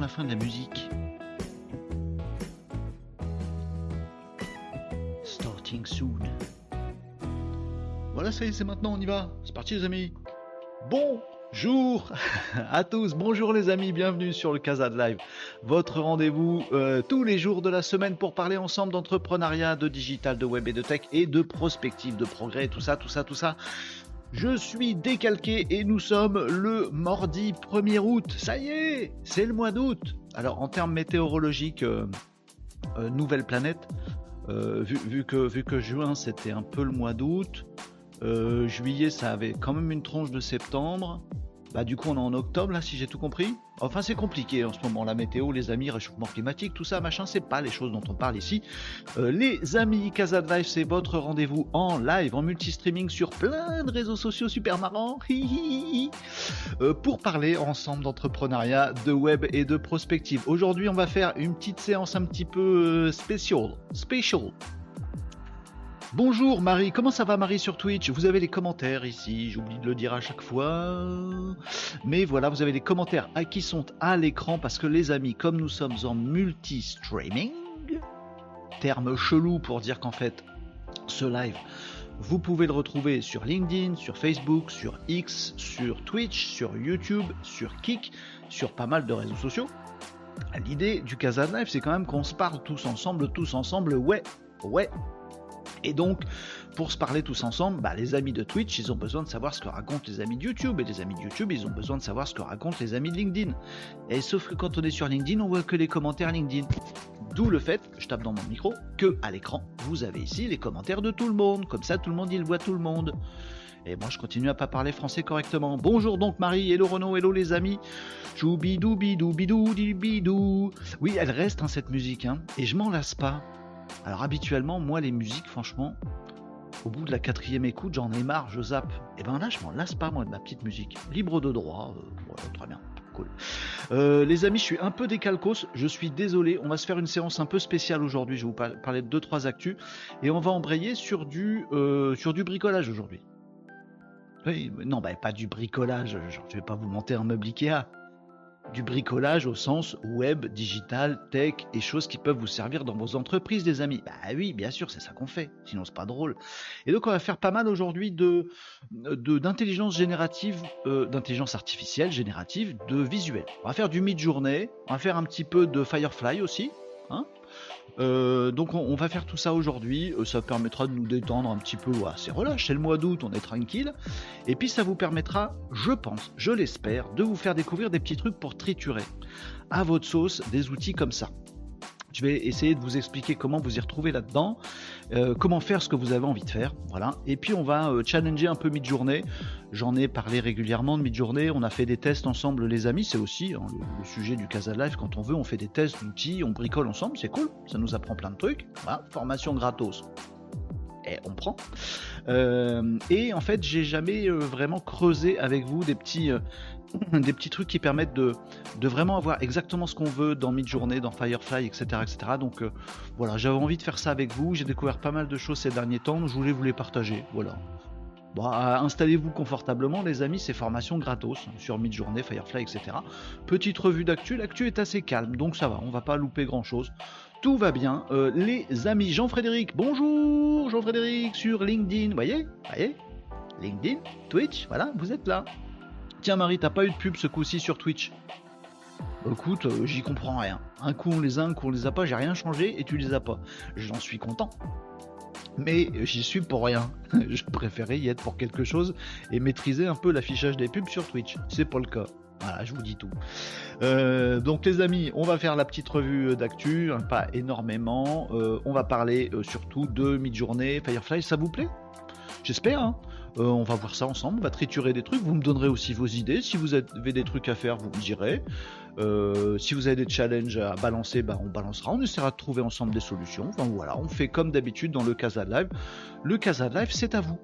la fin de la musique. Starting soon. Voilà, ça y est, c'est maintenant, on y va. C'est parti les amis. Bonjour à tous, bonjour les amis, bienvenue sur le Casad Live, votre rendez-vous euh, tous les jours de la semaine pour parler ensemble d'entrepreneuriat, de digital, de web et de tech et de prospective, de progrès, tout ça, tout ça, tout ça. Je suis décalqué et nous sommes le mardi 1er août. Ça y est, c'est le mois d'août. Alors en termes météorologiques, euh, euh, nouvelle planète, euh, que, vu que juin c'était un peu le mois d'août, juillet ça avait quand même une tronche de septembre, bah du coup on est en octobre là si j'ai tout compris. Enfin c'est compliqué en ce moment la météo, les amis, réchauffement climatique, tout ça machin, c'est pas les choses dont on parle ici. Euh, les amis, Casa Live c'est votre rendez-vous en live, en multi-streaming sur plein de réseaux sociaux super marrants. euh, pour parler ensemble d'entrepreneuriat, de web et de prospective. Aujourd'hui on va faire une petite séance un petit peu euh, spéciale. Special. Bonjour Marie, comment ça va Marie sur Twitch? Vous avez les commentaires ici, j'oublie de le dire à chaque fois. Mais voilà, vous avez les commentaires à qui sont à l'écran parce que les amis, comme nous sommes en multi-streaming, terme chelou pour dire qu'en fait, ce live, vous pouvez le retrouver sur LinkedIn, sur Facebook, sur X, sur Twitch, sur YouTube, sur Kik, sur pas mal de réseaux sociaux. L'idée du Casa Live, c'est quand même qu'on se parle tous ensemble, tous ensemble, ouais, ouais, et donc, pour se parler tous ensemble, bah, les amis de Twitch, ils ont besoin de savoir ce que racontent les amis de YouTube, et les amis de YouTube, ils ont besoin de savoir ce que racontent les amis de LinkedIn. Et sauf que quand on est sur LinkedIn, on voit que les commentaires LinkedIn. D'où le fait, je tape dans mon micro, que à l'écran, vous avez ici les commentaires de tout le monde. Comme ça, tout le monde, il voit tout le monde. Et moi, je continue à pas parler français correctement. Bonjour donc Marie, hello Renaud, hello les amis. Choubidou bidou bidou bidou. Oui, elle reste hein, cette musique, hein, et je m'en lasse pas. Alors habituellement, moi les musiques, franchement, au bout de la quatrième écoute, j'en ai marre, je zappe. Et ben là, je m'en lasse pas moi de ma petite musique. Libre de droit, euh, très bien. Cool. Euh, les amis, je suis un peu décalcos, je suis désolé. On va se faire une séance un peu spéciale aujourd'hui. Je vais vous parler de deux trois actus et on va embrayer sur du euh, bricolage aujourd'hui. Oui, non, bah, pas du bricolage. Je vais pas vous monter un meuble Ikea du bricolage au sens web, digital, tech et choses qui peuvent vous servir dans vos entreprises, des amis. Bah oui, bien sûr, c'est ça qu'on fait. Sinon, c'est pas drôle. Et donc, on va faire pas mal aujourd'hui de d'intelligence générative, euh, d'intelligence artificielle générative, de visuel. On va faire du mid-journée. On va faire un petit peu de Firefly aussi. Hein euh, donc on, va faire tout ça aujourd'hui, euh, ça permettra de nous détendre un petit peu, c'est relâche, c'est le mois d'août, on est tranquille, et puis ça vous permettra, je pense, je l'espère, de vous faire découvrir des petits trucs pour triturer à votre sauce des outils comme ça. Je vais essayer de vous expliquer comment vous y retrouver là-dedans, euh, comment faire ce que vous avez envie de faire, voilà. Et puis on va challenger un peu mid-journée. J'en ai parlé régulièrement de mid-journée. On a fait des tests ensemble, les amis. C'est aussi hein, le, sujet du Casa Live. Quand on veut, on fait des tests d'outils, on bricole ensemble. C'est cool. Ça nous apprend plein de trucs. Voilà. Formation gratos. Et on prend. Euh, et en fait, j'ai jamais euh, vraiment creusé avec vous des petits, euh, des petits trucs qui permettent de, vraiment avoir exactement ce qu'on veut dans Midjourney, dans Firefly, etc. etc. Donc voilà, j'avais envie de faire ça avec vous. J'ai découvert pas mal de choses ces derniers temps. Je voulais vous les partager. Voilà. Bon, installez-vous confortablement, les amis, c'est formation gratos sur Midjourney, Firefly, etc. Petite revue d'actu, l'actu est assez calme, donc ça va, on va pas louper grand chose. Tout va bien. Euh, les amis, Jean-Frédéric, bonjour Jean-Frédéric sur LinkedIn, voyez Voyez LinkedIn, Twitch, voilà, vous êtes là. Tiens Marie, t'as pas eu de pub ce coup-ci sur Twitch Écoute, euh, j'y comprends rien. Un coup on les a, un coup on les a pas, j'ai rien changé et tu les as pas. J'en suis content mais j'y suis pour rien. Je préférais y être pour quelque chose et maîtriser un peu l'affichage des pubs sur Twitch. C'est pas le cas. Voilà, je vous dis tout. Euh, donc les amis, on va faire la petite revue d'actu, hein, pas énormément. Euh, on va parler euh, surtout de mid-journée, Firefly, ça vous plaît? J'espère. Hein. On va voir ça ensemble, on va triturer des trucs. Vous me donnerez aussi vos idées. Si vous avez des trucs à faire, vous me direz. Euh, si vous avez des challenges à balancer, bah, on balancera. On essaiera de trouver ensemble des solutions. Voilà, on fait comme d'habitude dans le Casa Live. Le Casa Live, c'est à vous.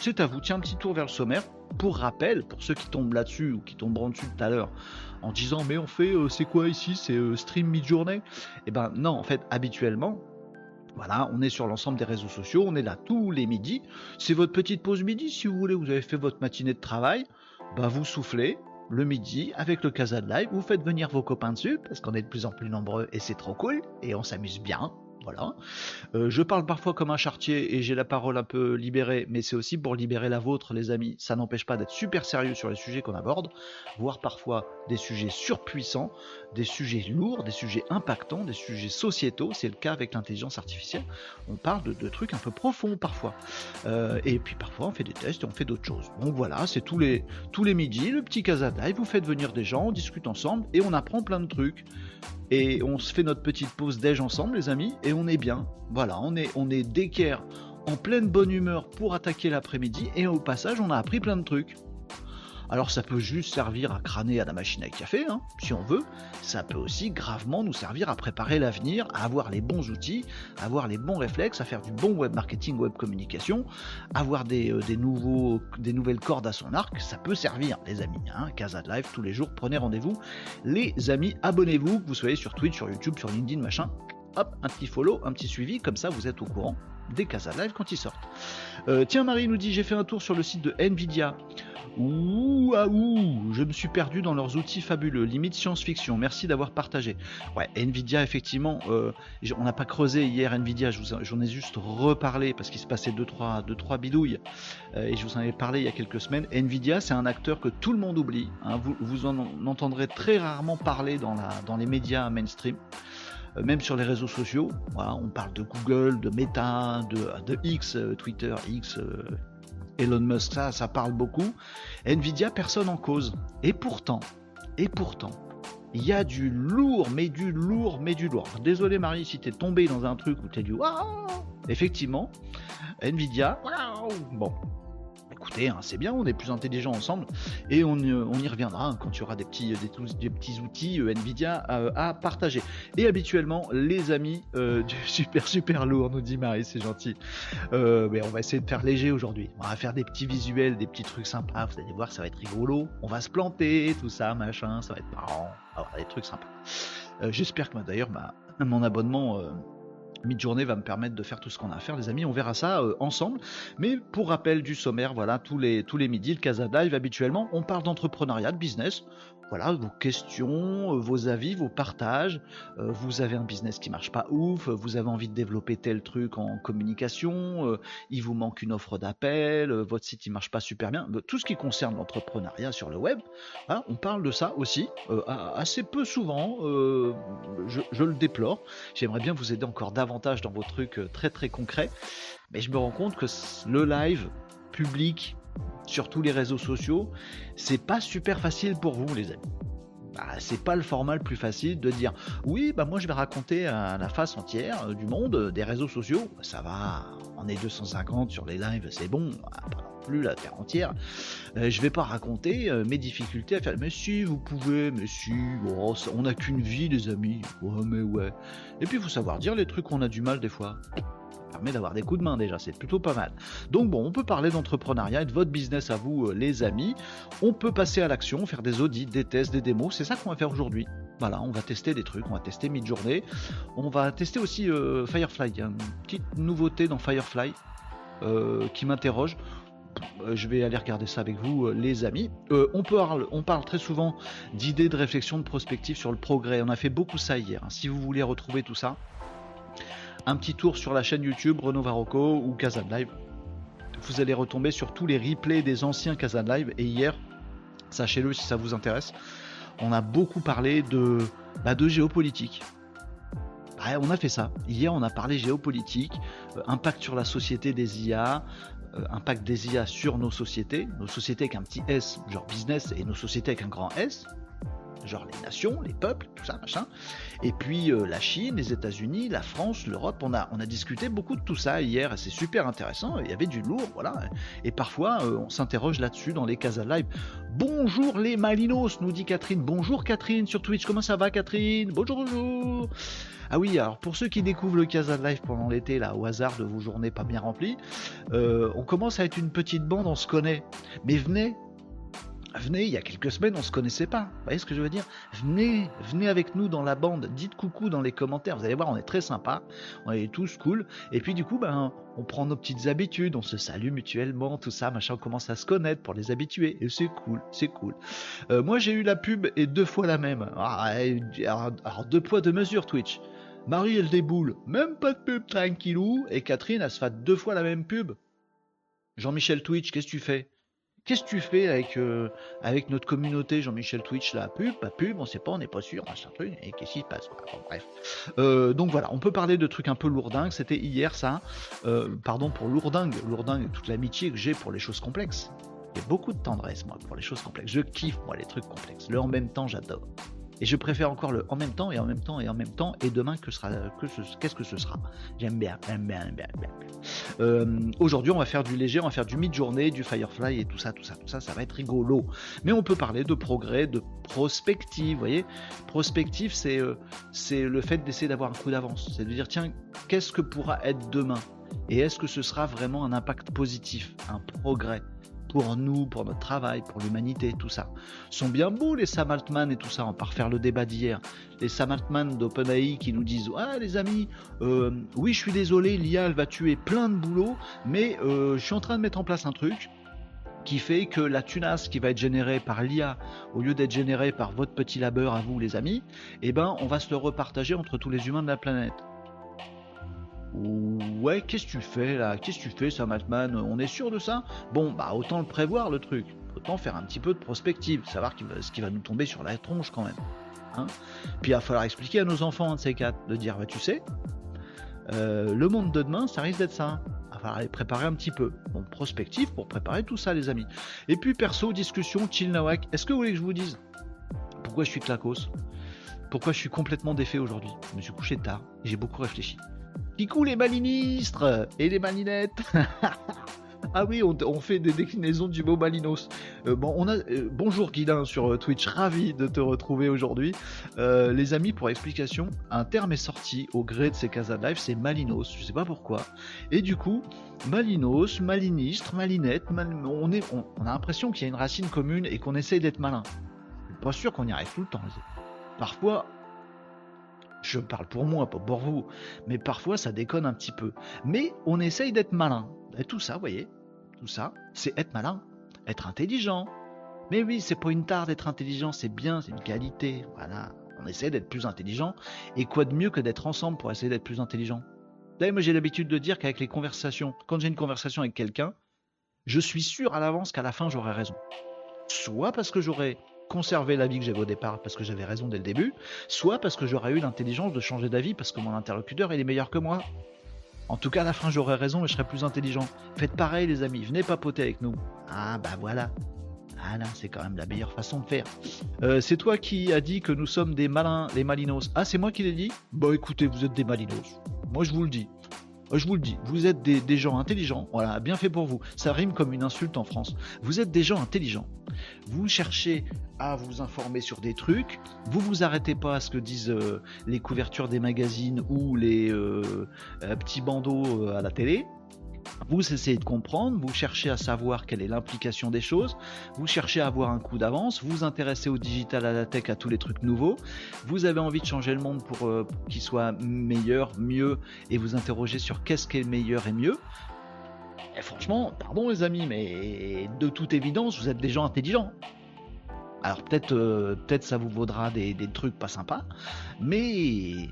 C'est à vous. Tiens, un petit tour vers le sommaire. Pour rappel, pour ceux qui tombent là-dessus ou qui tomberont dessus tout à l'heure, en disant mais on fait, euh, c'est quoi ici? C'est euh, stream mid-journée? Eh ben non, en fait, habituellement, voilà, on est sur l'ensemble des réseaux sociaux, on est là tous les midis. C'est votre petite pause midi, si vous voulez, vous avez fait votre matinée de travail, bah vous soufflez, le midi avec le Casa de Live. Vous faites venir vos copains dessus parce qu'on est de plus en plus nombreux et c'est trop cool et on s'amuse bien. Voilà. Euh, je parle parfois comme un chartier et j'ai la parole un peu libérée, mais c'est aussi pour libérer la vôtre, les amis. Ça n'empêche pas d'être super sérieux sur les sujets qu'on aborde, voire parfois des sujets surpuissants, des sujets lourds, des sujets impactants, des sujets sociétaux. C'est le cas avec l'intelligence artificielle. On parle de, trucs un peu profonds parfois. Euh, et puis parfois on fait des tests et on fait d'autres choses. Donc voilà, c'est tous les, tous midis, le petit Casa Live, vous faites venir des gens, on discute ensemble et on apprend plein de trucs et on se fait notre petite pause déj ensemble, les amis, et on est bien. Voilà, on est, on est d'équerre en pleine bonne humeur pour attaquer l'après-midi, et au passage, on a appris plein de trucs. Alors ça peut juste servir à crâner à la machine à café, hein, si on veut. Ça peut aussi gravement nous servir à préparer l'avenir, à avoir les bons outils, à avoir les bons réflexes, à faire du bon web marketing, web communication, avoir des, euh, nouvelles cordes à son arc. Ça peut servir, les amis. Hein. Casa de Live tous les jours, prenez rendez-vous. Les amis, abonnez-vous, que vous soyez sur Twitch, sur YouTube, sur LinkedIn, machin. Hop, un petit follow, un petit suivi, comme ça vous êtes au courant des Casa Live quand ils sortent. Euh, tiens, Marie nous dit j'ai fait un tour sur le site de Nvidia. Ouh, ah, ouh, je me suis perdu dans leurs outils fabuleux, limite science-fiction. Merci d'avoir partagé. Ouais, Nvidia, effectivement, euh, on n'a pas creusé hier Nvidia, j'en ai juste reparlé parce qu'il se passait 2-3 deux, trois, bidouilles euh, et je vous en avais parlé il y a quelques semaines. Nvidia, c'est un acteur que tout le monde oublie. Hein. vous, en entendrez très rarement parler dans, les médias mainstream. Euh, même sur les réseaux sociaux. on parle de Google, de Meta, de, X, Twitter, X, Elon Musk, ça, ça parle beaucoup. Nvidia, personne en cause. Et pourtant, et pourtant, il y a du lourd, mais du lourd, mais du lourd. Désolé Marie si t'es tombé dans un truc où t'es du waouh. Effectivement, Nvidia, bon, écoutez, hein, c'est bien, on est plus intelligents ensemble et on, y reviendra hein, quand il y aura des petits, outils euh, Nvidia euh, à partager. Et habituellement, les amis euh, du super super lourd, nous dit Marie, c'est gentil. mais on va essayer de faire léger aujourd'hui. On va faire des petits visuels, des petits trucs sympas. Vous allez voir, ça va être rigolo. On va se planter, tout ça, machin, ça va être marrant. On va des trucs sympas. J'espère que d'ailleurs, mon abonnement Mid-journée va me permettre de faire tout ce qu'on a à faire, les amis. On verra ça euh, ensemble. Mais pour rappel du sommaire, voilà, tous les, tous les midis, le Casa Live, habituellement, on parle d'entrepreneuriat, de business voilà, vos questions, euh, vos avis, vos partages. Euh, vous avez un business qui marche pas ouf, vous avez envie de développer tel truc en communication, euh, il vous manque une offre d'appel, votre site il marche pas super bien. Tout ce qui concerne l'entrepreneuriat sur le web, on parle de ça aussi assez peu souvent. Je, je, le déplore. J'aimerais bien vous aider encore davantage dans vos trucs très très concrets, mais je me rends compte que le live public sur tous les réseaux sociaux, c'est pas super facile pour vous, les amis. Bah, c'est pas le format le plus facile de dire oui, bah moi je vais raconter à la face entière euh, du monde euh, des réseaux sociaux. Ça va, on est 250 sur les lives, c'est bon, pas non plus la terre entière. Euh, je vais pas raconter mes difficultés à faire. Mais si, vous pouvez, mais si, oh, on n'a qu'une vie, les amis. Mais ouais. Et puis faut savoir dire les trucs qu'on a du mal des fois permet d'avoir des coups de main déjà, c'est plutôt pas mal. Donc bon, on peut parler d'entrepreneuriat et de votre business à vous, euh, les amis. On peut passer à l'action, faire des audits, des tests, des démos. C'est ça qu'on va faire aujourd'hui. Voilà, on va tester des trucs, on va tester mid-journée. On va tester aussi euh, Firefly. Il y a une petite nouveauté dans Firefly euh, qui m'interroge je vais aller regarder ça avec vous, les amis. on, parle, on parle très souvent d'idées de réflexion, de prospective sur le progrès. On a fait beaucoup ça hier. Hein. Si vous voulez retrouver tout ça, un petit tour sur la chaîne YouTube Renault Varocco ou Kazan Live. Vous allez retomber sur tous les replays des anciens Kazan Live. Et hier, sachez-le si ça vous intéresse, on a beaucoup parlé de, bah, de géopolitique. on a fait ça. Hier, on a parlé géopolitique, euh, impact sur la société des IA, euh, impact des IA sur nos sociétés, nos sociétés avec un petit S, genre business, et nos sociétés avec un grand S, genre les nations, les peuples, tout ça, machin. Et puis euh, la Chine, les États-Unis, la France, l'Europe, on a, on a discuté beaucoup de tout ça hier c'est super intéressant. Il y avait du lourd, voilà. Et parfois, euh, on s'interroge là-dessus dans les Casa Live. Bonjour les Malinos, nous dit Catherine. Bonjour Catherine sur Twitch. Comment ça va Catherine? Bonjour, bonjour. Ah oui, alors pour ceux qui découvrent le Casa Live pendant l'été, là, au hasard de vos journées pas bien remplies, euh, on commence à être une petite bande, on se connaît. Mais venez, venez, il y a quelques semaines, on se connaissait pas. Vous voyez ce que je veux dire? Venez, venez avec nous dans la bande, dites coucou dans les commentaires. Vous allez voir, on est très sympa, on est tous cool. Et puis du coup, ben, on prend nos petites habitudes, on se salue mutuellement, tout ça, machin, on commence à se connaître pour les habituer. Et c'est cool, c'est cool. Euh, moi, j'ai eu la pub et deux fois la même. Ah, alors, deux poids, deux mesures, Twitch. Marie, elle déboule, même pas de pub, tranquillou. Et Catherine, elle se fait deux fois la même pub. Jean-Michel Twitch, qu'est-ce que tu fais? Qu'est-ce que tu fais avec, euh, avec notre communauté, Jean-Michel Twitch, la pub, pas pub, on sait pas, on n'est pas sûr, machin truc, et qu'est-ce qui se passe? Bref. Euh, donc voilà, on peut parler de trucs un peu lourdingues, c'était hier ça, euh, pardon pour lourdingue, lourdingue, toute l'amitié que j'ai pour les choses complexes. J'ai beaucoup de tendresse, moi, pour les choses complexes. Je kiffe, moi, les trucs complexes. Le en même temps, j'adore. Et je préfère encore le en même temps et en même temps et en même temps et demain que sera que qu'est-ce que ce sera? J'aime bien, j'aime bien, j'aime bien. bien. Euh, aujourd'hui, on va faire du léger, on va faire du mid-journée, du Firefly et tout ça, tout ça, tout ça, ça va être rigolo. Mais on peut parler de progrès, de prospective, vous voyez? Prospective, c'est euh, c'est le fait d'essayer d'avoir un coup d'avance. C'est de dire tiens, qu'est-ce que pourra être demain? Et est-ce que ce sera vraiment un impact positif, un progrès? Pour nous, pour notre travail, pour l'humanité, tout ça. sont bien beaux les Sam Altman et tout ça, on part faire le débat d'hier. Les Sam Altman d'OpenAI qui nous disent Ah les amis, euh, oui je suis désolé, l'IA elle va tuer plein de boulot, mais euh, je suis en train de mettre en place un truc qui fait que la tunasse qui va être générée par l'IA, au lieu d'être générée par votre petit labeur à vous les amis, eh ben on va se le repartager entre tous les humains de la planète. Ouais, qu'est-ce que tu fais là? Qu'est-ce que tu fais, Sam Altman On est sûr de ça? Bon, bah autant le prévoir le truc. Autant faire un petit peu de prospective, savoir ce qui va nous tomber sur la tronche quand même. Hein Puis il va falloir expliquer à nos enfants, de ces quatre, de dire, bah tu sais, euh, le monde de demain, ça risque d'être ça. Il va falloir préparer un petit peu. Bon, prospective pour préparer tout ça, les amis. Et puis perso, discussion, chill nawak. Est-ce que vous voulez que je vous dise pourquoi je suis clacos Pourquoi je suis complètement défait aujourd'hui? Je me suis couché tard, j'ai beaucoup réfléchi. Kikou les malinistres et les malinettes. ah oui, on, fait des déclinaisons du mot malinos. Euh, bon, on a, euh, bonjour Guilin sur euh, Twitch, ravi de te retrouver aujourd'hui. les amis, pour explication, un terme est sorti au gré de ces casas de live, c'est malinos. Je sais pas pourquoi. Et du coup, malinos, malinistre, malinette, on, on, a l'impression qu'il y a une racine commune et qu'on essaye d'être malin. Pas sûr qu'on y arrive tout le temps. Parfois, je parle pour moi, pas pour vous, mais parfois ça déconne un petit peu. Mais on essaye d'être malin. Et tout ça, vous voyez, tout ça, c'est être malin, être intelligent. Mais oui, c'est pas une tare d'être intelligent, c'est bien, c'est une qualité. Voilà, on essaie d'être plus intelligent. Et quoi de mieux que d'être ensemble pour essayer d'être plus intelligent? D'ailleurs, moi j'ai l'habitude de dire qu'avec les conversations, quand j'ai une conversation avec quelqu'un, je suis sûr à l'avance qu'à la fin j'aurai raison. Soit parce que j'aurai conserver l'avis que j'avais au départ parce que j'avais raison dès le début, soit parce que j'aurais eu l'intelligence de changer d'avis parce que mon interlocuteur il est meilleur que moi. En tout cas, à la fin, j'aurais raison et je serais plus intelligent. Faites pareil, les amis, venez papoter avec nous. Ah bah voilà. Ah là, c'est quand même la meilleure façon de faire. Euh, c'est toi qui as dit que nous sommes des malins, les malinos. Ah, c'est moi qui l'ai dit? Bah écoutez, vous êtes des malinos. Moi, je vous le dis. Euh, je vous le dis, vous êtes des, gens intelligents, voilà, bien fait pour vous. Ça rime comme une insulte en France. Vous êtes des gens intelligents. Vous cherchez à vous informer sur des trucs, vous vous arrêtez pas à ce que disent euh, les couvertures des magazines ou les euh, petits bandeaux à la télé. Vous essayez de comprendre, vous cherchez à savoir quelle est l'implication des choses, vous cherchez à avoir un coup d'avance, vous intéressez au digital, à la tech, à tous les trucs nouveaux, vous avez envie de changer le monde pour, euh, qu'il soit meilleur, mieux, et vous interrogez sur qu'est-ce qui est meilleur et mieux. Et franchement, pardon les amis, mais de toute évidence, vous êtes des gens intelligents. Alors peut-être euh, peut-être ça vous vaudra des, des trucs pas sympas, mais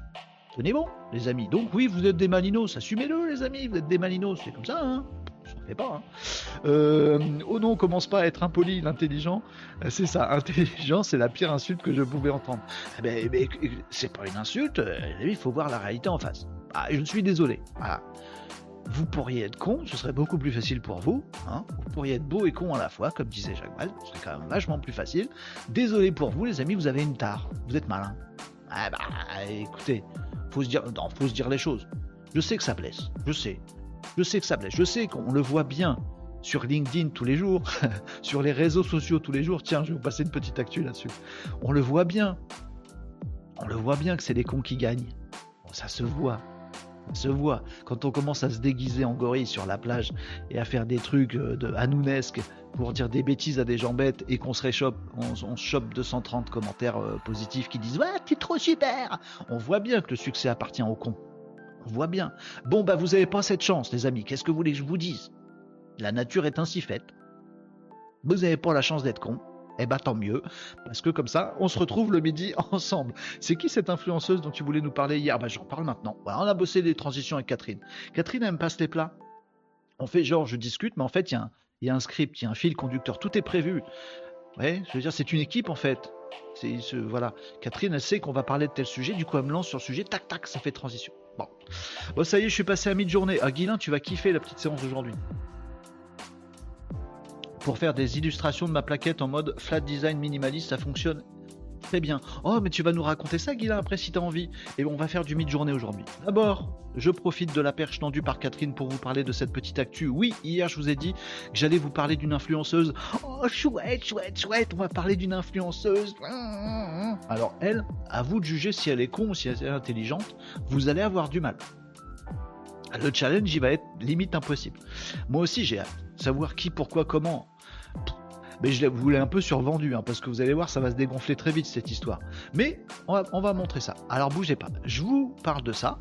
Tenez bon, les amis. Donc oui, vous êtes des malinos, assumez-le, les amis, vous êtes des malinos, c'est comme ça, hein ça fait pas. Hein. Euh, oh non, commence pas à être impoli, l'intelligent. Euh, c'est ça, intelligent, c'est la pire insulte que je pouvais entendre. Eh ben, eh ben c'est pas une insulte, euh, il faut voir la réalité en face. Ah, je suis désolé. Voilà. Vous pourriez être con, ce serait beaucoup plus facile pour vous. Hein vous pourriez être beau et con à la fois, comme disait Jacques Mal, ce serait quand même vachement plus facile. Désolé pour vous, les amis, vous avez une tare. Vous êtes malin. Ah bah, écoutez, faut se dire, faut se dire les choses. Je sais que ça blesse, je sais. Je sais que ça blesse, je sais qu'on le voit bien sur LinkedIn tous les jours, sur les réseaux sociaux tous les jours. Tiens, je vais vous passer une petite actu là-dessus. On le voit bien. On le voit bien que c'est les cons qui gagnent. Ça se voit. Se voit. Quand on commence à se déguiser en gorille sur la plage et à faire des trucs euh, de hanounesques pour dire des bêtises à des gens bêtes et qu'on se réchoppe, on, se chope 230 commentaires euh, positifs qui disent Ouais, t'es trop super On voit bien que le succès appartient aux cons. On voit bien. Bon, bah, vous n'avez pas cette chance, les amis. Qu'est-ce que vous voulez que je vous dise? La nature est ainsi faite. Vous n'avez pas la chance d'être con. Eh bah tant mieux, parce que comme ça, on se retrouve le midi ensemble. C'est qui cette influenceuse dont tu voulais nous parler hier? Bah j'en parle maintenant. on a bossé les transitions avec Catherine. Catherine, elle me passe les plats. On fait genre, je discute, mais en fait, il y a un, script, il y a un fil conducteur, tout est prévu. Ouais, je veux dire, c'est une équipe en fait. C'est ce, voilà. Catherine, elle sait qu'on va parler de tel sujet, du coup elle me lance sur le sujet, tac tac, ça fait transition. Bon, bon ça y est, je suis passé à mi-journée. Ah tu vas kiffer la petite séance d'aujourd'hui. Pour faire des illustrations de ma plaquette en mode flat design minimaliste, ça fonctionne Très bien. Oh, mais tu vas nous raconter ça, Guilla, après, si t'as envie. Et on va faire du mid-journée aujourd'hui. D'abord, je profite de la perche tendue par Catherine pour vous parler de cette petite actu. Oui, hier, je vous ai dit que j'allais vous parler d'une influenceuse. Oh, chouette, chouette, chouette, on va parler d'une influenceuse. Alors, elle, à vous de juger si elle est con ou si elle est intelligente. Vous allez avoir du mal. Le challenge, il va être limite impossible. Moi aussi, j'ai hâte. Savoir qui, pourquoi, comment. Mais je vous l'ai un peu survendu, hein, parce que vous allez voir, ça va se dégonfler très vite cette histoire. Mais on va, montrer ça. Alors bougez pas, je vous parle de ça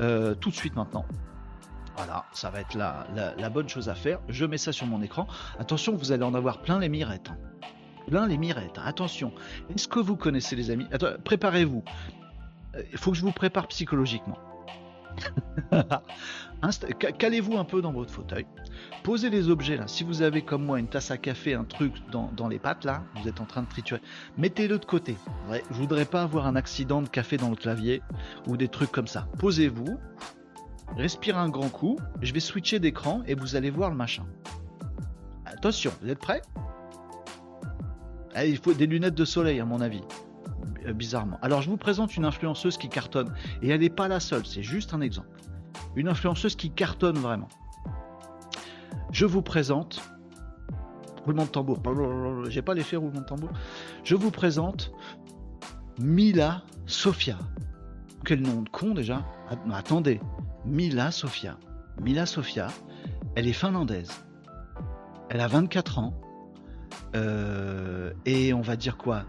euh, tout de suite maintenant. Voilà, ça va être la, bonne chose à faire. Je mets ça sur mon écran. Attention, vous allez en avoir plein les mirettes. Hein. Plein les mirettes. Attention. Est-ce que vous connaissez les amis? Préparez-vous. Il euh, faut que je vous prépare psychologiquement. Calez-vous un peu dans votre fauteuil. Posez les objets là. Si vous avez comme moi une tasse à café, un truc dans, les pattes là, vous êtes en train de triturer, mettez-le de côté. Ouais, je voudrais pas avoir un accident de café dans le clavier ou des trucs comme ça. Posez-vous, respirez un grand coup. Je vais switcher d'écran et vous allez voir le machin. Attention, vous êtes prêts? Il faut des lunettes de soleil à mon avis bizarrement. Alors je vous présente une influenceuse qui cartonne, et elle n'est pas la seule, c'est juste un exemple. Une influenceuse qui cartonne vraiment. Je vous présente. Roulement de tambour. J'ai pas l'effet roulement de tambour. Je vous présente Mila Sofia. Quel nom de con déjà Attendez. Mila Sofia. Mila Sofia, elle est finlandaise. Elle a 24 ans. Euh, et on va dire quoi?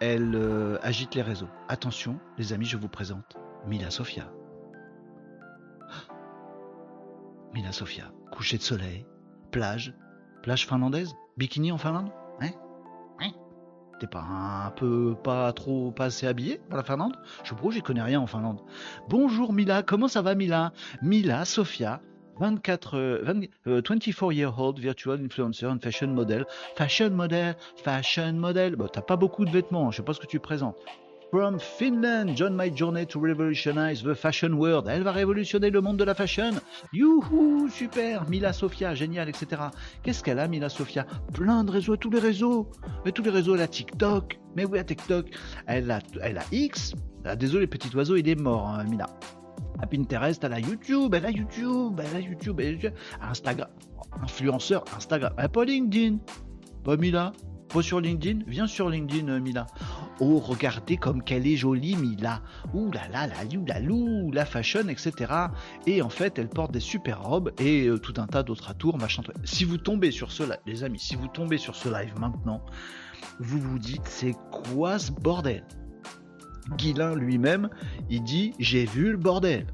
Elle euh, agite les réseaux. Attention, les amis, je vous présente Mila Sofia. Mila Sofia coucher de soleil, plage, plage finlandaise, bikini en Finlande Hein? Hein? T'es pas un peu pas trop pas assez habillé pour la Finlande? Je vous j'y connais rien en Finlande. Bonjour Mila, comment ça va Mila? Mila, Sofia, 24, 24 year old virtual influencer and fashion model. Fashion model, fashion model. Bon, t'as pas beaucoup de vêtements, je sais pas ce que tu présentes. From Finland, John My Journey to Revolutionize the Fashion World. Elle va révolutionner le monde de la fashion. Youhou, super. Mila Sofia, génial, etc. Qu'est-ce qu'elle a, Mila Sofia? Plein de réseaux, tous les réseaux. Mais tous les réseaux, elle a TikTok. Mais oui, à TikTok. Elle a, elle a X. Ah, désolé, petit oiseau, il est mort, hein, Mila. À Pinterest, elle a YouTube, elle a YouTube, elle a YouTube, elle a Instagram. Influenceur, Instagram. A pas LinkedIn. Pas Mila. Pas sur LinkedIn Viens sur LinkedIn, euh, Mila. Oh, regardez comme qu'elle est jolie, Mila. Ouh là là, la la lou, la fashion, etc. Et en fait, elle porte des super robes et euh, tout un tas d'autres atours, machin. Si vous tombez sur ce live, les amis, si vous tombez sur ce live maintenant, vous vous dites, c'est quoi ce bordel? Guilin lui-même, il dit, j'ai vu le bordel.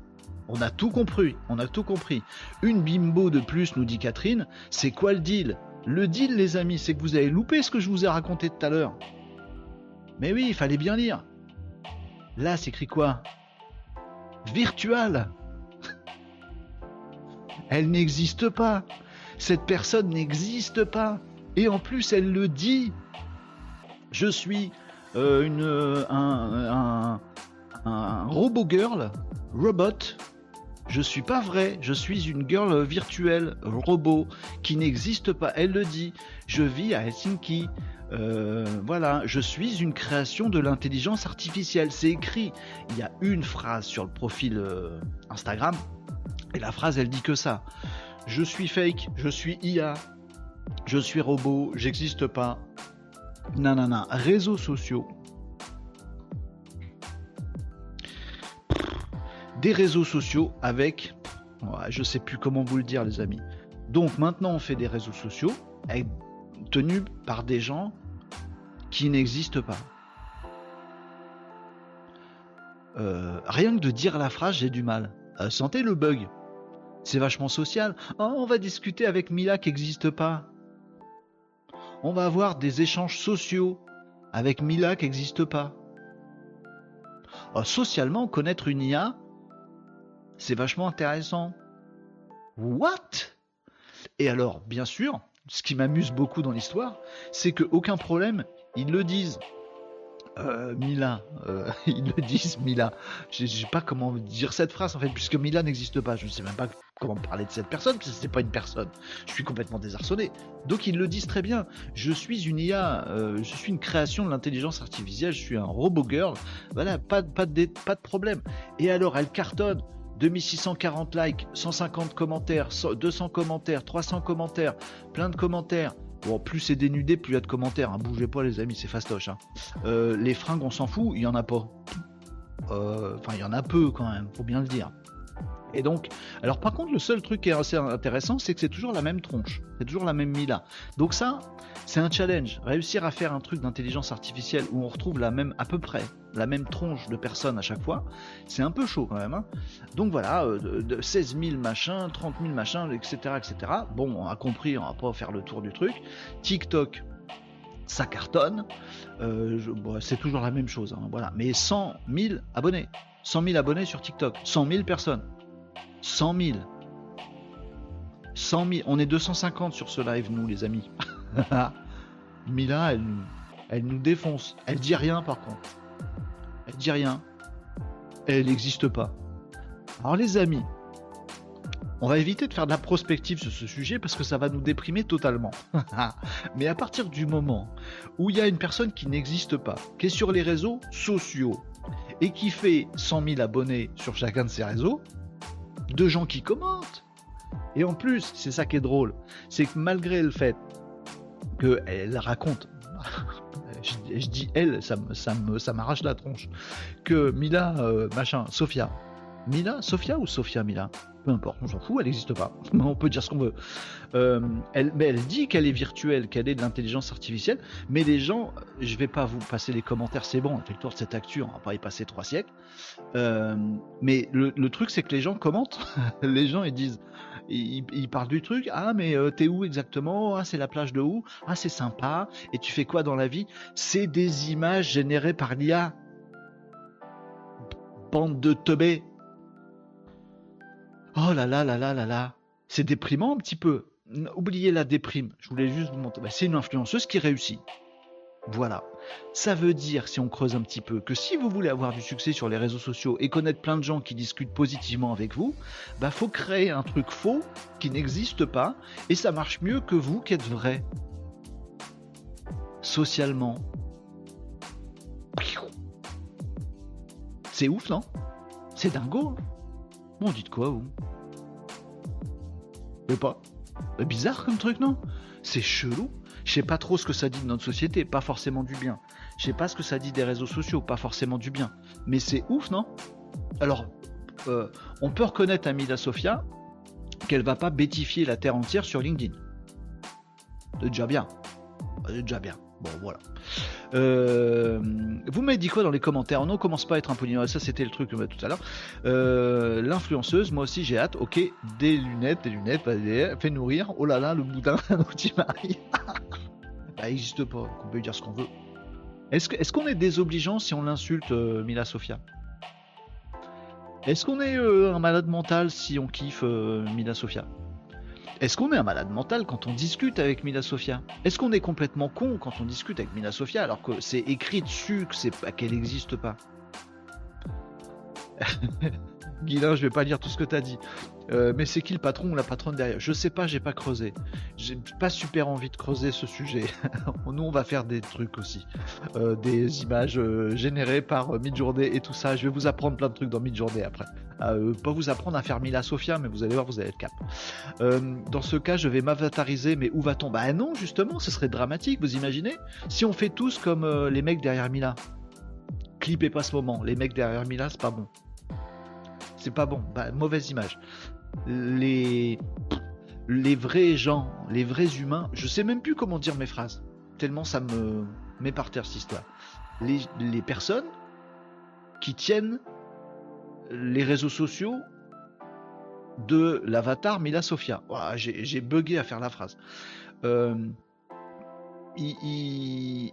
On a tout compris, on a tout compris. Une bimbo de plus, nous dit Catherine, c'est quoi le deal? Le deal, les amis, c'est que vous avez loupé ce que je vous ai raconté tout à l'heure. Mais oui, il fallait bien lire. Là, c'est écrit quoi? Virtual. Elle n'existe pas. Cette personne n'existe pas. Et en plus, elle le dit. Je suis euh, une, euh, un, un robot girl, robot, je suis pas vrai, je suis une girl virtuelle, robot, qui n'existe pas. Elle le dit. Je vis à Helsinki. Euh, voilà, je suis une création de l'intelligence artificielle. C'est écrit. Il y a une phrase sur le profil Instagram. Et la phrase, elle dit que ça. Je suis fake, je suis IA, je suis robot, j'existe pas. Nanana. Réseaux sociaux, des réseaux sociaux avec, je sais plus comment vous le dire les amis. Donc maintenant on fait des réseaux sociaux avec tenu par des gens qui n'existent pas. Euh, rien que de dire la phrase, j'ai du mal. Euh, sentez le bug. C'est vachement social. Oh, on va discuter avec Mila qui n'existe pas. On va avoir des échanges sociaux avec Mila qui n'existe pas. Oh, socialement, connaître une IA, c'est vachement intéressant. What? Et alors, bien sûr, ce qui m'amuse beaucoup dans l'histoire, c'est qu'aucun problème, ils le disent. Euh, Mila, euh, ils le disent Mila. Je ne sais pas comment dire cette phrase en fait, puisque Mila n'existe pas. Je ne sais même pas comment parler de cette personne, parce que c'est pas une personne. Je suis complètement désarçonné. Donc ils le disent très bien. Je suis une IA, euh, je suis une création de l'intelligence artificielle, je suis un robot girl. Voilà, pas, pas, de, pas de problème. Et alors, elle cartonne. 2640 likes, 150 commentaires, 200 commentaires, 300 commentaires, plein de commentaires. Bon, plus c'est dénudé, plus il y a de commentaires. Hein. Bougez pas, les amis, c'est fastoche. Hein. Euh, les fringues, on s'en fout, il y en a pas. Euh, enfin, il y en a peu quand même, faut bien le dire. Et donc, alors par contre, le seul truc qui est assez intéressant, c'est que c'est toujours la même tronche, c'est toujours la même Mila. Donc ça, c'est un challenge. Réussir à faire un truc d'intelligence artificielle où on retrouve la même, à peu près, la même tronche de personnes à chaque fois, c'est un peu chaud quand même. Hein. Donc voilà, euh, de, 16 000 machins, 30 000 machins, etc., etc. Bon, on a compris, on va pas faire le tour du truc. TikTok, ça cartonne. Euh, c'est toujours la même chose, hein, voilà. Mais 100 000 abonnés, 100 000 abonnés sur TikTok, 100 000 personnes. 100 000. 100 000. On est 250 sur ce live, nous, les amis. Mila, elle, elle nous défonce. Elle dit rien, par contre. Elle dit rien. Elle n'existe pas. Alors, les amis, on va éviter de faire de la prospective sur ce sujet parce que ça va nous déprimer totalement. Mais à partir du moment où il y a une personne qui n'existe pas, qui est sur les réseaux sociaux et qui fait 100 000 abonnés sur chacun de ces réseaux, de gens qui commentent. Et en plus, c'est ça qui est drôle, c'est que malgré le fait qu'elle raconte, je, dis elle, ça, m'arrache la tronche, que Mila, euh, machin, Sophia, Mila, Sophia ou Sophia Mila Peu importe, on s'en fout, elle n'existe pas. on peut dire ce qu'on veut. Euh, elle, mais elle dit qu'elle est virtuelle, qu'elle est de l'intelligence artificielle, mais les gens, je vais pas vous passer les commentaires, c'est bon, on fait le tour de cette actu, on va pas y passer trois siècles. Euh, mais le, truc, c'est que les gens commentent, les gens ils disent, ils, parlent du truc, ah mais euh, t'es où exactement? Ah c'est la plage de où? Ah c'est sympa, et tu fais quoi dans la vie? C'est des images générées par l'IA. Bande de teubés Oh là là là là là là. C'est déprimant un petit peu. Oubliez la déprime. Je voulais juste vous montrer. Bah, c'est une influenceuse qui réussit. Voilà. Ça veut dire, si on creuse un petit peu, que si vous voulez avoir du succès sur les réseaux sociaux et connaître plein de gens qui discutent positivement avec vous, bah faut créer un truc faux qui n'existe pas et ça marche mieux que vous qui êtes vrai. Socialement. C'est ouf, non? C'est dingo. Hein? Bon, dites quoi, vous? Mais pas Bizarre comme truc, non? C'est chelou. Je sais pas trop ce que ça dit de notre société, pas forcément du bien. Je sais pas ce que ça dit des réseaux sociaux, pas forcément du bien. Mais c'est ouf, non? Alors, euh, on peut reconnaître à Mida Sofia qu'elle va pas bêtifier la terre entière sur LinkedIn. C'est déjà bien. C'est déjà bien. Bon, voilà. Euh, vous m'avez dit quoi dans les commentaires Non, commence pas à être un polynôme. Ça, c'était le truc euh, tout à l'heure. Euh, l'influenceuse, moi aussi, j'ai hâte. Ok, des lunettes, des lunettes, fait nourrir. Oh là là, le boudin, tu marie. bah, n'existe pas. On peut lui dire ce qu'on veut. Est-ce qu'on est, désobligeant si on l'insulte, Mila Sofia? Est-ce qu'on est un malade mental si on kiffe Mila Sofia? Est-ce qu'on est un malade mental quand on discute avec Mila Sofia? Est-ce qu'on est complètement con quand on discute avec Mila Sofia alors que c'est écrit dessus que c'est qu'elle n'existe pas? Guilin, je vais pas lire tout ce que tu as dit. Euh, mais c'est qui le patron ou la patronne derrière? Je sais pas, j'ai pas creusé. J'ai pas super envie de creuser ce sujet. Nous, on va faire des trucs aussi. Euh, des images euh, générées par Midjourney et tout ça. Je vais vous apprendre plein de trucs dans Midjourney après. pas vous apprendre à faire Mila Sofia, mais vous allez voir, vous allez être cap. dans ce cas, je vais m'avatariser, mais où va-t-on? Bah non, justement, ce serait dramatique, vous imaginez? Si on fait tous comme les mecs derrière Mila. Clippez pas ce moment. Les mecs derrière Mila, c'est pas bon c'est pas bon, bah, mauvaise image les vrais gens, les vrais humains, je sais même plus comment dire mes phrases, tellement ça me met par terre cette histoire. Les, personnes qui tiennent les réseaux sociaux de l'avatar Mila Sofia. J'ai bugué à faire la phrase. Euh,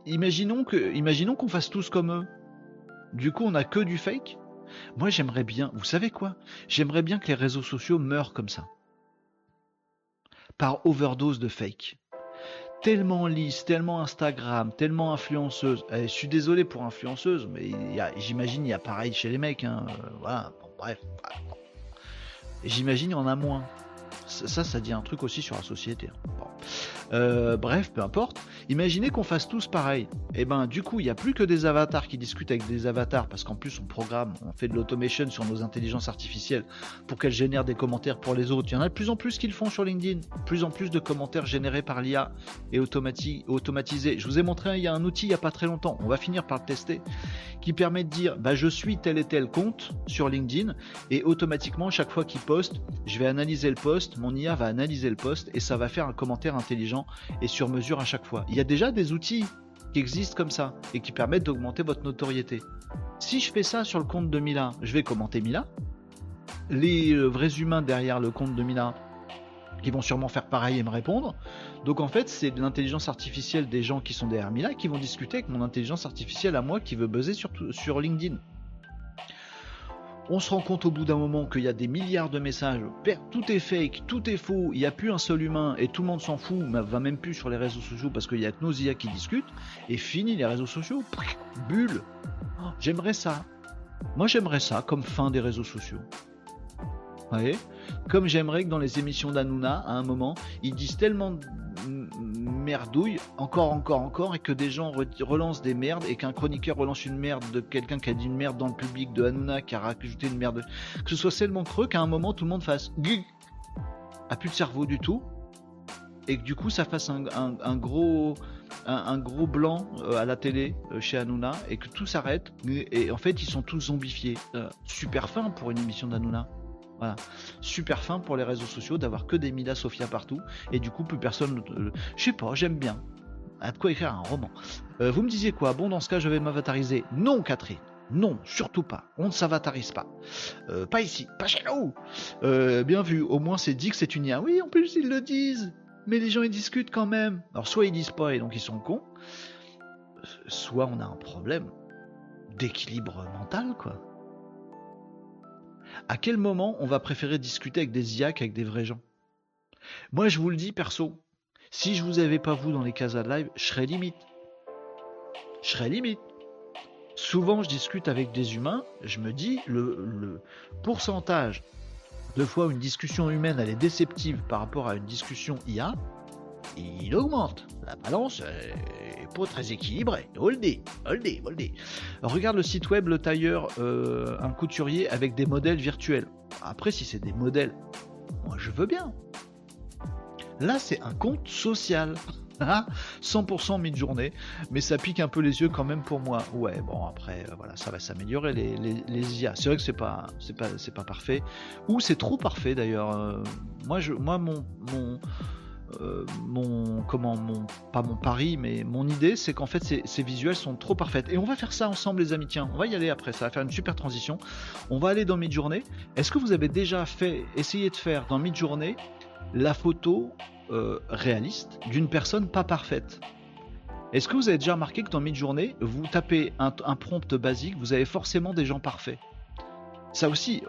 imaginons que, imaginons qu'on fasse tous comme eux. Du coup, on a que du fake. Moi, j'aimerais bien, vous savez quoi? J'aimerais bien que les réseaux sociaux meurent comme ça. Par overdose de fake. Tellement lisse, tellement Instagram, tellement influenceuse. Eh, je suis désolé pour influenceuse, mais j'imagine il y a pareil chez les mecs. Hein. Voilà, bref. J'imagine il y en a moins. Ça, ça dit un truc aussi sur la société. Hein. Euh, bref, peu importe. Imaginez qu'on fasse tous pareil. Et eh ben, du coup, il n'y a plus que des avatars qui discutent avec des avatars, parce qu'en plus, on programme, on fait de l'automation sur nos intelligences artificielles pour qu'elles génèrent des commentaires pour les autres. Il y en a de plus en plus qui le font sur LinkedIn. Plus en plus de commentaires générés par l'IA et automatisés. Je vous ai montré, il y a un outil il n'y a pas très longtemps, on va finir par le tester, qui permet de dire, bah, je suis tel et tel compte sur LinkedIn, et automatiquement, chaque fois qu'il poste, je vais analyser le post, mon IA va analyser le post, et ça va faire un commentaire intelligent et sur mesure à chaque fois. Il y a déjà des outils qui existent comme ça et qui permettent d'augmenter votre notoriété. Si je fais ça sur le compte de Mila, je vais commenter Mila. Les euh, vrais humains derrière le compte de Mila, qui vont sûrement faire pareil et me répondre. Donc en fait, c'est l'intelligence artificielle des gens qui sont derrière Mila qui vont discuter avec mon intelligence artificielle à moi qui veut buzzer sur LinkedIn on se rend compte au bout d'un moment qu'il y a des milliards de messages, tout est fake, tout est faux, il n'y a plus un seul humain et tout le monde s'en fout, va même plus sur les réseaux sociaux parce qu'il y a que qui discutent, et fini les réseaux sociaux, bulle. J'aimerais ça. Moi j'aimerais ça comme fin des réseaux sociaux. Vous voyez? Comme j'aimerais que dans les émissions d'Anouna, à un moment, ils disent tellement merdouille, encore, encore, encore, et que des gens relancent des merdes, et qu'un chroniqueur relance une merde de quelqu'un qui a dit une merde dans le public, de Hanouna qui a rajouté une merde, que ce soit tellement creux qu'à un moment tout le monde fasse a plus de cerveau du tout, et que du coup ça fasse un, gros un, gros blanc euh, à la télé euh, chez Hanouna, et que tout s'arrête, et, en fait ils sont tous zombifiés. Euh, super fin pour une émission d'Hanouna. Super fin pour les réseaux sociaux d'avoir que des Mila Sofia partout et du coup plus personne. je sais pas, j'aime bien. À quoi écrire un roman. Euh, vous me disiez quoi? Bon, dans ce cas, je vais m'avatariser. Non, Catherine. Non, surtout pas. On ne s'avatarise pas. Euh, pas ici, pas chez nous. Euh, bien vu, au moins c'est dit que c'est une IA. Oui, en plus ils le disent. Mais les gens ils discutent quand même. Alors soit ils disent pas et donc ils sont cons, soit on a un problème d'équilibre mental, quoi à quel moment on va préférer discuter avec des IA qu'avec des vrais gens? Moi, je vous le dis perso, si je vous avais pas vous dans les cases de live, je serais limite. Je serais limite. Souvent, je discute avec des humains, je me dis le, pourcentage de fois où une discussion humaine elle est déceptive par rapport à une discussion IA, il augmente. La balance est pas très équilibrée. Hold it, hold it, hold it. Regarde le site web Le Tailleur, euh, un couturier avec des modèles virtuels. Après, si c'est des modèles, moi je veux bien. Là, c'est un compte social. 100% mid-journée, mais ça pique un peu les yeux quand même pour moi. Ouais, bon après, euh, voilà, ça va s'améliorer les, IA. C'est vrai que c'est pas, c'est pas, c'est pas parfait, ou c'est trop parfait d'ailleurs. Euh, moi, je, moi, mon, mon euh, mon comment mon pas mon pari mais mon idée c'est qu'en fait ces, visuels sont trop parfaits et on va faire ça ensemble les amis. Tiens on va y aller après. Ça va faire une super transition. On va aller dans Midjourney. Est-ce que vous avez déjà fait essayer de faire dans Midjourney la photo euh, réaliste d'une personne pas parfaite? Est-ce que vous avez déjà remarqué que dans Midjourney vous tapez un, prompt basique vous avez forcément des gens parfaits? Ça aussi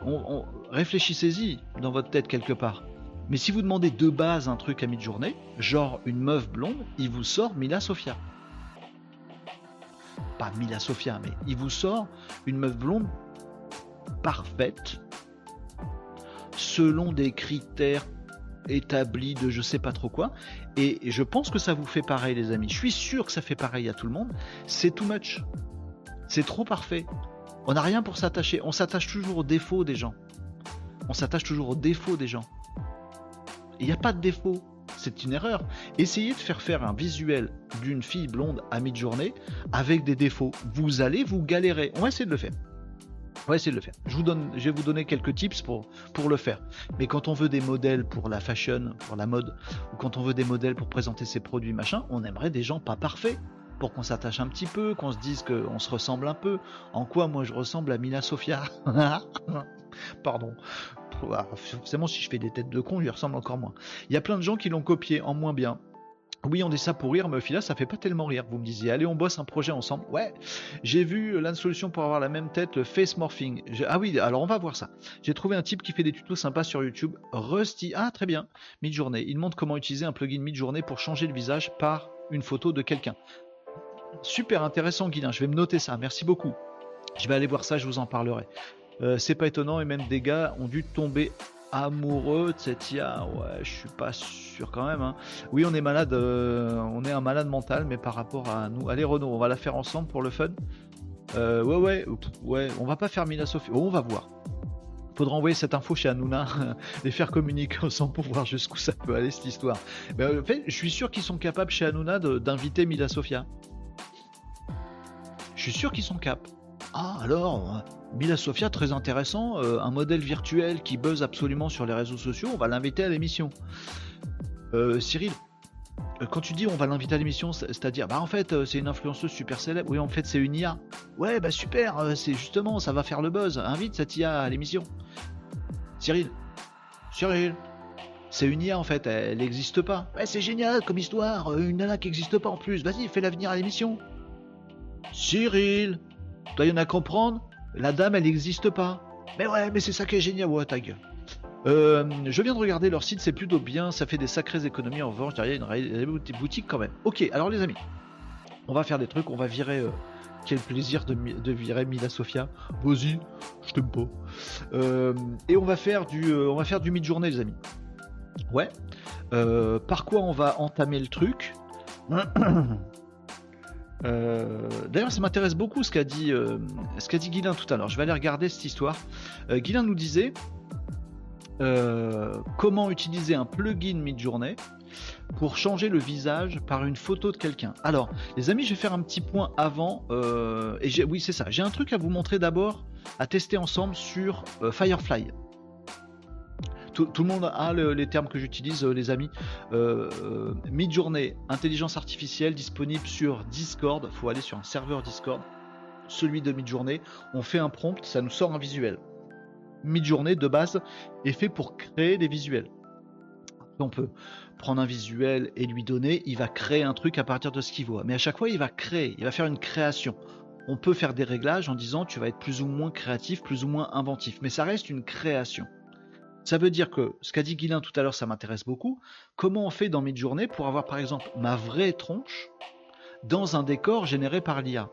réfléchissez-y dans votre tête quelque part mais si vous demandez de base un truc à mi-journée, genre une meuf blonde, il vous sort Mila Sofia. Pas Mila Sofia, mais il vous sort une meuf blonde parfaite, selon des critères établis de je sais pas trop quoi. Et je pense que ça vous fait pareil, les amis. Je suis sûr que ça fait pareil à tout le monde. C'est too much. C'est trop parfait. On n'a rien pour s'attacher. On s'attache toujours aux défauts des gens. On s'attache toujours aux défauts des gens. Il n'y a pas de défaut. C'est une erreur. Essayez de faire faire un visuel d'une fille blonde à mi-journée avec des défauts. Vous allez vous galérer. On va essayer de le faire. On va essayer de le faire. Je, vais vous donner quelques tips pour, pour le faire. Mais quand on veut des modèles pour la fashion, pour la mode, ou quand on veut des modèles pour présenter ses produits, machin, on aimerait des gens pas parfaits pour qu'on s'attache un petit peu, qu'on se dise qu'on se ressemble un peu. En quoi moi je ressemble à Mina Sofia? Pardon. Forcément, si je fais des têtes de con, il lui ressemble encore moins. Il y a plein de gens qui l'ont copié en moins bien. Oui, on dit ça pour rire, mais au final, ça fait pas tellement rire. Vous me disiez, allez, on bosse un projet ensemble. Ouais, j'ai vu la solution pour avoir la même tête, le face morphing. Ah oui, alors on va voir ça. J'ai trouvé un type qui fait des tutos sympas sur YouTube. Rusty, ah très bien, Midjourney. Il montre comment utiliser un plugin Midjourney pour changer le visage par une photo de quelqu'un. Super intéressant, Guilin. Je vais me noter ça. Merci beaucoup. Je vais aller voir ça, je vous en parlerai. Euh, c'est pas étonnant et même des gars ont dû tomber amoureux de cette IA. Ouais, je suis pas sûr quand même. Hein. Oui, on est malade, euh, on est un malade mental, mais par rapport à nous. Allez, Renaud, on va la faire ensemble pour le fun. Euh, ouais, ouais, ouais, on va pas faire Mila Sophie. on va voir. Faudra envoyer cette info chez Hanouna, les faire communiquer ensemble pour voir jusqu'où ça peut aller cette histoire. Mais en fait, je suis sûr qu'ils sont capables chez Hanouna d'inviter Mila Sofia. Je suis sûr qu'ils sont capables. Ah alors, Mila Sofia, très intéressant, euh, un modèle virtuel qui buzz absolument sur les réseaux sociaux, on va l'inviter à l'émission. Euh, Cyril, euh, quand tu dis on va l'inviter à l'émission, c'est-à-dire, bah en fait c'est une influenceuse super célèbre, oui en fait c'est une IA. Ouais bah super, c'est justement, ça va faire le buzz, invite cette IA à l'émission. Cyril, Cyril, c'est une IA en fait, elle n'existe pas. Ouais c'est génial comme histoire, une nana qui n'existe pas en plus, vas-y fais-la venir à l'émission. Cyril, toi, y en a comprendre La dame, elle n'existe pas. Mais ouais, mais c'est ça qui est génial, ouais. Euh, je viens de regarder leur site, c'est plutôt bien, ça fait des sacrées économies. En revanche, derrière, il y a une boutique quand même. Ok, alors les amis, on va faire des trucs, on va virer. Euh, quel plaisir de, virer Mila Sofia. Vas-y, je t'aime pas. Euh, et on va faire du, on va faire du mid-journée, les amis. Ouais. par quoi on va entamer le truc? Euh, d'ailleurs, ça m'intéresse beaucoup ce qu'a dit, euh, tout à l'heure. Je vais aller regarder cette histoire. Euh, nous disait comment utiliser un plugin mid-journée pour changer le visage par une photo de quelqu'un. Alors, les amis, je vais faire un petit point avant. et oui, c'est ça. J'ai un truc à vous montrer d'abord, à tester ensemble sur Firefly tout, le monde a les termes que j'utilise, euh, les amis. Euh, euh, mid-journée, intelligence artificielle disponible sur Discord. Il faut aller sur un serveur Discord, celui de mid-journée. On fait un prompt, ça nous sort un visuel. Mid-journée, de base, est fait pour créer des visuels. on peut prendre un visuel et lui donner, il va créer un truc à partir de ce qu'il voit. Mais à chaque fois, il va créer, il va faire une création. On peut faire des réglages en disant tu vas être plus ou moins créatif, plus ou moins inventif, mais ça reste une création. Ça veut dire que ce qu'a dit Guilin tout à l'heure, ça m'intéresse beaucoup. Comment on fait dans Midjourney pour avoir par exemple ma vraie tronche dans un décor généré par l'IA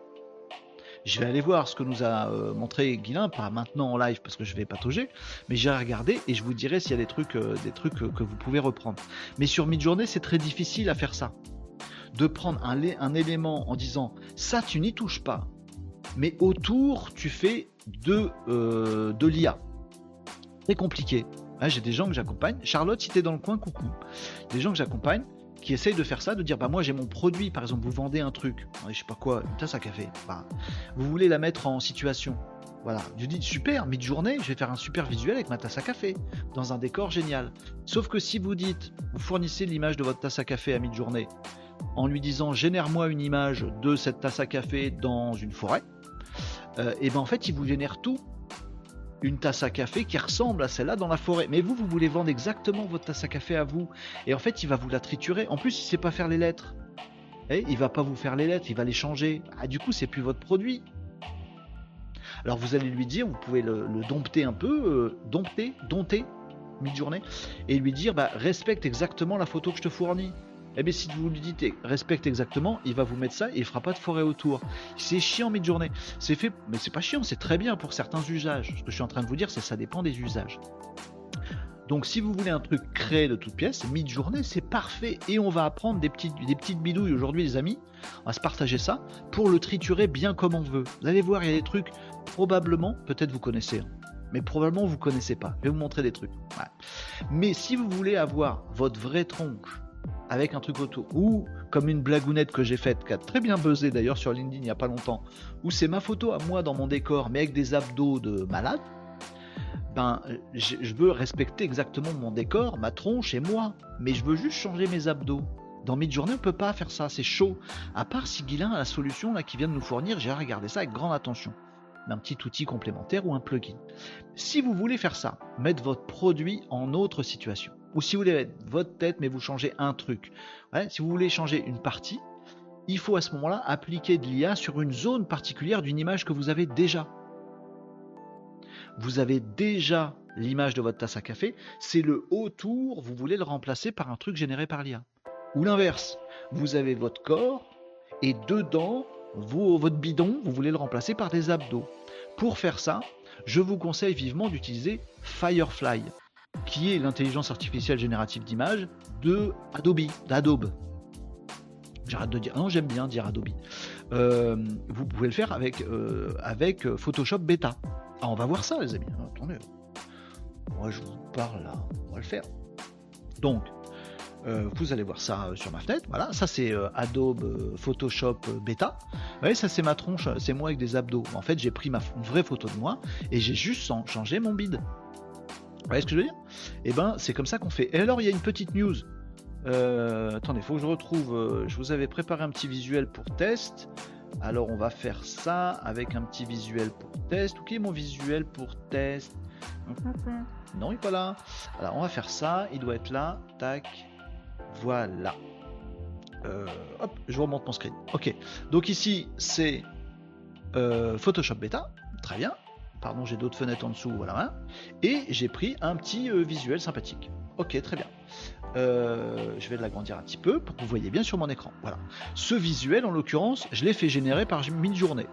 Je vais aller voir ce que nous a euh, montré Guilin, pas maintenant en live parce que je vais patauger, mais j'ai regardé et je vous dirai s'il y a des trucs, euh, des trucs euh, que vous pouvez reprendre. Mais sur Midjourney, c'est très difficile à faire ça. De prendre un, élément en disant ça tu n'y touches pas, mais autour tu fais de l'IA compliqué. Ah, j'ai des gens que j'accompagne. Charlotte, si t'es dans le coin, coucou. Des gens que j'accompagne qui essayent de faire ça, de dire bah moi j'ai mon produit, par exemple vous vendez un truc, je sais pas quoi, une tasse à café, bah, vous voulez la mettre en situation. Voilà, je dis super, mid-journée, je vais faire un super visuel avec ma tasse à café, dans un décor génial. Sauf que si vous dites, vous fournissez l'image de votre tasse à café à mid-journée, en lui disant génère-moi une image de cette tasse à café dans une forêt, euh, et ben en fait il vous génère tout une tasse à café qui ressemble à celle-là dans la forêt. Mais vous, vous voulez vendre exactement votre tasse à café à vous. Et en fait, il va vous la triturer. En plus, il sait pas faire les lettres. Et eh, il va pas vous faire les lettres, il va les changer. Ah, du coup, c'est plus votre produit. Alors vous allez lui dire, vous pouvez le, dompter un peu, euh, dompter, dompter, mid-journée, et lui dire, bah, respecte exactement la photo que je te fournis. Eh bien, si vous lui dites respecte exactement, il va vous mettre ça et il fera pas de forêt autour. C'est chiant mid-journée. C'est fait, mais c'est pas chiant, c'est très bien pour certains usages. Ce que je suis en train de vous dire, c'est ça dépend des usages. Donc, si vous voulez un truc créé de toutes pièces, mid-journée, c'est parfait. Et on va apprendre des petites, des petites bidouilles aujourd'hui, les amis. On va se partager ça pour le triturer bien comme on veut. Vous allez voir, il y a des trucs, probablement, peut-être vous connaissez, hein, mais probablement vous connaissez pas. Je vais vous montrer des trucs. Mais si vous voulez avoir votre vraie tronche avec un truc autour. Ou comme une blagounette que j'ai faite, qui a très bien buzzé d'ailleurs sur LinkedIn il n'y a pas longtemps, où c'est ma photo à moi dans mon décor, mais avec des abdos de malade. Ben, je veux respecter exactement mon décor, ma tronche et moi, mais je veux juste changer mes abdos. Dans Midjourney, on peut pas faire ça, c'est chaud. À part si Guilin a la solution là qui vient de nous fournir, j'ai regardé ça avec grande attention. Un petit outil complémentaire ou un plugin. Si vous voulez faire ça, mettre votre produit en autre situation. Ou si vous voulez mettre votre tête mais vous changez un truc. si vous voulez changer une partie, il faut à ce moment-là appliquer de l'IA sur une zone particulière d'une image que vous avez déjà. Vous avez déjà l'image de votre tasse à café, c'est le autour, vous voulez le remplacer par un truc généré par l'IA. Ou l'inverse, vous avez votre corps et dedans, vous, votre bidon, vous voulez le remplacer par des abdos. Pour faire ça, je vous conseille vivement d'utiliser Firefly, qui est l'intelligence artificielle générative d'image de Adobe, d'Adobe. J'arrête de dire, non, j'aime bien dire Adobe. Euh, vous pouvez le faire avec, euh, avec Photoshop Beta. Ah, on va voir ça, les amis. Attendez. Moi, je vous parle là. On va le faire. Donc, euh, vous allez voir ça euh, sur ma fenêtre. Voilà, ça c'est euh, Adobe Photoshop Beta. Vous voyez, ça c'est ma tronche, c'est moi avec des abdos. En fait, j'ai pris ma vraie photo de moi et j'ai juste changé mon bide. Vous voyez ce que je veux dire? Et eh ben, c'est comme ça qu'on fait. Et alors, il y a une petite news. attendez, il faut que je retrouve. je vous avais préparé un petit visuel pour test. Alors, on va faire ça avec un petit visuel pour test. Ok, mon visuel pour test. Non, il n'est pas là. Alors, on va faire ça. Il doit être là. Tac. Voilà. Euh, hop, je remonte mon screen. Ok. Donc ici, c'est euh, Photoshop Beta. Très bien. Pardon, j'ai d'autres fenêtres en dessous. Voilà. Et j'ai pris un petit euh, visuel sympathique. Ok, très bien. je vais l'agrandir un petit peu pour que vous voyez bien sur mon écran. Voilà. Ce visuel, en l'occurrence, je l'ai fait générer par mid-journée.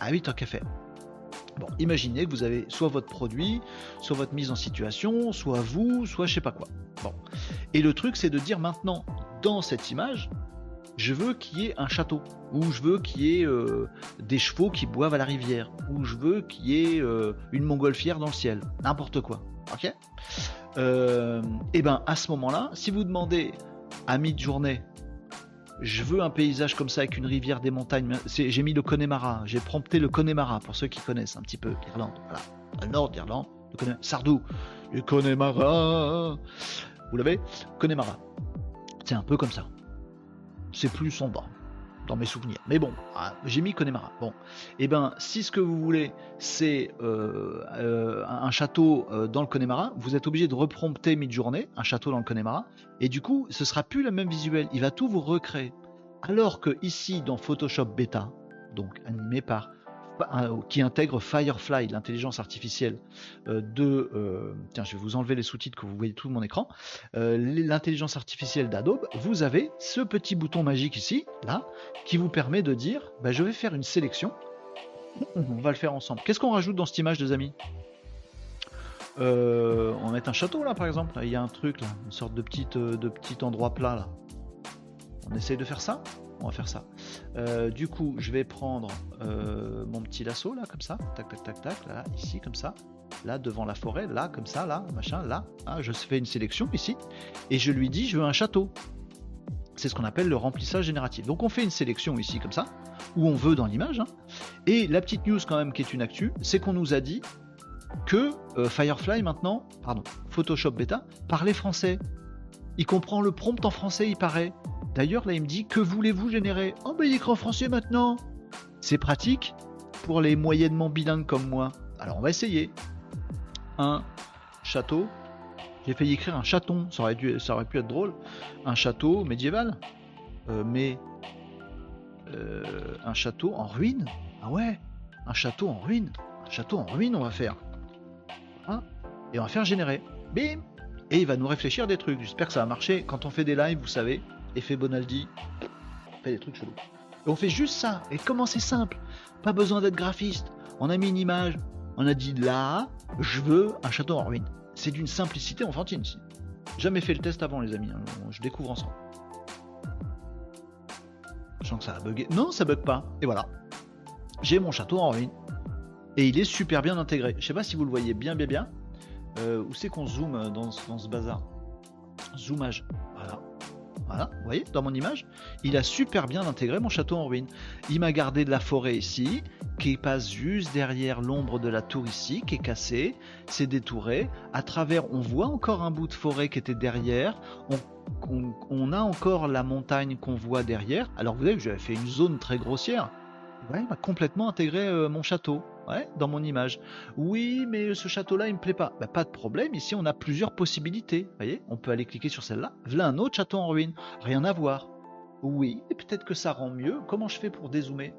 Ah oui, tant qu'à faire. Bon, imaginez que vous avez soit votre produit, soit votre mise en situation, soit vous, soit je sais pas quoi. Bon. Et le truc, c'est de dire maintenant, dans cette image, je veux qu'il y ait un château, ou je veux qu'il y ait euh, des chevaux qui boivent à la rivière, ou je veux qu'il y ait euh, une montgolfière dans le ciel, n'importe quoi. Ok? Euh, Et ben à ce moment-là, si vous demandez à mi-journée, je veux un paysage comme ça avec une rivière, des montagnes. J'ai mis le Connemara, j'ai prompté le Connemara pour ceux qui connaissent un petit peu l'Irlande. Voilà, le nord d'Irlande, Sardou, le Connemara. Vous l'avez? Connemara. C'est un peu comme ça. C'est plus sombre dans mes souvenirs. Mais bon, ah, j'ai mis Connemara. Bon, et eh ben si ce que vous voulez c'est euh, euh, un château euh, dans le Connemara, vous êtes obligé de reprompter mid-journée un château dans le Connemara, et du coup ce sera plus le même visuel. Il va tout vous recréer. Alors que ici dans Photoshop Beta, donc animé par qui intègre Firefly, l'intelligence artificielle euh, de... Euh, tiens, je vais vous enlever les sous-titres que vous voyez tout mon écran. Euh, l'intelligence artificielle d'Adobe, vous avez ce petit bouton magique ici, là, qui vous permet de dire, bah, je vais faire une sélection. On va le faire ensemble. Qu'est-ce qu'on rajoute dans cette image, des amis? On va mettre un château là par exemple. Il y a un truc là, une sorte de petit, de petit endroit plat là. On essaye de faire ça? On va faire ça. Euh, du coup, je vais prendre euh, mon petit lasso là, comme ça, tac, tac, tac, tac, là, ici, comme ça, là, devant la forêt, là, comme ça, là, machin, là. Hein, je fais une sélection ici, et je lui dis, je veux un château. C'est ce qu'on appelle le remplissage génératif. Donc on fait une sélection ici, comme ça, où on veut dans l'image. Hein. Et la petite news quand même qui est une actu, c'est qu'on nous a dit que euh, Firefly maintenant, pardon, Photoshop Beta, parlait français. Il comprend le prompt en français, il paraît. D'ailleurs, là, il me dit Que voulez-vous générer Oh, ben il en français maintenant C'est pratique pour les moyennement bilingues comme moi. Alors, on va essayer. Un château. J'ai failli écrire un chaton, ça aurait, dû, ça aurait pu être drôle. Un château médiéval. Euh, mais. Euh, un château en ruine Ah ouais Un château en ruine Un château en ruine, on va faire. Hein Et on va faire générer. Bim Et il va nous réfléchir des trucs. J'espère que ça va marcher. Quand on fait des lives, vous savez, effet Bonaldi, on fait des trucs chelous. Et on fait juste ça. Et comment c'est simple Pas besoin d'être graphiste. On a mis une image. On a dit là, je veux un château en ruine. C'est d'une simplicité enfantine. Jamais fait le test avant, les amis. Hein. Je découvre ensemble. Je sens que ça a bugué. Non, ça bug pas. Et voilà. J'ai mon château en ruine. Et il est super bien intégré. Je sais pas si vous le voyez bien, bien, bien. Euh, où c'est qu'on zoome dans, dans ce bazar? Zoomage. Vous voyez, dans mon image, il a super bien intégré mon château en ruine. Il m'a gardé de la forêt ici, qui passe juste derrière l'ombre de la tour ici, qui est cassée, c'est détouré. À travers, on voit encore un bout de forêt qui était derrière. On, a encore la montagne qu'on voit derrière. Alors vous voyez que j'avais fait une zone très grossière. Ouais, il m'a complètement intégré euh, mon château. Ouais, dans mon image. Oui, mais ce château-là, il me plaît pas. Bah, pas de problème. Ici, on a plusieurs possibilités. Voyez, on peut aller cliquer sur celle-là. Voilà un autre château en ruine. Rien à voir. Oui, peut-être que ça rend mieux. Comment je fais pour dézoomer?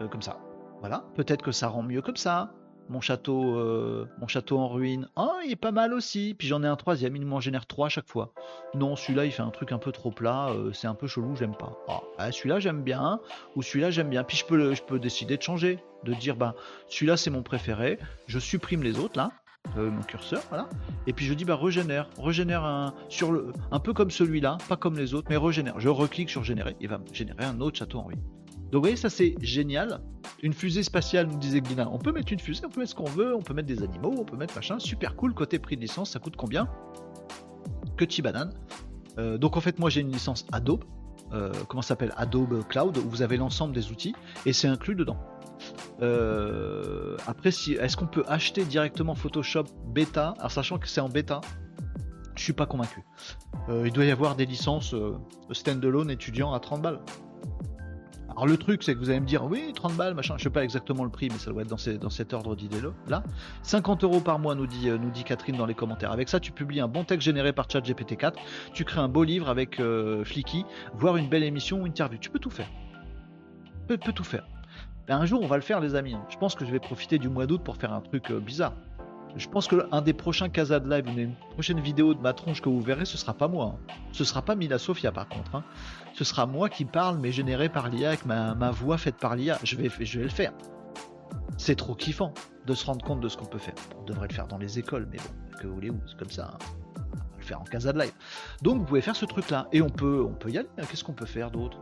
Euh, Comme ça. Voilà. Peut-être que ça rend mieux comme ça mon château, euh, mon château en ruine. Ah, il est pas mal aussi. Puis j'en ai un troisième, il m'en génère trois à chaque fois. Non, celui-là, il fait un truc un peu trop plat, euh, c'est un peu chelou, j'aime pas. Ah, celui-là, j'aime bien, ou celui-là, j'aime bien. Puis je peux, décider de changer, de dire, bah, celui-là, c'est mon préféré. Je supprime les autres, là. Euh, mon curseur, voilà. Et puis je dis bah régénère, régénère un un peu comme celui-là, pas comme les autres, mais régénère. Je reclique sur générer, il va me générer un autre château en ruine. Donc vous voyez, ça c'est génial. Une fusée spatiale, nous disait Guilin. On peut mettre une fusée, on peut mettre ce qu'on veut, on peut mettre des animaux, on peut mettre machin. Super cool. Côté prix de licence, ça coûte combien? Que chi banane. Euh, donc en fait, moi j'ai une licence Adobe. Euh, comment s'appelle? Adobe Cloud, où vous avez l'ensemble des outils et c'est inclus dedans. Euh, après, est-ce qu'on peut acheter directement Photoshop bêta Alors sachant que c'est en bêta, je suis pas convaincu. il doit y avoir des licences standalone étudiants à 30 balles. Alors le truc, c'est que vous allez me dire, oui, 30 balles, machin, je sais pas exactement le prix, mais ça doit être dans, cet ordre d'idée-là. 50 euros par mois, nous dit, euh, nous dit Catherine dans les commentaires. Avec ça, tu publies un bon texte généré par ChatGPT 4, tu crées un beau livre avec euh, Flicky, voire une belle émission ou interview. Tu peux tout faire. Tu peux, tout faire. Ben, un jour, on va le faire, les amis. Je pense que je vais profiter du mois d'août pour faire un truc euh, bizarre. Je pense que un des prochains Casa de Live, une prochaine vidéo de ma tronche que vous verrez, ce sera pas moi. Hein. Ce sera pas Mila Sofia par contre. Hein. Ce sera moi qui parle, mais généré par l'IA, avec ma, voix faite par l'IA. Je vais, le faire. C'est trop kiffant de se rendre compte de ce qu'on peut faire. On devrait le faire dans les écoles, mais bon, que voulez-vous, c'est comme ça. Hein. Le faire en Casa de Live. Donc vous pouvez faire ce truc-là. Et on peut, on peut y aller. Qu'est-ce qu'on peut faire d'autre?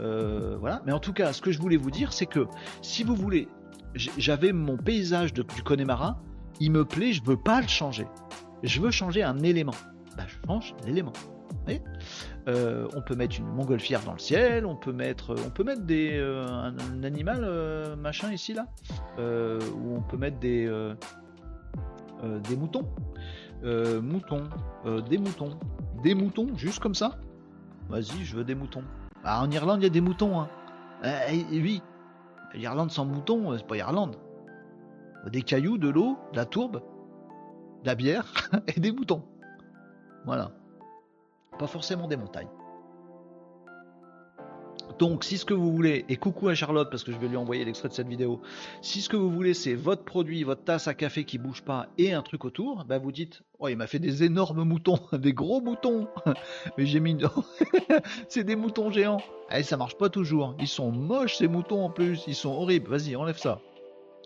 Euh, Voilà. Mais en tout cas, ce que je voulais vous dire, c'est que si vous voulez, j'avais mon paysage du Connemara il me plaît, je veux pas le changer. Je veux changer un élément. Bah, je change l'élément. Euh, on peut mettre une montgolfière dans le ciel, on peut mettre, on peut mettre des, euh, un, animal euh, machin ici là, ou on peut mettre des, des moutons, moutons, des moutons, des moutons, juste comme ça. Vas-y, je veux des moutons. Ah, en Irlande, il y a des moutons. Hein. oui, l'Irlande sans moutons, c'est pas Irlande des cailloux, de l'eau, de la tourbe, de la bière et des moutons. Voilà. Pas forcément des montagnes. Donc, si ce que vous voulez, et coucou à Charlotte parce que je vais lui envoyer l'extrait de cette vidéo, si ce que vous voulez c'est votre produit, votre tasse à café qui bouge pas et un truc autour, bah vous dites, oh il m'a fait des énormes moutons, des gros moutons, mais j'ai mis, c'est des moutons géants. Eh, ça marche pas toujours, ils sont moches ces moutons en plus, ils sont horribles, vas-y enlève ça.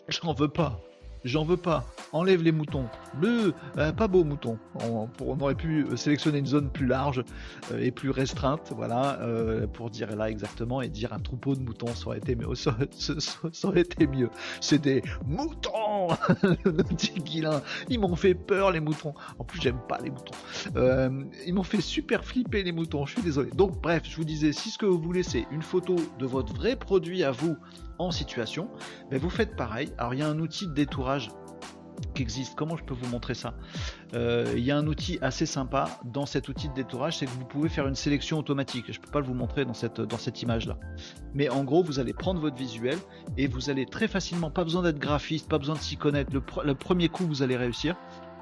J'en veux pas j'en veux pas. Enlève les moutons. Le, euh, pas beau mouton. On, aurait pu sélectionner une zone plus large euh, et plus restreinte, voilà, euh, pour dire là exactement et dire un troupeau de moutons, ça aurait été, ça, ça aurait été mieux. C'est des moutons, le petit guilin. Ils m'ont fait peur les moutons. En plus, j'aime pas les moutons. ils m'ont fait super flipper les moutons. Je suis désolé. Donc bref, je vous disais, si ce que vous voulez c'est une photo de votre vrai produit à vous en situation, mais vous faites pareil. Alors il y a un outil de détourage qui existe. Comment je peux vous montrer ça? Euh, Il y a un outil assez sympa dans cet outil de détourage, c'est que vous pouvez faire une sélection automatique. Je ne peux pas vous montrer dans cette, dans cette image là. Mais en gros, vous allez prendre votre visuel et vous allez très facilement, pas besoin d'être graphiste, pas besoin de s'y connaître. Le, premier coup, vous allez réussir.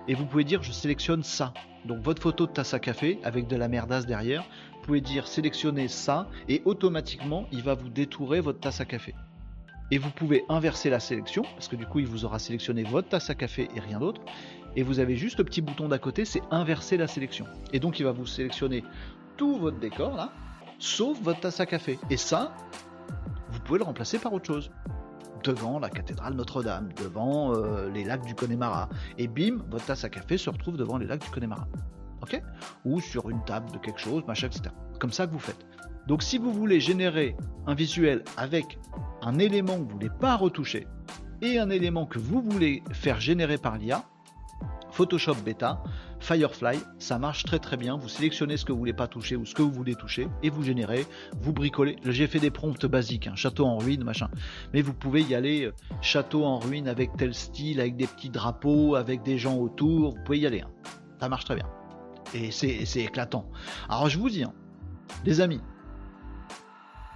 Et vous pouvez dire je sélectionne ça. Donc votre photo de tasse à café avec de la merdasse derrière. Vous pouvez dire sélectionnez ça et automatiquement il va vous détourer votre tasse à café et vous pouvez inverser la sélection, parce que du coup il vous aura sélectionné votre tasse à café et rien d'autre, et vous avez juste le petit bouton d'à côté, c'est inverser la sélection. Et donc il va vous sélectionner tout votre décor là, sauf votre tasse à café. Et ça, vous pouvez le remplacer par autre chose. Devant la cathédrale Notre-Dame, devant euh, les lacs du Connemara. Et bim, votre tasse à café se retrouve devant les lacs du Connemara. Ok? Ou sur une table de quelque chose, machin, etc. Comme ça que vous faites. Donc si vous voulez générer un visuel avec un élément que vous ne voulez pas retoucher et un élément que vous voulez faire générer par l'IA, Photoshop Beta, Firefly, ça marche très très bien. Vous sélectionnez ce que vous voulez pas toucher ou ce que vous voulez toucher et vous générez, vous bricolez. J'ai fait des prompts basiques, hein, château en ruine, machin. Mais vous pouvez y aller, euh, château en ruine avec tel style, avec des petits drapeaux, avec des gens autour. Vous pouvez y aller. Hein. Ça marche très bien. Et c'est éclatant. Alors je vous dis, hein, les amis,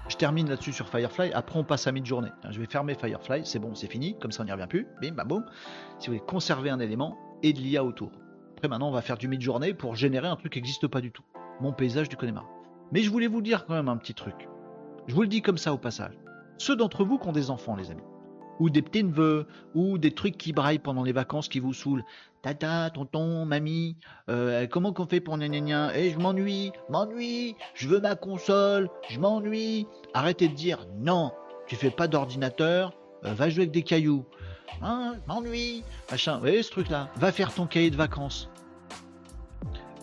je termine là-dessus sur Firefly. Après, on passe à mid-journée. Je vais fermer Firefly. C'est bon, c'est fini. Comme ça, on n'y revient plus. Bim, bam, boum. Si vous voulez conserver un élément et de l'IA autour. Après, maintenant, on va faire du mid-journée pour générer un truc qui n'existe pas du tout. Mon paysage du Connemara. Mais je voulais vous dire quand même un petit truc. Je vous le dis comme ça au passage. Ceux d'entre vous qui ont des enfants, les amis, ou des petits neveux, ou des trucs qui braillent pendant les vacances qui vous saoulent. Tata, tonton, mamie, euh, comment qu'on fait pour gna Eh, je m'ennuie, m'ennuie, je veux ma console, je m'ennuie. Arrêtez de dire non, tu fais pas d'ordinateur, euh, va jouer avec des cailloux. Hein, m'ennuie, machin. Vous voyez ce truc-là? Va faire ton cahier de vacances.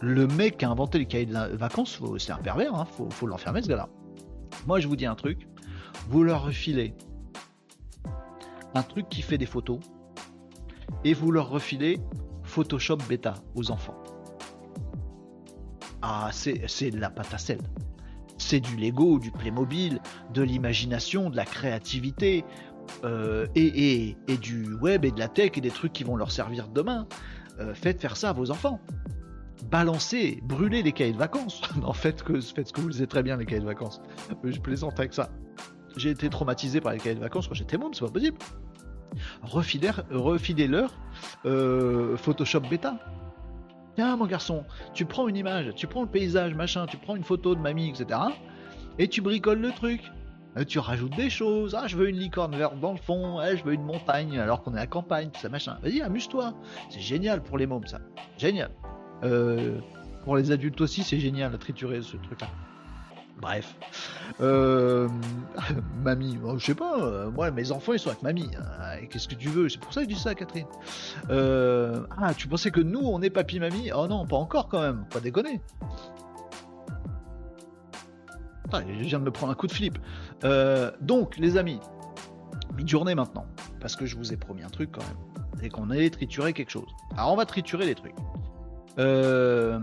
Le mec qui a inventé les cahiers de vacances, c'est un pervers, hein, faut, faut l'enfermer ce gars-là. Moi, je vous dis un truc, vous leur refilez un truc qui fait des photos et vous leur refilez Photoshop bêta aux enfants. Ah, c'est de la pâte. C'est du Lego, du Playmobil, de l'imagination, de la créativité, euh, et, du web et de la tech et des trucs qui vont leur servir demain. Euh, faites faire ça à vos enfants. Balancez, brûlez les cahiers de vacances. en fait, que, faites ce que vous savez très bien, les cahiers de vacances. Je plaisante avec ça. J'ai été traumatisé par les cahiers de vacances quand j'étais môme, c'est pas possible refilez-leur euh, Photoshop bêta. Tiens, mon garçon, tu prends une image, tu prends le paysage, machin, tu prends une photo de mamie, etc. Et tu bricoles le truc. Euh, tu rajoutes des choses. Ah, je veux une licorne verte dans le fond. Eh, je veux une montagne alors qu'on est à campagne, tout ça, machin. Vas-y, amuse-toi. C'est génial pour les mômes, ça. Génial. Euh, pour les adultes aussi, c'est génial à triturer ce truc-là. Bref. Euh, mamie, je sais pas, euh, moi mes enfants ils sont avec mamie. Hein, qu'est-ce que tu veux C'est pour ça que je dis ça, Catherine. Euh, ah, tu pensais que nous on est papy-mamie Oh non, pas encore quand même, pas déconner. Ah, je viens de me prendre un coup de flip. donc, les amis, mi-journée maintenant, parce que je vous ai promis un truc quand même, c'est qu'on allait triturer quelque chose. Alors on va triturer les trucs. Euh,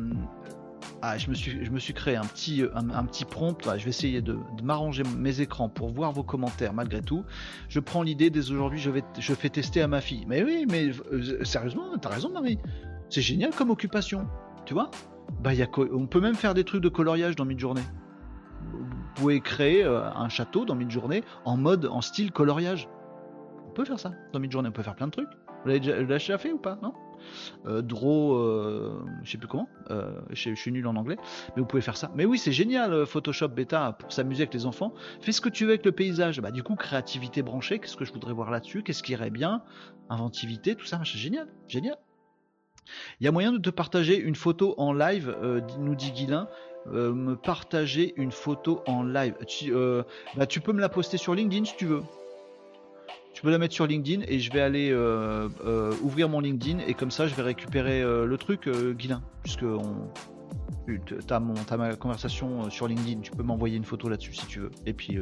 ah, je me suis, je me suis créé un petit, un, petit prompt. je vais essayer de, m'arranger mes écrans pour voir vos commentaires malgré tout. Je prends l'idée dès aujourd'hui, je vais, je fais tester à ma fille. Mais oui, mais euh, sérieusement, t'as raison, Marie. C'est génial comme occupation, tu vois. Bah, y a, on peut même faire des trucs de coloriage dans Midjourney. Vous pouvez créer euh, un château dans Midjourney en mode, en style coloriage. On peut faire ça dans Midjourney. On peut faire plein de trucs. Vous l'avez déjà fait ou pas, non? Euh, draw, euh, je sais plus comment, euh, je, suis nul en anglais, mais vous pouvez faire ça. Mais oui, c'est génial Photoshop bêta pour s'amuser avec les enfants. Fais ce que tu veux avec le paysage. Bah du coup, créativité branchée, qu'est-ce que je voudrais voir là-dessus? Qu'est-ce qui irait bien? Inventivité, tout ça, c'est génial, génial. Il y a moyen de te partager une photo en live, nous dit Guilin. me partager une photo en live. bah, tu peux me la poster sur LinkedIn si tu veux. Je peux la mettre sur LinkedIn et je vais aller euh, euh, ouvrir mon LinkedIn et comme ça je vais récupérer euh, le truc, Guilin, puisque tu as, ma conversation sur LinkedIn, tu peux m'envoyer une photo là-dessus si tu veux. Et puis,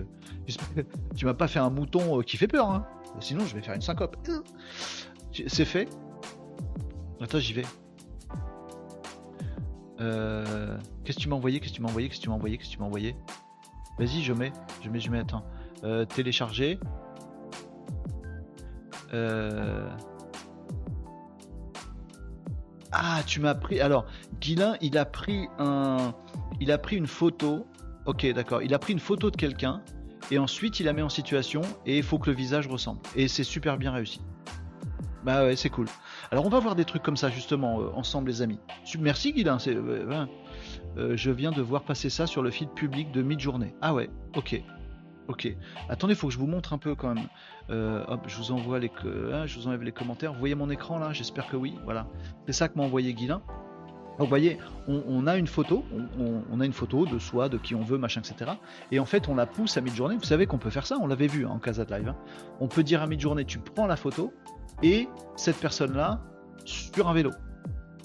tu m'as pas fait un mouton qui fait peur, hein sinon je vais faire une syncope. C'est fait. Attends, j'y vais. Qu'est-ce que tu m'as envoyé? Qu'est-ce que tu m'as envoyé? Qu'est-ce que tu m'as envoyé? Qu'est-ce que tu m'as envoyé? Vas-y, je mets, je mets, je mets. Attends. télécharger. Euh, ah, tu m'as pris. Alors, Guilin, il a pris un. Il a pris une photo. Ok, d'accord. Il a pris une photo de quelqu'un et ensuite il la met en situation et il faut que le visage ressemble. Et c'est super bien réussi. Bah ouais, c'est cool. Alors on va voir des trucs comme ça justement euh, ensemble les amis. Merci Guilin, euh, je viens de voir passer ça sur le feed public de mid-journée. Ah ouais, ok. Ok. Attendez, il faut que je vous montre un peu quand même. Euh, hop, je vous envoie les, hein, je vous enlève les commentaires. Vous voyez mon écran là? J'espère que oui. Voilà. C'est ça que m'a envoyé Guilin. Vous voyez, on, a une photo, on, a une photo de soi, de qui on veut, machin, etc. Et en fait, on la pousse à mi-journée. Vous savez qu'on peut faire ça, on l'avait vu hein, en Casa de Live. Hein. On peut dire à mi-journée, tu prends la photo et cette personne-là sur un vélo.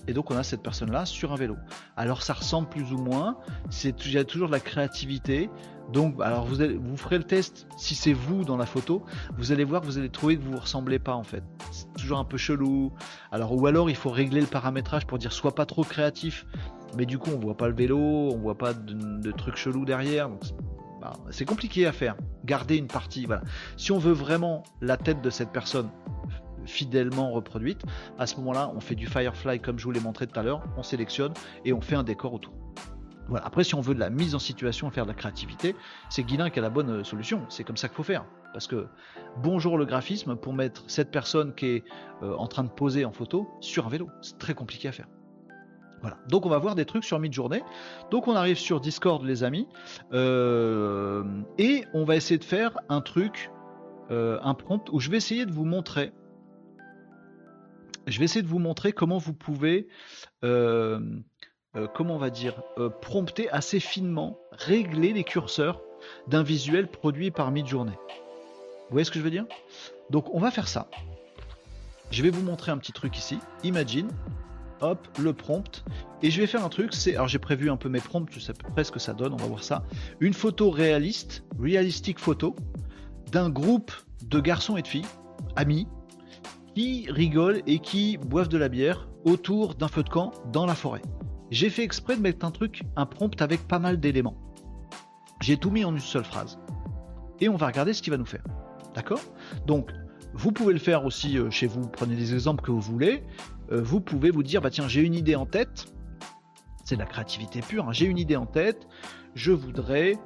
Et donc on a cette personne-là sur un vélo. Alors ça ressemble plus ou moins, c'est il y a toujours de la créativité, donc, alors vous, vous ferez le test. Si c'est vous dans la photo, vous allez voir que vous allez trouver que vous ne ressemblez pas en fait. toujours un peu chelou. Alors ou alors il faut régler le paramétrage pour dire soit pas trop créatif, mais du coup on voit pas le vélo, on voit pas de, trucs chelous derrière. Bah, c'est compliqué à faire. Garder une partie, voilà. Si on veut vraiment la tête de cette personne fidèlement reproduite, à ce moment-là, on fait du Firefly comme je vous l'ai montré tout à l'heure, on sélectionne et on fait un décor autour. Voilà. Après, si on veut de la mise en situation, faire de la créativité, c'est Guilin qui a la bonne euh, solution. C'est comme ça qu'il faut faire. Parce que bonjour le graphisme pour mettre cette personne qui est euh, en train de poser en photo sur un vélo. C'est très compliqué à faire. Voilà. Donc on va voir des trucs sur mid-journée. Donc on arrive sur Discord les amis. Euh, et on va essayer de faire un truc, un prompt, où je vais essayer de vous montrer. Je vais essayer de vous montrer comment vous pouvez euh, comment on va dire, euh, prompter assez finement, régler les curseurs d'un visuel produit par Midjourney. Vous voyez ce que je veux dire? Donc on va faire ça. Je vais vous montrer un petit truc ici. Imagine, hop, le prompt. Et je vais faire un truc, c'est, alors j'ai prévu un peu mes prompts, je sais à peu près ce que ça donne, on va voir ça. Une photo réaliste, réalistique photo, d'un groupe de garçons et de filles, amis, qui rigolent et qui boivent de la bière autour d'un feu de camp dans la forêt. J'ai fait exprès de mettre un truc, un prompt avec pas mal d'éléments. J'ai tout mis en une seule phrase. Et on va regarder ce qu'il va nous faire. D'accord? Donc, vous pouvez le faire aussi euh, chez vous, prenez des exemples que vous voulez. Euh, vous pouvez vous dire, bah tiens, j'ai une idée en tête. C'est de la créativité pure. Hein. J'ai une idée en tête. Je voudrais,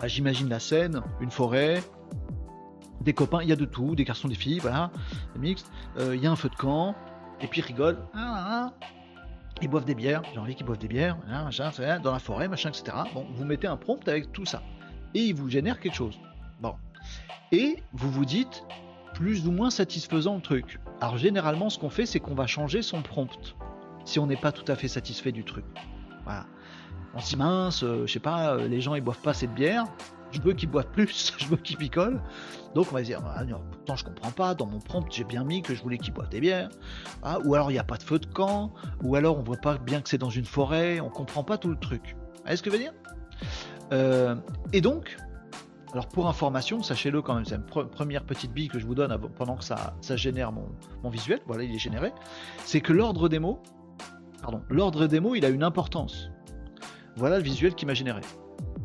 ah, j'imagine la scène, une forêt, des copains, il y a de tout, des garçons, des filles, voilà, mixte. Euh, il y a un feu de camp, et puis rigole. Ah, ah, ils boivent des bières, j'ai envie qu'ils boivent des bières, machin, dans la forêt, machin, etc. Bon, vous mettez un prompt avec tout ça. Et il vous génère quelque chose. Bon. Et vous vous dites, plus ou moins satisfaisant le truc. Alors généralement, ce qu'on fait, c'est qu'on va changer son prompt. Si on n'est pas tout à fait satisfait du truc. Voilà. On dit mince, euh, je sais pas, euh, les gens ils boivent pas cette bière je veux qu'il boive plus, je veux qu'il picole. Donc on va dire, ah, pourtant je comprends pas, dans mon prompt j'ai bien mis que je voulais qu'il boive des bières. Ah, ou alors il n'y a pas de feu de camp, ou alors on voit pas bien que c'est dans une forêt, on comprend pas tout le truc. Vous voyez ce que je veux dire? Euh, Et donc, alors pour information, sachez-le quand même, c'est une première petite bille que je vous donne pendant que ça, ça génère mon, mon, visuel, voilà il est généré, c'est que l'ordre des mots, pardon, l'ordre des mots il a une importance. Voilà le visuel qui m'a généré.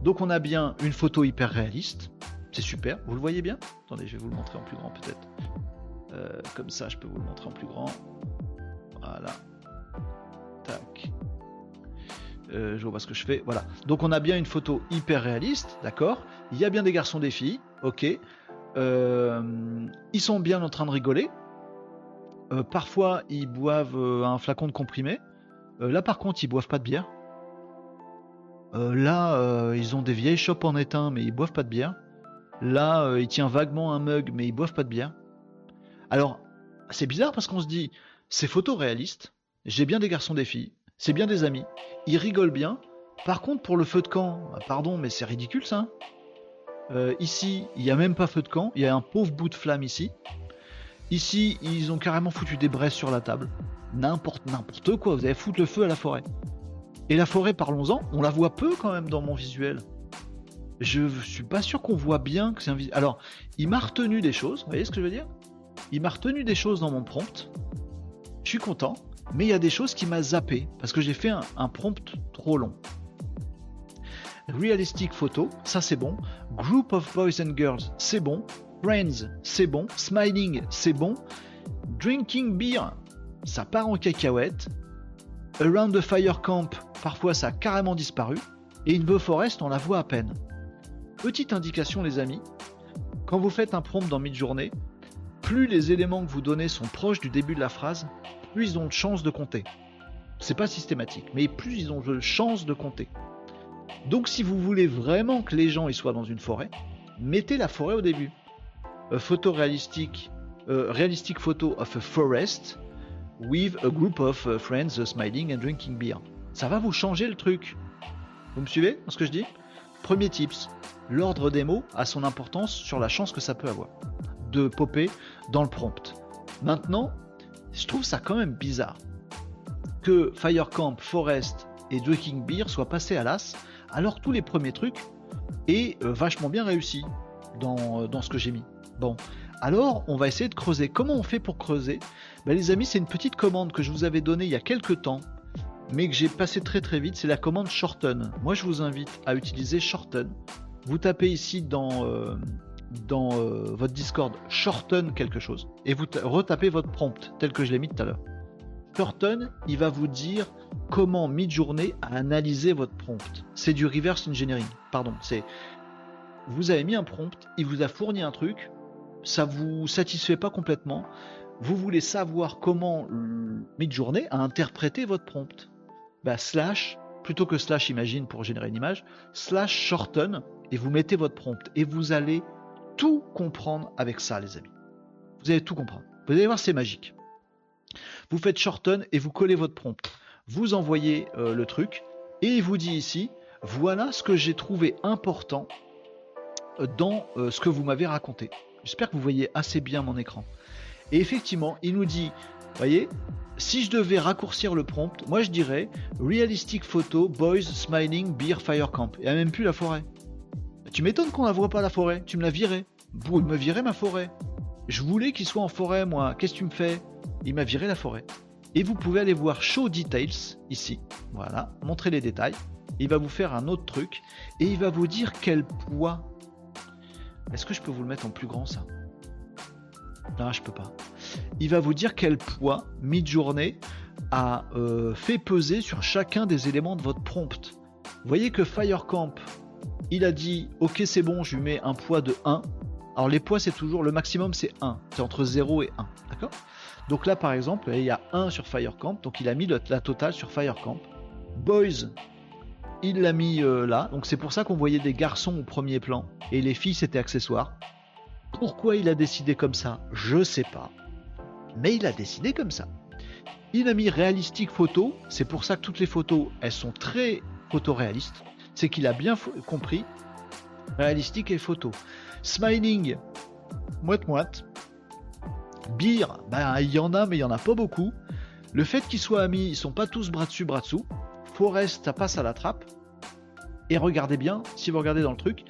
Donc on a bien une photo hyper réaliste. C'est super. Vous le voyez bien? Attendez, je vais vous le montrer en plus grand peut-être. Euh, comme ça, je peux vous le montrer en plus grand. Voilà. Tac. Euh, je vois ce que je fais. Voilà. Donc on a bien une photo hyper réaliste, d'accord? Il y a bien des garçons, des filles, ok. Euh, ils sont bien en train de rigoler. parfois, ils boivent un flacon de comprimé. là, par contre, ils boivent pas de bière. Euh, là, euh, ils ont des vieilles chopes en étain, mais ils boivent pas de bière. Là, euh, il tient vaguement un mug, mais ils boivent pas de bière. Alors, c'est bizarre parce qu'on se dit, c'est photoréaliste, j'ai bien des garçons, des filles, c'est bien des amis, ils rigolent bien. Par contre, pour le feu de camp, pardon, mais c'est ridicule ça. ici, il n'y a même pas feu de camp, il y a un pauvre bout de flamme ici. Ici, ils ont carrément foutu des braises sur la table. N'importe, n'importe quoi, vous allez foutre le feu à la forêt. Et la forêt, parlons-en, on la voit peu quand même dans mon visuel. Je suis pas sûr qu'on voit bien que c'est un visuel. Alors, il m'a retenu des choses, vous voyez ce que je veux dire? Il m'a retenu des choses dans mon prompt. Je suis content, mais il y a des choses qui m'a zappé parce que j'ai fait un, prompt trop long. Realistic photo, ça c'est bon. Group of boys and girls, c'est bon. Friends, c'est bon. Smiling, c'est bon. Drinking beer, ça part en cacahuète. Around the Fire Camp, parfois ça a carrément disparu. Et In the Forest, on la voit à peine. Petite indication, les amis, quand vous faites un prompt dans mid-journée, plus les éléments que vous donnez sont proches du début de la phrase, plus ils ont de chances de compter. C'est pas systématique, mais plus ils ont de chances de compter. Donc si vous voulez vraiment que les gens y soient dans une forêt, mettez la forêt au début. photo réalistique, euh, réalistique photo of a forest, with a group of uh, friends uh, smiling and drinking beer. Ça va vous changer le truc? Vous me suivez dans ce que je dis? Premier tips, l'ordre des mots a son importance sur la chance que ça peut avoir de popper dans le prompt. Maintenant, je trouve ça quand même bizarre que Firecamp, Forest et Drinking Beer soient passés à l'as, alors tous les premiers trucs est euh, vachement bien réussi euh, dans ce que j'ai mis. Bon, Alors, on va essayer de creuser. Comment on fait pour creuser ben, Les amis, c'est une petite commande que je vous avais donnée il y a quelques temps, mais que j'ai passé très très vite. C'est la commande shorten. Moi, je vous invite à utiliser shorten. Vous tapez ici dans, euh, dans euh, votre Discord shorten quelque chose et vous retapez votre prompt tel que je l'ai mis tout à l'heure. Shorten, il va vous dire comment mid-journée a analysé votre prompt. C'est du reverse engineering. Pardon, c'est vous avez mis un prompt, il vous a fourni un truc, ça vous satisfait pas complètement, vous voulez savoir comment Midjourney a interprété votre prompt. Bah, slash, plutôt que slash imagine pour générer une image, slash shorten et vous mettez votre prompt et vous allez tout comprendre avec ça, les amis. Vous allez tout comprendre. Vous allez voir, c'est magique. Vous faites shorten et vous collez votre prompt. Vous envoyez euh, le truc et il vous dit ici, voilà ce que j'ai trouvé important dans euh, ce que vous m'avez raconté. J'espère que vous voyez assez bien mon écran. Et effectivement, il nous dit, voyez, si je devais raccourcir le prompt, moi je dirais Realistic photo, boys smiling, beer, fire camp. N'y a même plus la forêt. Tu m'étonnes qu'on la voit pas la forêt, tu me la virais. Vous me virez ma forêt. Je voulais qu'il soit en forêt, moi. Qu'est-ce que tu me fais? Il m'a viré la forêt. Et vous pouvez aller voir Show Details ici. Voilà, montrer les détails. Il va vous faire un autre truc et il va vous dire quel poids est-ce que je peux vous le mettre en plus grand ça? Non, je peux pas. Il va vous dire quel poids mid-journée a euh, fait peser sur chacun des éléments de votre prompt. Vous voyez que Firecamp, il a dit ok c'est bon, je lui mets un poids de 1. Alors les poids c'est toujours le maximum c'est 1, c'est entre 0 et 1, d'accord? Donc là par exemple, il y a 1 sur Firecamp, donc il a mis la totale sur Firecamp. Boys, il l'a mis euh, là, donc c'est pour ça qu'on voyait des garçons au premier plan et les filles c'était accessoire. Pourquoi il a décidé comme ça? Je sais pas. Mais il a décidé comme ça. Il a mis réalistique photo, c'est pour ça que toutes les photos elles sont très photoréalistes. C'est qu'il a bien compris réalistique et photo. Smiling, moite moite. Beer, ben, il y en a mais il y en a pas beaucoup. Le fait qu'ils soient amis, ils sont pas tous bras dessus bras dessous. Forest, ça passe à la trappe. Et regardez bien, si vous regardez dans le truc,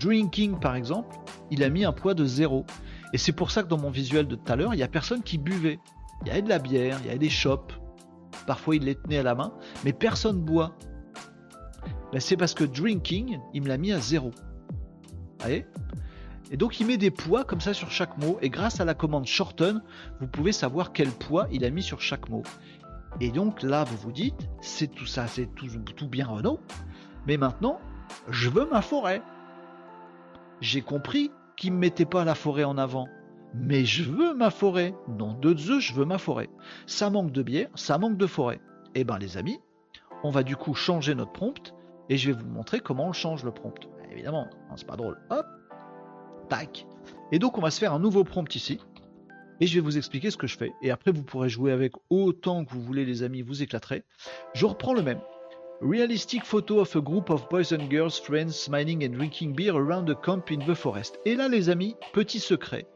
Drinking par exemple, il a mis un poids de 0. Et c'est pour ça que dans mon visuel de tout à l'heure, il n'y a personne qui buvait. Il y avait de la bière, il y avait des chopes. Parfois il les tenait à la main, mais personne boit. Ben, c'est parce que drinking, il me l'a mis à 0. voyez? Et donc il met des poids comme ça sur chaque mot, et grâce à la commande shorten, vous pouvez savoir quel poids il a mis sur chaque mot. Et donc là, vous vous dites, c'est tout ça, c'est tout, tout, bien Renault, mais maintenant, je veux ma forêt. J'ai compris qu'il ne mettait pas la forêt en avant, mais je veux ma forêt. Non, de Zeus, je veux ma forêt. Ça manque de bière, ça manque de forêt. Eh ben les amis, on va du coup changer notre prompt, et je vais vous montrer comment on change le prompt. Évidemment, hein, c'est pas drôle. Hop, tac. Et donc on va se faire un nouveau prompt ici et je vais vous expliquer ce que je fais. Et après, vous pourrez jouer avec autant que vous voulez, les amis, vous éclaterez. Je reprends le même. Realistic photo of a group of boys and girls, friends, smiling and drinking beer around a camp in the forest. Et là, les amis, petit secret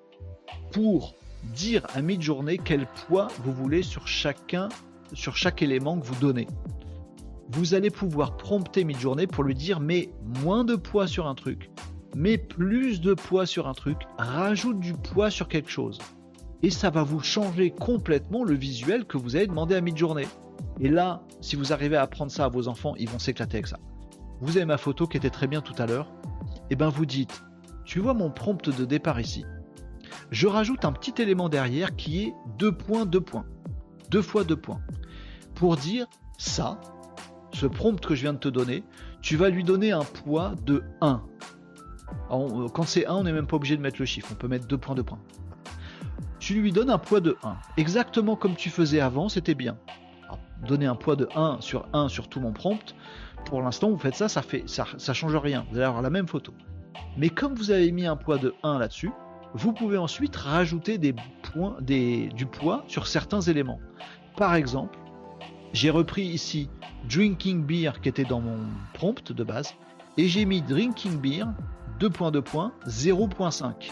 pour dire à mi-journée quel poids vous voulez sur chacun, sur chaque élément que vous donnez. Vous allez pouvoir prompter mi-journée pour lui dire mais moins de poids sur un truc, mais plus de poids sur un truc, rajoute du poids sur quelque chose et ça va vous changer complètement le visuel que vous avez demandé à mi-journée. Et là, si vous arrivez à apprendre ça à vos enfants, ils vont s'éclater avec ça. Vous avez ma photo qui était très bien tout à l'heure. Et eh bien vous dites, tu vois mon prompt de départ ici. Je rajoute un petit élément derrière qui est 2 points, 2 points. 2 fois 2 points. Pour dire ça, ce prompt que je viens de te donner, tu vas lui donner un poids de 1. Euh, quand c'est 1, on n'est même pas obligé de mettre le chiffre, on peut mettre 2 points, 2 points tu lui donnes un poids de 1. Exactement comme tu faisais avant, c'était bien. Donner un poids de 1 sur 1 sur tout mon prompt, pour l'instant vous faites ça, ça fait ça, ça change rien. Vous allez avoir la même photo. Mais comme vous avez mis un poids de 1 là-dessus, vous pouvez ensuite rajouter des points, des, du poids sur certains éléments. Par exemple, j'ai repris ici drinking beer qui était dans mon prompt de base et j'ai mis drinking beer 2 points de points 0.5.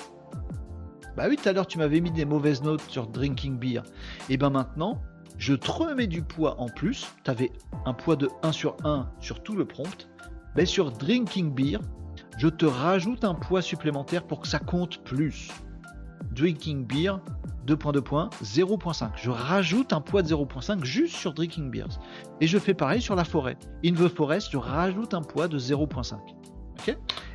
Bah oui, tout à l'heure tu m'avais mis des mauvaises notes sur drinking beer. Et ben maintenant, je te remets du poids en plus. Tu avais un poids de 1 sur 1 sur tout le prompt. Mais sur drinking beer, je te rajoute un poids supplémentaire pour que ça compte plus. drinking beer, 2 points, 2 points, 0.5. Je rajoute un poids de 0.5 juste sur drinking beers. Et je fais pareil sur la forêt. In the forest, je rajoute un poids de 0.5.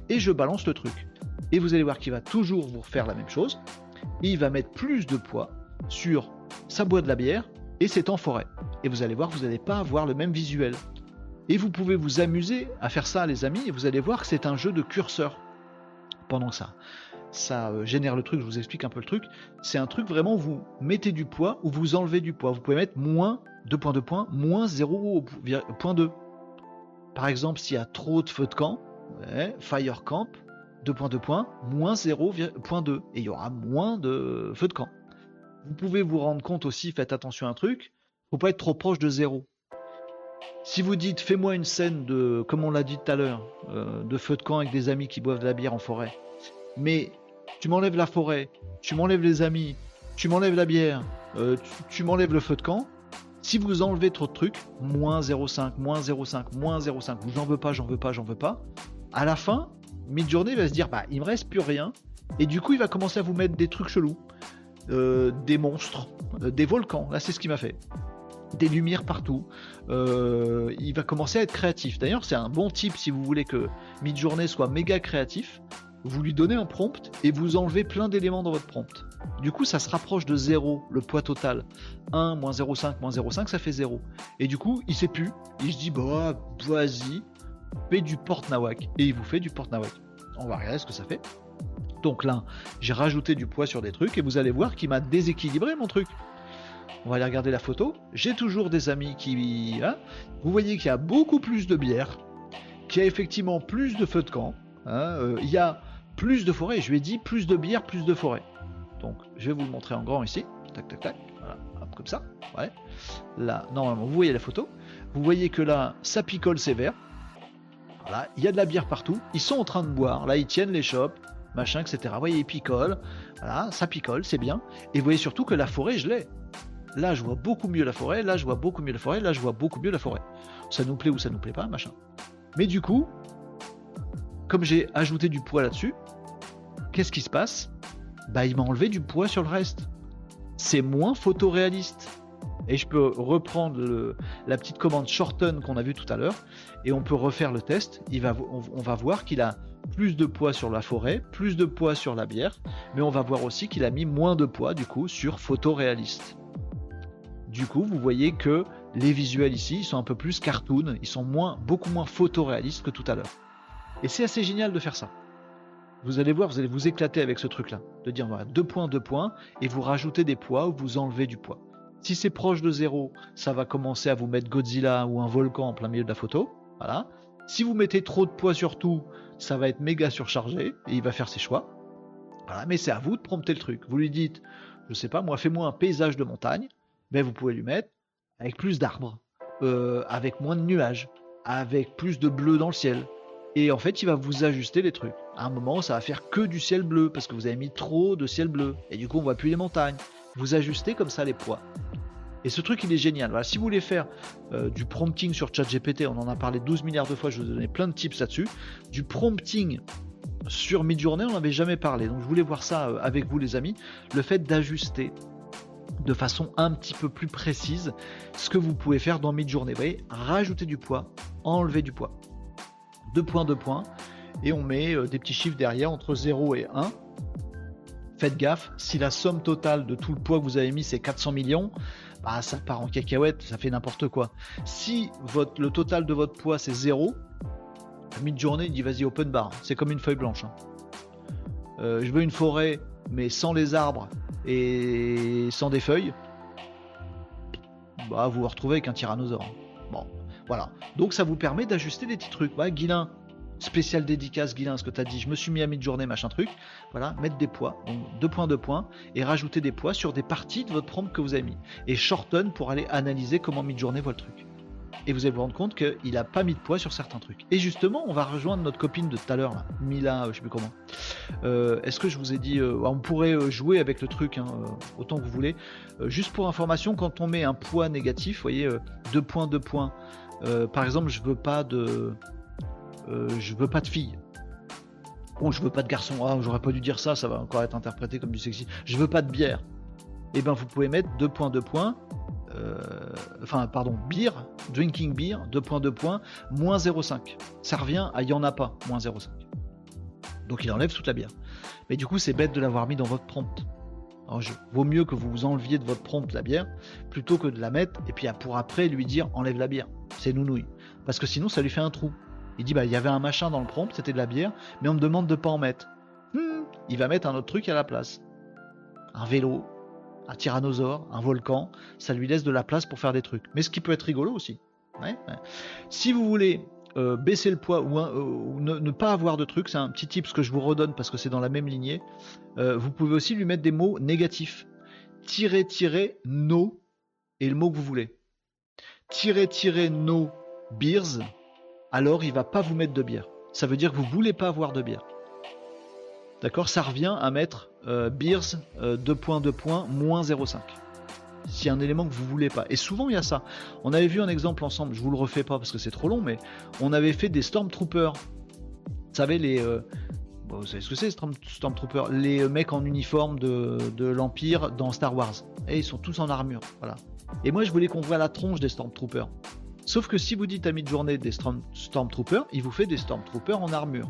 et je balance le truc. Et vous allez voir qu'il va toujours vous refaire la même chose. Il va mettre plus de poids sur sa boîte de la bière et c'est en forêt. Et vous allez voir, vous n'allez pas avoir le même visuel. Et vous pouvez vous amuser à faire ça, les amis, et vous allez voir que c'est un jeu de curseur pendant ça. Ça euh, génère le truc, je vous explique un peu le truc. C'est un truc vraiment, vous mettez du poids ou vous enlevez du poids. Vous pouvez mettre moins 2.2 points, moins 0.2. Par exemple, s'il y a trop de feux de camp, fire camp, 2.2 points, moins 0.2. Et il y aura moins de feux de camp. Vous pouvez vous rendre compte aussi, faites attention à un truc, faut pas être trop proche de 0. Si vous dites fais-moi une scène de, comme on l'a dit tout à l'heure, euh, de feu de camp avec des amis qui boivent de la bière en forêt, mais tu m'enlèves la forêt, tu m'enlèves les amis, tu m'enlèves la bière, euh, tu, m'enlèves le feu de camp, si vous enlevez trop de trucs, moins 0,5, moins 0,5, moins 0,5, j'en veux pas, j'en veux pas, j'en veux pas, à la fin, Midjourney va se dire, bah il me reste plus rien, et du coup il va commencer à vous mettre des trucs chelous, des monstres, des volcans, là c'est ce qu'il m'a fait des lumières partout. Euh, il va commencer à être créatif. D'ailleurs, c'est un bon type si vous voulez que Midjourney soit méga créatif. Vous lui donnez un prompt et vous enlevez plein d'éléments dans votre prompt. Du coup, ça se rapproche de 0, le poids total. 1, moins 0,5, moins 0,5, ça fait 0. Et du coup, il sait plus. Il se dit, bah, vas-y, fais du porte-nawak. Et il vous fait du porte-nawak. On va regarder ce que ça fait. Donc là, j'ai rajouté du poids sur des trucs et vous allez voir qu'il m'a déséquilibré mon truc. On va aller regarder la photo. J'ai toujours des amis qui. Hein, vous voyez qu'il y a beaucoup plus de bière, qu'il y a effectivement plus de feux de camp. Hein, euh, il y a plus de forêt. Je lui ai dit plus de bière, plus de forêt. Donc, je vais vous le montrer en grand ici. Tac, tac, tac. Voilà, comme ça. Ouais. Là, normalement, vous voyez la photo. Vous voyez que là, ça picole sévère. Voilà, il y a de la bière partout. Ils sont en train de boire. Là, ils tiennent les chopes, machin, etc. Vous voyez, ils picolent. Voilà, ça picole, c'est bien. Et vous voyez surtout que la forêt, je l'ai. Là, je vois beaucoup mieux la forêt, là, je vois beaucoup mieux la forêt, là, je vois beaucoup mieux la forêt. Ça nous plaît ou ça nous plaît pas, machin. Mais du coup, comme j'ai ajouté du poids là-dessus, qu'est-ce qui se passe? Bah, il m'a enlevé du poids sur le reste. C'est moins photoréaliste. Et je peux reprendre la petite commande shorten qu'on a vu tout à l'heure et on peut refaire le test. On va voir qu'il a plus de poids sur la forêt, plus de poids sur la bière, mais on va voir aussi qu'il a mis moins de poids du coup sur photoréaliste. Du coup, vous voyez que les visuels ici, ils sont un peu plus cartoon, ils sont beaucoup moins photoréalistes que tout à l'heure. Et c'est assez génial de faire ça. Vous allez voir, vous allez vous éclater avec ce truc-là, de dire voilà, deux points, deux points, et vous rajoutez des poids ou vous enlevez du poids. Si c'est proche de zéro, ça va commencer à vous mettre Godzilla ou un volcan en plein milieu de la photo. Voilà. Si vous mettez trop de poids sur tout, ça va être méga surchargé et il va faire ses choix. Voilà, mais c'est à vous de prompter le truc. Vous lui dites, je sais pas, moi fais-moi un paysage de montagne ben vous pouvez lui mettre avec plus d'arbres, euh, avec moins de nuages, avec plus de bleu dans le ciel. Et en fait, il va vous ajuster les trucs. À un moment, ça va faire que du ciel bleu parce que vous avez mis trop de ciel bleu. Et du coup, on voit plus les montagnes. Vous ajustez comme ça les poids. Et ce truc, il est génial. Voilà, si vous voulez faire euh, du prompting sur ChatGPT, on en a parlé 12 milliards de fois, je vous ai donné plein de tips là-dessus. Du prompting sur Midjourney, on n'avait jamais parlé. Donc je voulais voir ça euh, avec vous, les amis. Le fait d'ajuster de façon un petit peu plus précise ce que vous pouvez faire dans Midjourney. Vous voyez, rajouter du poids, enlever du poids. Deux points, deux points, et on met euh, des petits chiffres derrière entre 0 et 1. Faites gaffe, si la somme totale de tout le poids que vous avez mis c'est 400 millions, bah ça part en cacahuète, ça fait n'importe quoi. Si votre, le total de votre poids c'est 0, Midjourney il dit vas-y open bar, c'est comme une feuille blanche. Hein. Euh, je veux une forêt mais sans les arbres et sans des feuilles, bah, vous vous retrouvez avec un tyrannosaure. Bon, voilà. Donc ça vous permet d'ajuster des petits trucs. Ouais, Guilin, spécial dédicace Guilin, ce que tu as dit, je me suis mis à mi-journée, machin truc. Voilà, mettre des poids, donc deux points, deux points, et rajouter des poids sur des parties de votre prompt que vous avez mis. Et shorten pour aller analyser comment mi-journée voit le truc et vous allez vous rendre compte qu'il n'a pas mis de poids sur certains trucs. Et justement, on va rejoindre notre copine de tout à l'heure, Mila, euh, je sais plus comment. Euh, est-ce que je vous ai dit, euh, on pourrait jouer avec le truc hein, autant que vous voulez. juste pour information, quand on met un poids négatif, vous voyez, deux points, deux points. par exemple, je veux pas de, je veux pas de fille. Bon, je veux pas de garçon, ah, j'aurais pas dû dire ça, ça va encore être interprété comme du sexy. Je veux pas de bière. Eh ben, vous pouvez mettre deux points, deux points, euh, enfin, pardon, beer, drinking beer, deux points, deux points, moins 0,5. Ça revient à y en a pas, moins 0,5. Donc il enlève toute la bière. Mais du coup, c'est bête de l'avoir mis dans votre prompt. Vaut mieux que vous vous enleviez de votre prompt la bière plutôt que de la mettre et puis pour après lui dire enlève la bière. C'est nounouille. Parce que sinon, ça lui fait un trou. Il dit bah il y avait un machin dans le prompt, c'était de la bière, mais on me demande de pas en mettre. Hmm, il va mettre un autre truc à la place. Un vélo, un tyrannosaure, un volcan, ça lui laisse de la place pour faire des trucs. Mais ce qui peut être rigolo aussi. Si vous voulez euh, baisser le poids ou, euh, ne, pas avoir de trucs, c'est un petit tip que je vous redonne parce que c'est dans la même lignée. Euh, vous pouvez aussi lui mettre des mots négatifs. Tirer, tirer, no, et le mot que vous voulez. Tirer, tirer, no, beers, alors il va pas vous mettre de bière. Ça veut dire que vous voulez pas avoir de bière. D'accord? Ça revient à mettre beers, 2 points, 2 points, moins 0,5 s'il y a un élément que vous voulez pas. Et souvent il y a ça. On avait vu un exemple ensemble, je vous le refais pas parce que c'est trop long, mais on avait fait des Stormtroopers. Vous savez, les. Euh, vous savez ce que c'est, Stormtroopers Les euh, mecs en uniforme de, l'Empire dans Star Wars. Et ils sont tous en armure. Voilà. Et moi je voulais qu'on voit la tronche des Stormtroopers. Sauf que si vous dites à mi-journée des Stormtroopers, il vous fait des Stormtroopers en armure.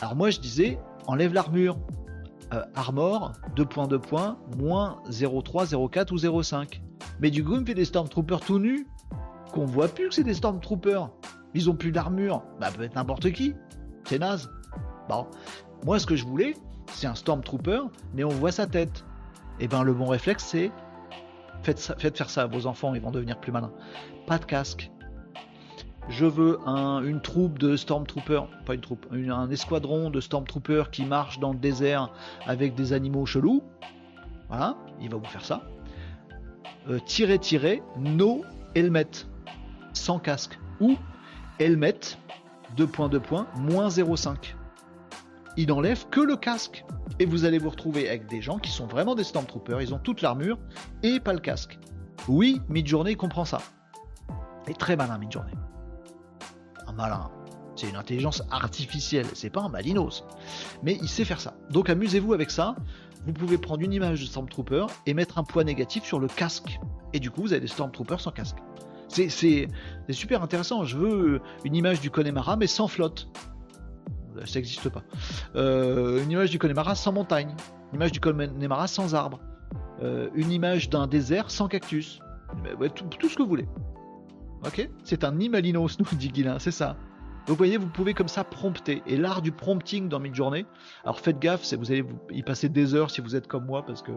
Alors moi je disais, enlève l'armure. Euh, armor, 2 points, 2 points, moins 0,3, 0,4 ou 0,5. Mais du coup, il me fait des Stormtroopers tout nus, qu'on voit plus que c'est des Stormtroopers. Ils ont plus d'armure. Bah, peut être n'importe qui. C'est naze. Bon. Moi, ce que je voulais, c'est un Stormtrooper, mais on voit sa tête. Et eh ben, le bon réflexe, c'est faites, faire ça à vos enfants, ils vont devenir plus malins. Pas de casque, je veux une troupe de Stormtroopers, pas une troupe, un escadron de Stormtroopers qui marche dans le désert avec des animaux chelous. Voilà, il va vous faire ça. Euh, tirer, tirer, no helmet, sans casque. Ou helmet, 2 points, 2 points, moins 0,5. Il n'enlève que le casque. Et vous allez vous retrouver avec des gens qui sont vraiment des Stormtroopers, ils ont toute l'armure et pas le casque. Oui, Midjourney comprend ça. Et très malin Midjourney malin. C'est une intelligence artificielle, c'est pas un malinos. Mais il sait faire ça. Donc amusez-vous avec ça. Vous pouvez prendre une image de Stormtrooper et mettre un poids négatif sur le casque. Et du coup, vous avez des Stormtroopers sans casque. C'est super intéressant. Je veux une image du Connemara mais sans flotte. Ça n'existe pas. Euh, une image du Connemara sans montagne. Une image du Connemara sans arbre. Euh, une image d'un désert sans cactus. tout ce que vous voulez. Ok? C'est un Imalinos, nous dit Guilin, c'est ça. vous voyez, vous pouvez comme ça prompter. Et l'art du prompting dans Midjourney, alors faites gaffe, vous allez y passer des heures si vous êtes comme moi, parce que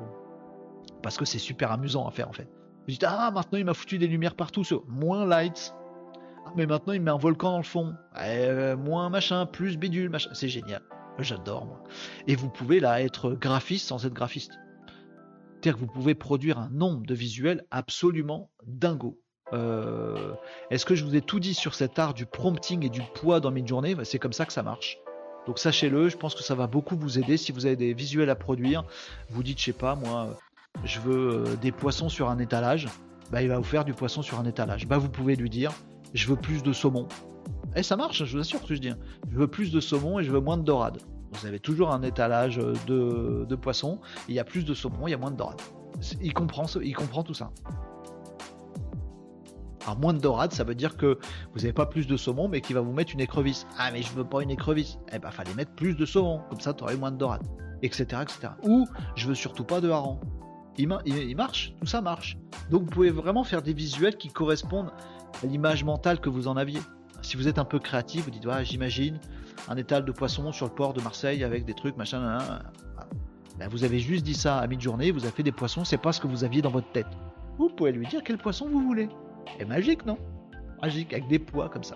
parce que c'est super amusant à faire en fait. Vous dites, ah maintenant il m'a foutu des lumières partout, moins lights. Ah, mais maintenant il met un volcan dans le fond. Euh, moins machin, plus bidule, machin. C'est génial. J'adore moi. Et vous pouvez là être graphiste sans être graphiste. C'est-à-dire que vous pouvez produire un nombre de visuels absolument dingo. Euh, est-ce que je vous ai tout dit sur cet art du prompting et du poids dans Midjourney? Bah, C'est comme ça que ça marche. Donc sachez-le, je pense que ça va beaucoup vous aider si vous avez des visuels à produire. Vous dites, je sais pas, moi, je veux euh, des poissons sur un étalage. Bah, il va vous faire du poisson sur un étalage. Bah, vous pouvez lui dire, je veux plus de saumon. Et ça marche, je vous assure ce que je dis. Je veux plus de saumon et je veux moins de dorade. Vous avez toujours un étalage de, de poissons. Il y a plus de saumon, il y a moins de dorade. Il comprend, tout ça. Alors moins de dorade, ça veut dire que vous n'avez pas plus de saumon, mais qu'il va vous mettre une écrevisse. Ah mais je veux pas une écrevisse. Eh ben fallait mettre plus de saumon, comme ça tu aurais moins de dorade, etc., etc. Ou je veux surtout pas de hareng. Il, marche, tout ça marche. Donc vous pouvez vraiment faire des visuels qui correspondent l'image mentale que vous en aviez. Si vous êtes un peu créatif, vous dites j'imagine un étal de poissons sur le port de Marseille avec des trucs machin. Ben, vous avez juste dit ça à mi-journée, vous avez fait des poissons, c'est pas ce que vous aviez dans votre tête. Vous pouvez lui dire quel poisson vous voulez. Et magique, non? Magique, avec des poids comme ça.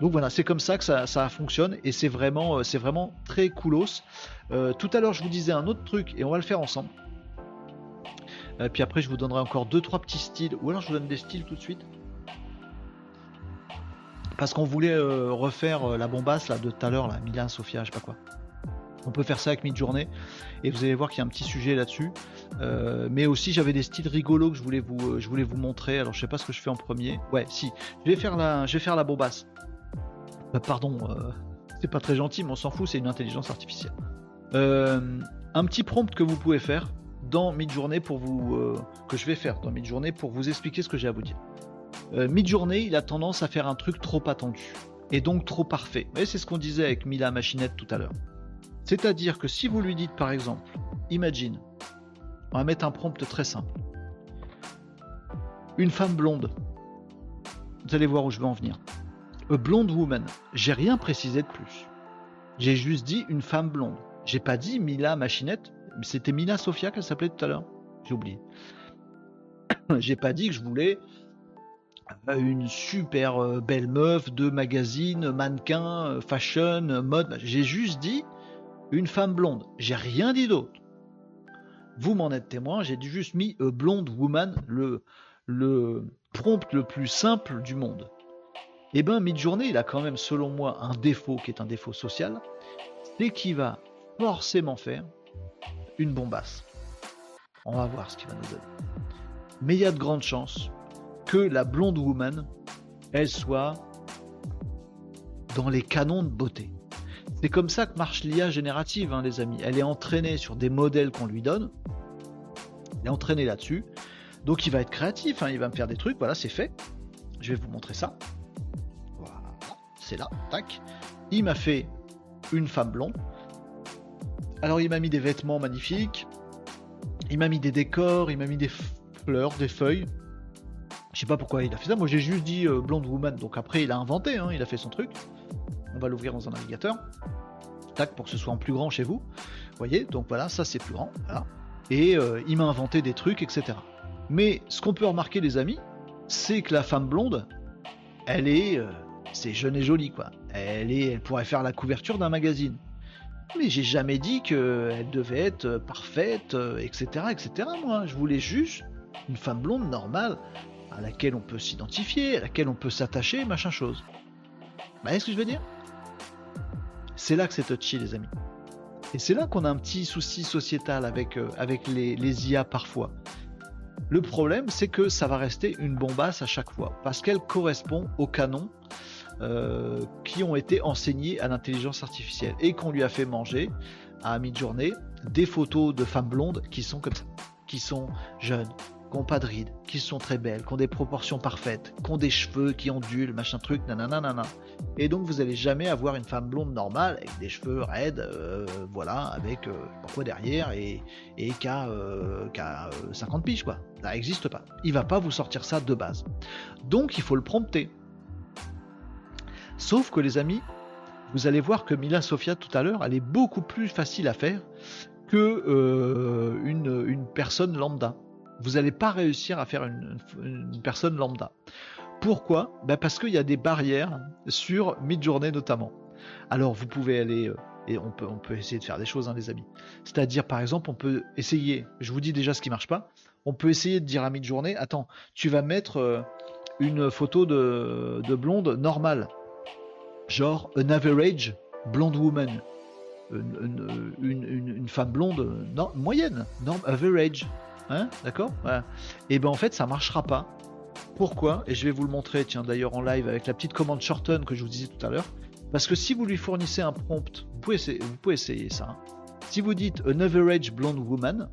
Donc voilà, c'est comme ça que ça, fonctionne et c'est vraiment, euh, c'est vraiment très coolos. Euh, tout à l'heure, je vous disais un autre truc et on va le faire ensemble. Euh, puis après, je vous donnerai encore deux trois petits styles, ou alors je vous donne des styles tout de suite. Parce qu'on voulait refaire la bombasse là de tout à l'heure, là, Milan, Sofia, je sais pas quoi. On peut faire ça avec mid-journée et vous allez voir qu'il y a un petit sujet là-dessus. Euh, mais aussi j'avais des styles rigolos que je voulais vous, euh, je voulais vous montrer. Alors je sais pas ce que je fais en premier. Ouais, si. Je vais faire la, je vais faire la bombasse. Euh, pardon, C'est pas très gentil, mais on s'en fout, c'est une intelligence artificielle. Euh, un petit prompt que vous pouvez faire dans Midjourney pour vous euh, que je vais faire dans Midjourney pour vous expliquer ce que j'ai à vous dire. Euh, Midjourney, il a tendance à faire un truc trop attendu et donc trop parfait. Et c'est ce qu'on disait avec Mila Machinette tout à l'heure. C'est-à-dire que si vous lui dites par exemple, imagine, on va mettre un prompt très simple. Une femme blonde. Vous allez voir où je vais en venir. A blonde woman. J'ai rien précisé de plus. J'ai juste dit une femme blonde. J'ai pas dit Mila Machinette. C'était Mila Sofia qu'elle s'appelait tout à l'heure. J'ai oublié. J'ai pas dit que je voulais une super euh, belle meuf de magazine, mannequin, euh, fashion, mode. J'ai juste dit une femme blonde. J'ai rien dit d'autre. Vous m'en êtes témoin, j'ai juste mis a blonde woman, le, prompt le plus simple du monde. Eh ben, Midjourney, il a quand même, selon moi, un défaut qui est un défaut social, c'est qu'il va forcément faire une bombasse. On va voir ce qu'il va nous donner. Mais il y a de grandes chances la blonde woman, elle soit dans les canons de beauté. C'est comme ça que marche l'IA générative, hein, les amis. Elle est entraînée sur des modèles qu'on lui donne. Elle est entraînée là-dessus. Donc il va être créatif, hein, il va me faire des trucs. Voilà, c'est fait. Je vais vous montrer ça. Voilà, c'est là, tac. Il m'a fait une femme blonde. Alors il m'a mis des vêtements magnifiques, il m'a mis des décors, il m'a mis des fleurs, des feuilles. Je sais pas pourquoi il a fait ça, moi j'ai juste dit euh, blonde woman, donc après il a inventé, hein, il a fait son truc. On va l'ouvrir dans un navigateur. Tac, pour que ce soit en plus grand chez vous. Voyez, donc voilà, ça c'est plus grand. Et euh, il m'a inventé des trucs, etc. Mais ce qu'on peut remarquer les amis, c'est que la femme blonde, elle est... Euh, c'est jeune et jolie quoi. Elle, est, elle pourrait faire la couverture d'un magazine mais j'ai jamais dit qu'elle devait être parfaite, etc., etc. Moi, je voulais juste une femme blonde normale à laquelle on peut s'identifier, à laquelle on peut s'attacher, machin chose. Vous voyez ce que je veux dire? C'est là que c'est touchy, les amis. Et c'est là qu'on a un petit souci sociétal avec, euh, avec les, IA parfois. Le problème, c'est que ça va rester une bombasse à chaque fois, parce qu'elle correspond au canon euh, qui ont été enseignés à l'intelligence artificielle et qu'on lui a fait manger à mi-journée des photos de femmes blondes qui sont comme ça, qui sont jeunes, qui pas de rides, qui sont très belles, qui ont des proportions parfaites, qui ont des cheveux qui ondulent, machin truc, nanana. Et donc vous n'allez jamais avoir une femme blonde normale avec des cheveux raides, euh, voilà, avec euh, pourquoi derrière et, et qui a, 50 piges quoi. Ça n'existe pas. Il va pas vous sortir ça de base. Donc il faut le prompter. Sauf que les amis, vous allez voir que Mila Sofia tout à l'heure, elle est beaucoup plus facile à faire que euh, une, personne lambda. Vous n'allez pas réussir à faire une, personne lambda. Pourquoi? Ben Parce qu'il y a des barrières sur Midjourney notamment. Alors vous pouvez aller euh, et on peut, essayer de faire des choses, hein, les amis. C'est-à-dire, par exemple, on peut essayer, je vous dis déjà ce qui marche pas, on peut essayer de dire à Midjourney, attends, tu vas mettre euh, une photo de, de blonde normale genre an average blonde woman, une, femme blonde moyenne, non, average, hein, d'accord Et ben en fait ça marchera pas. Pourquoi? Et je vais vous le montrer, tiens d'ailleurs en live avec la petite commande shorten que je vous disais tout à l'heure. Parce que si vous lui fournissez un prompt, vous pouvez essayer, vous pouvez essayer ça. Hein. Si vous dites an average blonde woman,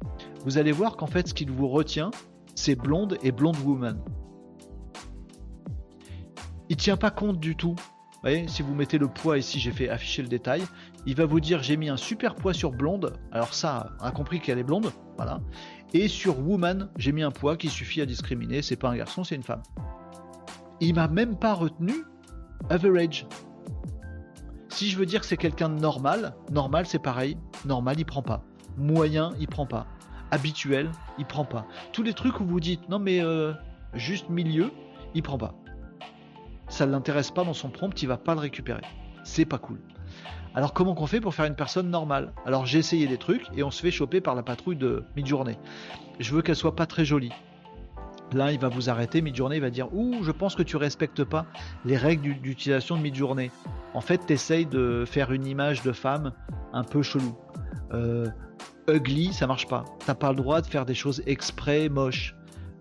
vous allez voir qu'en fait ce qu'il vous retient, c'est blonde et blonde woman. Il tient pas compte du tout voyez, si vous mettez le poids ici, j'ai fait afficher le détail, il va vous dire j'ai mis un super poids sur blonde. Alors ça, on a compris qu'elle est blonde, voilà. Et sur woman, j'ai mis un poids qui suffit à discriminer, c'est pas un garçon, c'est une femme. Il m'a même pas retenu average. Si je veux dire que c'est quelqu'un de normal, normal c'est pareil, normal il prend pas. Moyen il prend pas. Habituel il prend pas. Tous les trucs où vous dites non mais euh, juste milieu, il prend pas ça l'intéresse pas dans son prompt, il va pas le récupérer. C'est pas cool. Alors comment qu'on fait pour faire une personne normale? Alors j'ai essayé des trucs et on se fait choper par la patrouille de mid-journée. Je veux qu'elle soit pas très jolie. Là, il va vous arrêter, mid-journée, il va dire Ouh, je pense que tu respectes pas les règles d'utilisation de mid-journée. En fait, tu essayes de faire une image de femme un peu chelou. Euh, ugly, ça marche pas. T'as pas le droit de faire des choses exprès moches.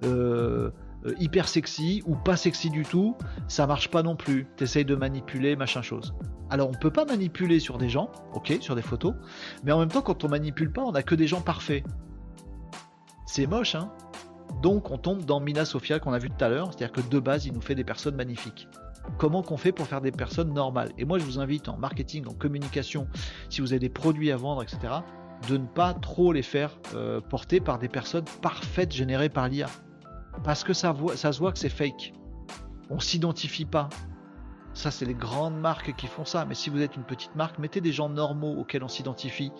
Euh, euh, hyper sexy ou pas sexy du tout, ça marche pas non plus. T'essayes de manipuler, machin chose. Alors on peut pas manipuler sur des gens, ok, sur des photos, mais en même temps quand on manipule pas, on a que des gens parfaits. C'est moche, hein Donc on tombe dans Mina Sofia qu'on a vu tout à l'heure, c'est-à-dire que de base il nous fait des personnes magnifiques. Comment qu'on fait pour faire des personnes normales? Et moi je vous invite en marketing, en communication, si vous avez des produits à vendre, etc., de ne pas trop les faire euh, porter par des personnes parfaites générées par l'IA. Parce que ça, se voit que c'est fake. On s'identifie pas. Ça, c'est les grandes marques qui font ça. Mais si vous êtes une petite marque, mettez des gens normaux auxquels on s'identifie,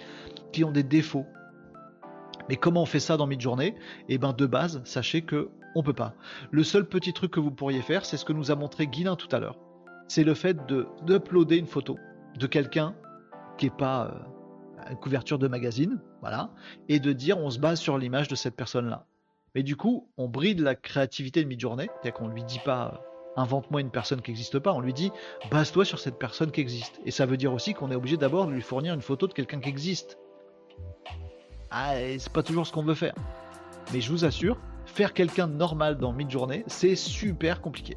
qui ont des défauts. Mais comment on fait ça dans mid-journée Eh bien, de base, sachez que on peut pas. Le seul petit truc que vous pourriez faire, c'est ce que nous a montré Guilin tout à l'heure. C'est le fait de d'uploader une photo de quelqu'un qui n'est pas euh, une couverture de magazine, voilà, et de dire on se base sur l'image de cette personne-là. Mais du coup, on bride la créativité de mid-journée, c'est-à-dire qu'on lui dit pas euh, invente-moi une personne qui n'existe pas, on lui dit base-toi sur cette personne qui existe. Et ça veut dire aussi qu'on est obligé d'abord de lui fournir une photo de quelqu'un qui existe. Ah, c'est pas toujours ce qu'on veut faire. Mais je vous assure, faire quelqu'un normal dans mid-journée, c'est super compliqué.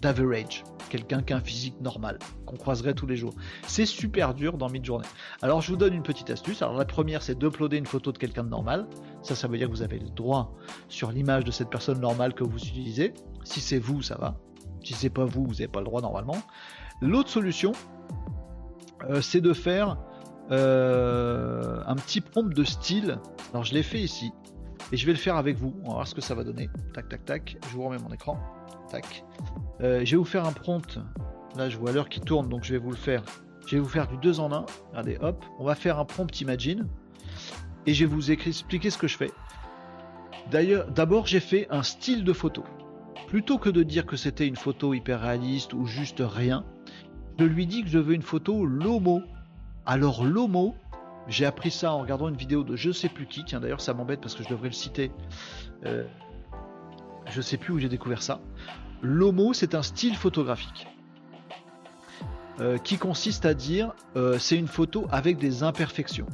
D'average, quelqu'un qui a un physique normal, qu'on croiserait tous les jours. C'est super dur dans mid-journée. Alors je vous donne une petite astuce. Alors la première, c'est d'uploader une photo de quelqu'un de normal. Ça, ça veut dire que vous avez le droit sur l'image de cette personne normale que vous utilisez. Si c'est vous, ça va. Si c'est pas vous, vous n'avez pas le droit normalement. L'autre solution, euh, c'est de faire euh, un petit prompt de style. Alors je l'ai fait ici. Et je vais le faire avec vous. On va voir ce que ça va donner. Tac, tac, tac. Je vous remets mon écran. Tac. Euh, je vais vous faire un prompt. Là, je vois l'heure qui tourne, donc je vais vous le faire. Je vais vous faire du 2 en 1. Regardez, hop. On va faire un prompt Imagine. Et je vais vous expliquer ce que je fais. D'ailleurs, d'abord, j'ai fait un style de photo. Plutôt que de dire que c'était une photo hyper réaliste ou juste rien, je lui dis que je veux une photo Lomo. Alors Lomo, j'ai appris ça en regardant une vidéo de je sais plus qui. Tiens, d'ailleurs, ça m'embête parce que je devrais le citer. Euh, je sais plus où j'ai découvert ça. L'homo, c'est un style photographique euh, qui consiste à dire euh, c'est une photo avec des imperfections.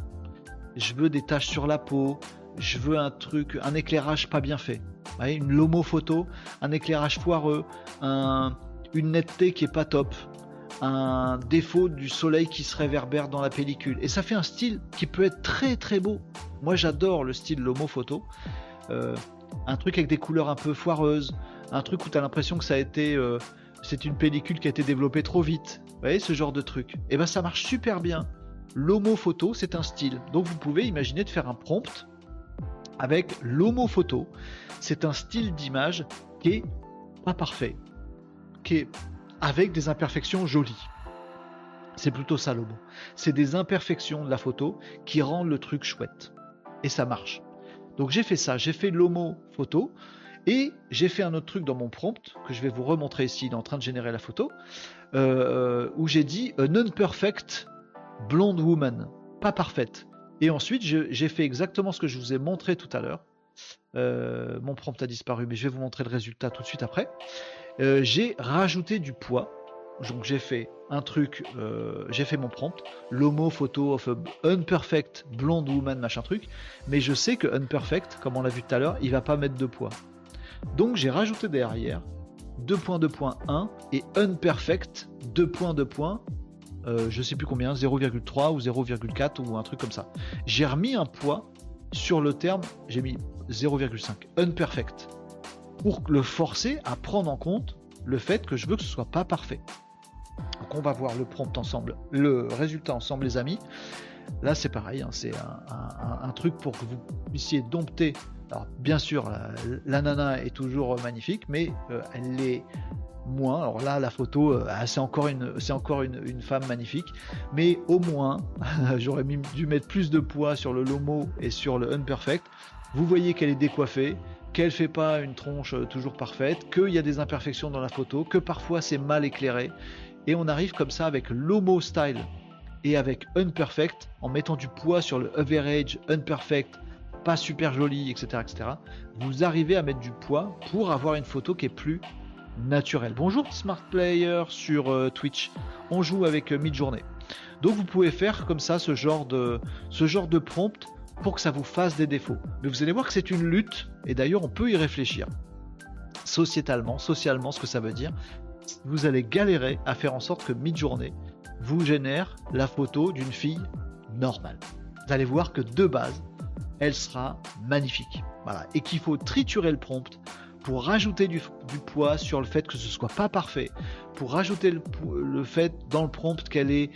Je veux des taches sur la peau, je veux un truc, un éclairage pas bien fait. une lomo photo, un éclairage foireux, une netteté qui est pas top, un défaut du soleil qui se réverbère dans la pellicule. Et ça fait un style qui peut être très très beau. Moi j'adore le style Lomo photo. Euh, un truc avec des couleurs un peu foireuses, un truc où tu as l'impression que ça a été. Euh, c'est une pellicule qui a été développée trop vite. Vous voyez ce genre de truc. Et eh ben ça marche super bien. L'homo photo, c'est un style. Donc vous pouvez imaginer de faire un prompt avec l'homo photo. C'est un style d'image qui est pas parfait, qui est avec des imperfections jolies. C'est plutôt ça mot. C'est des imperfections de la photo qui rendent le truc chouette. Et ça marche. Donc j'ai fait ça, j'ai fait l'homo photo et j'ai fait un autre truc dans mon prompt que je vais vous remontrer ici, il est en train de générer la photo, euh, où j'ai dit non-perfect blonde woman, pas parfaite. Et ensuite j'ai fait exactement ce que je vous ai montré tout à l'heure. Euh, mon prompt a disparu, mais je vais vous montrer le résultat tout de suite après. Euh, j'ai rajouté du poids. Donc j'ai fait un truc, euh, j'ai fait mon prompt, l'homo photo of a unperfect blonde woman machin truc, mais je sais que unperfect, comme on l'a vu tout à l'heure, il va pas mettre de poids. Donc j'ai rajouté derrière 2.2.1 et unperfect 2.2. Euh, je sais plus combien, 0,3 ou 0,4 ou un truc comme ça. J'ai remis un poids sur le terme, j'ai mis 0,5, unperfect pour le forcer à prendre en compte le fait que je veux que ce soit pas parfait. Donc on va voir le prompt ensemble, le résultat ensemble les amis. Là c'est pareil, hein, c'est un, truc pour que vous puissiez dompter. Alors bien sûr, la, nana est toujours magnifique, mais euh, elle est moins. Alors là, la photo, euh, ah, c'est encore une, c'est encore une, femme magnifique, mais au moins, j'aurais dû mettre plus de poids sur le Lomo et sur le Unperfect. Vous voyez qu'elle est décoiffée, qu'elle fait pas une tronche euh, toujours parfaite, qu'il y a des imperfections dans la photo, que parfois c'est mal éclairé. Et on arrive comme ça avec l'homo style et avec unperfect, en mettant du poids sur le average, unperfect, pas super joli, etc., etc. Vous arrivez à mettre du poids pour avoir une photo qui est plus naturelle. Bonjour Smart Player sur euh, Twitch. On joue avec euh, Midjourney. Donc vous pouvez faire comme ça ce genre de, ce genre de prompt pour que ça vous fasse des défauts. Mais vous allez voir que c'est une lutte, et d'ailleurs on peut y réfléchir. sociétalement, socialement, ce que ça veut dire. Vous allez galérer à faire en sorte que mid-journée vous génère la photo d'une fille normale. Vous allez voir que de base, elle sera magnifique. Et qu'il faut triturer le prompt pour rajouter du, poids sur le fait que ce soit pas parfait, pour rajouter le, fait dans le prompt qu'elle ait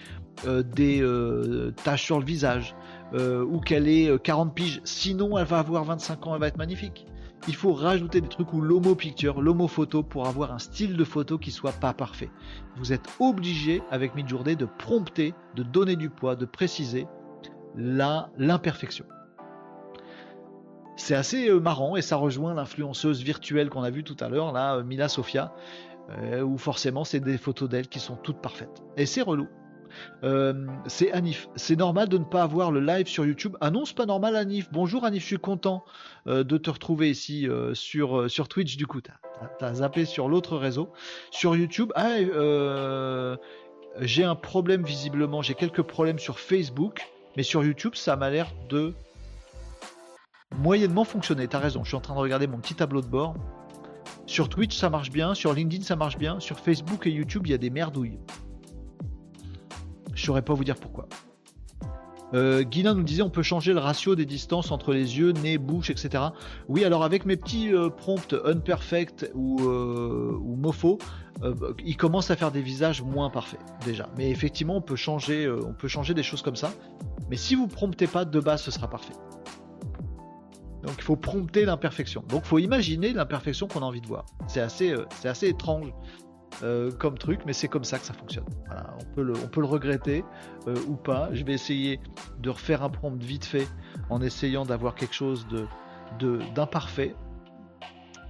euh, des euh, taches sur le visage euh, ou qu'elle ait 40 piges. Sinon, elle va avoir 25 ans, elle va être magnifique. Il faut rajouter des trucs ou l'homo picture, l'homo photo pour avoir un style de photo qui soit pas parfait. Vous êtes obligé avec Midjourney de prompter, de donner du poids, de préciser l'imperfection. C'est assez euh, marrant et ça rejoint l'influenceuse virtuelle qu'on a vue tout à l'heure, là, euh, Mila Sofia, euh, où forcément c'est des photos d'elle qui sont toutes parfaites. Et c'est relou. C'est Anif. C'est normal de ne pas avoir le live sur YouTube. Ah non, c'est pas normal, Anif. Bonjour, Anif. Je suis content de te retrouver ici sur, sur Twitch. Du coup, t'as as zappé sur l'autre réseau. Sur YouTube, ah, j'ai un problème visiblement. J'ai quelques problèmes sur Facebook, mais sur YouTube, ça m'a l'air de moyennement fonctionné. T'as raison, je suis en train de regarder mon petit tableau de bord. Sur Twitch, ça marche bien. Sur LinkedIn, ça marche bien. Sur Facebook et YouTube, il y a des merdouilles. Je saurais pas vous dire pourquoi. Euh, nous disait on peut changer le ratio des distances entre les yeux, nez, bouche, etc. Oui, alors avec mes petits euh, prompts unperfect ou, euh, mofo, euh, il commence à faire des visages moins parfaits déjà. Mais effectivement, on peut changer, on peut changer des choses comme ça. Mais si vous promptez pas de base, ce sera parfait. Donc il faut prompter l'imperfection. Donc il faut imaginer l'imperfection qu'on a envie de voir. C'est assez, c'est assez étrange euh, comme truc, mais c'est comme ça que ça fonctionne. on, peut le, regretter euh, ou pas. Je vais essayer de refaire un prompt vite fait en essayant d'avoir quelque chose d'imparfait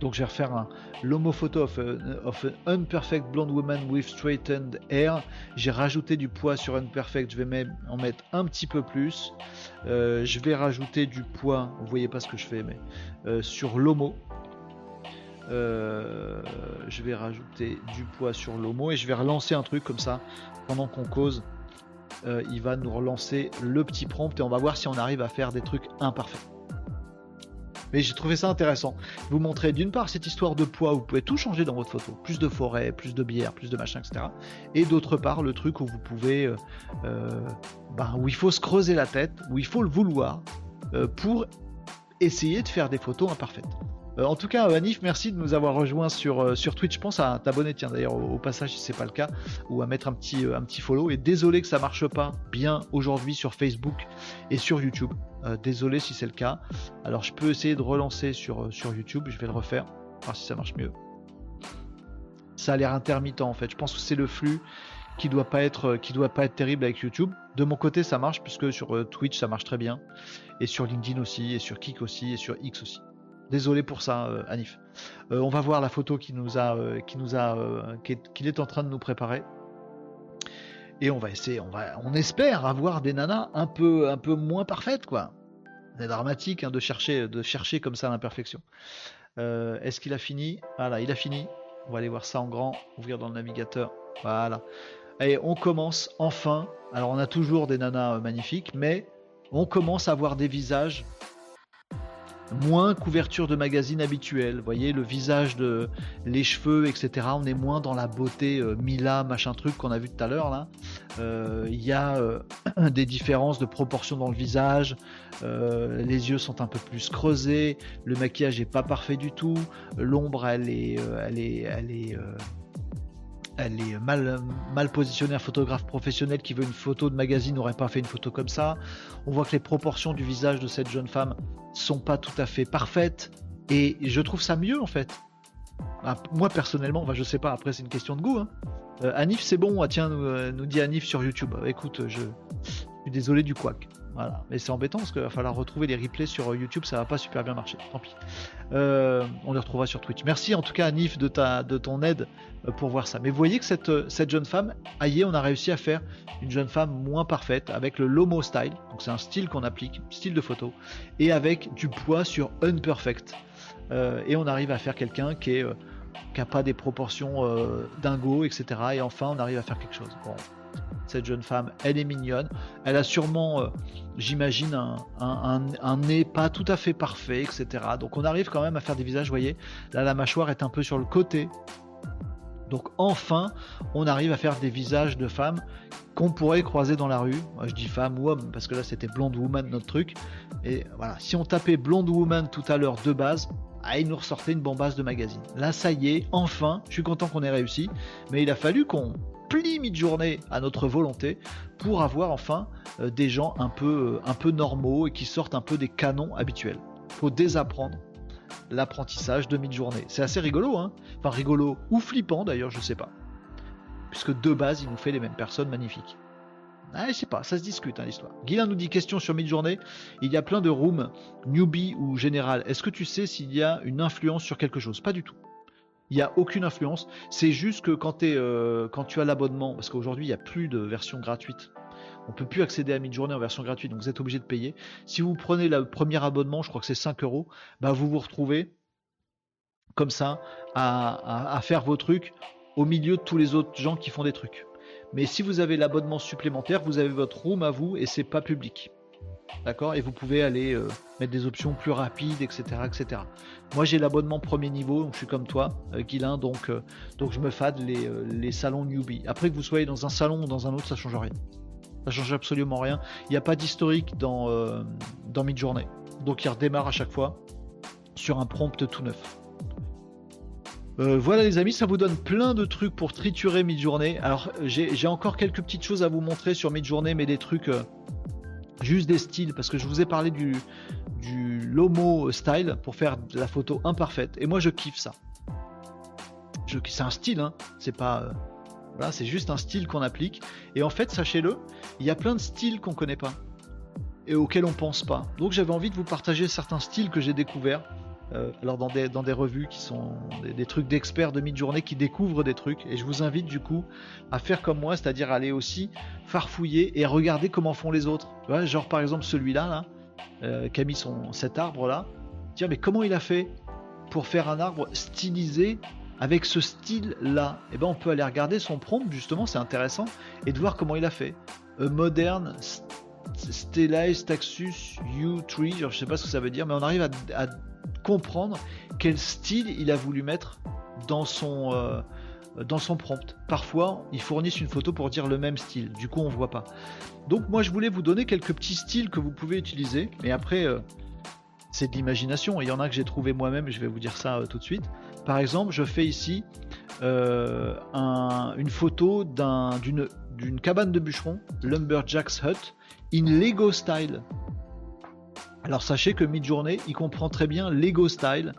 donc je vais refaire un l'homo photo of, an unperfect blonde woman with straightened hair. J'ai rajouté du poids sur unperfect, je vais même en mettre un petit peu plus. Euh, je vais rajouter du poids, vous voyez pas ce que je fais, mais sur l'homo. Euh, je vais rajouter du poids sur l'homo et je vais relancer un truc comme ça pendant qu'on cause. il va nous relancer le petit prompt et on va voir si on arrive à faire des trucs imparfaits. Mais j'ai trouvé ça intéressant. Vous montrer d'une part cette histoire de poids où vous pouvez tout changer dans votre photo. Plus de forêt, plus de bière, plus de machin, etc. Et d'autre part le truc où vous pouvez... Euh, euh, ben, où il faut se creuser la tête, où il faut le vouloir euh, pour essayer de faire des photos imparfaites. Euh, en tout cas, Anif, merci de nous avoir rejoints sur, euh, sur Twitch. Je pense à t'abonner, tiens, d'ailleurs, au, passage, si c'est pas le cas, ou à mettre un petit, euh, un follow. Et désolé que ça marche pas bien aujourd'hui sur Facebook et sur YouTube. désolé si c'est le cas. Alors, je peux essayer de relancer sur, YouTube. Je vais le refaire, voir si ça marche mieux. Ça a l'air intermittent en fait. Je pense que c'est le flux qui doit pas doit pas être terrible avec YouTube. De mon côté, ça marche puisque sur Twitch ça marche très bien et sur LinkedIn aussi et sur Kik aussi et sur X aussi. Désolé pour ça, euh, Anif. Euh, on va voir la photo qui nous a, euh, qui nous a, qu'il est en train de nous préparer. Et on va essayer, on va, on espère avoir des nanas un peu, un peu moins parfaites, quoi. C'est dramatique hein, de chercher, de chercher comme ça l'imperfection. Est-ce qu'il a fini? Voilà, il a fini. On va aller voir ça en grand, ouvrir dans le navigateur. Voilà. Et on commence enfin. Alors on a toujours des nanas magnifiques, mais on commence à voir des visages moins couverture de magazine habituelle. Vous voyez, le visage, de, les cheveux, etc. On est moins dans la beauté euh, Mila, machin truc qu'on a vu tout à l'heure là. Euh, il y a euh, des différences de proportion dans le visage. les yeux sont un peu plus creusés. Le maquillage est pas parfait du tout. L'ombre, elle est, elle est, elle est elle est mal, positionnée. Un photographe professionnel qui veut une photo de magazine n'aurait pas fait une photo comme ça. On voit que les proportions du visage de cette jeune femme sont pas tout à fait parfaites. Et je trouve ça mieux en fait. Bah, moi personnellement, bah, je sais pas, après c'est une question de goût. Hein. Euh, Anif c'est bon, ah, tiens, nous, euh, nous, dit Anif sur YouTube. écoute, je, suis désolé du couac. Voilà. Mais c'est embêtant parce qu'il va falloir retrouver les replays sur YouTube, ça va pas super bien marcher. Tant pis. Euh, on les retrouvera sur Twitch. Merci en tout cas Anif de, ta, de ton aide euh, pour voir ça. Mais vous voyez que cette, euh, cette jeune femme, aïe, on a réussi à faire une jeune femme moins parfaite avec le Lomo style. Donc c'est un style qu'on applique, style de photo, et avec du poids sur unperfect. et on arrive à faire quelqu'un qui n'a pas des proportions dingo, etc. Et enfin, on arrive à faire quelque chose. Bon, cette jeune femme, elle est mignonne. Elle a sûrement, euh, j'imagine, un, nez pas tout à fait parfait, etc. Donc on arrive quand même à faire des visages, vous voyez. Là, la mâchoire est un peu sur le côté. Donc enfin, on arrive à faire des visages de femmes qu'on pourrait croiser dans la rue. Moi, je dis femme ou homme parce que là c'était blonde woman notre truc. Et voilà, si on tapait blonde woman tout à l'heure de base, ah, il nous ressortait une bombasse de magazine. Là, ça y est, enfin, je suis content qu'on ait réussi, mais il a fallu qu'on plie mid-journée à notre volonté pour avoir enfin euh, des gens un peu, euh, un peu normaux et qui sortent un peu des canons habituels. Faut désapprendre l'apprentissage de mid-journée. C'est assez rigolo, hein Enfin rigolo ou flippant d'ailleurs, je sais pas. Puisque de base, il nous fait les mêmes personnes magnifiques. Ah, je sais pas, ça se discute hein, l'histoire. Guilain nous dit question sur mid-journée. Il y a plein de rooms, newbie ou général. Est-ce que tu sais s'il y a une influence sur quelque chose? Pas du tout. Il n'y a aucune influence. C'est juste que quand, euh, tu as l'abonnement, parce qu'aujourd'hui il n'y a plus de version gratuite. On peut plus accéder à mid-journée en version gratuite, donc vous êtes obligé de payer. Si vous prenez le premier abonnement, je crois que c'est 5 euros, bah vous vous retrouvez comme ça à, à faire vos trucs au milieu de tous les autres gens qui font des trucs. Mais si vous avez l'abonnement supplémentaire, vous avez votre room à vous et c'est pas public. D'accord Et vous pouvez aller euh, mettre des options plus rapides, etc. etc. Moi j'ai l'abonnement premier niveau, donc je suis comme toi, euh, donc, euh, donc je me fade les, euh, les, salons newbie. Après que vous soyez dans un salon ou dans un autre, ça change rien. Ça change absolument rien. Il n'y a pas d'historique dans, dans Midjourney. Donc il redémarre à chaque fois sur un prompt tout neuf. voilà les amis, ça vous donne plein de trucs pour triturer Midjourney. Alors j'ai encore quelques petites choses à vous montrer sur Midjourney, mais des trucs juste des styles, parce que je vous ai parlé du, Lomo style pour faire de la photo imparfaite. Et moi, je kiffe ça. C'est un style, hein. c'est pas. Euh, c'est juste un style qu'on applique. Et en fait, sachez-le, il y a plein de styles qu'on connaît pas et auxquels on pense pas. Donc j'avais envie de vous partager certains styles que j'ai découverts euh, alors dans des, dans des revues qui sont des, trucs d'experts de mi-journée qui découvrent des trucs. Et je vous invite du coup à faire comme moi, c'est-à-dire aller aussi farfouiller et regarder comment font les autres. genre par exemple celui-là, là, euh, qui a mis son, cet arbre-là. Tiens, mais comment il a fait pour faire un arbre stylisé avec ce style-là? Et eh ben on peut aller regarder son prompt, justement, c'est intéressant, et de voir comment il a fait. moderne Stellized Taxus U3, je sais pas ce que ça veut dire, mais on arrive à comprendre quel style il a voulu mettre dans son, euh, dans son prompt. Parfois, ils fournissent une photo pour dire le même style, du coup on voit pas. Donc moi je voulais vous donner quelques petits styles que vous pouvez utiliser, mais après euh, c'est de l'imagination, il y en a que j'ai trouvé moi-même, je vais vous dire ça euh, tout de suite. Par exemple, je fais ici une photo d'une d'une cabane de bûcheron, Lumberjack's Hut, in Lego style. Alors sachez que Midjourney, il comprend très bien Lego Style,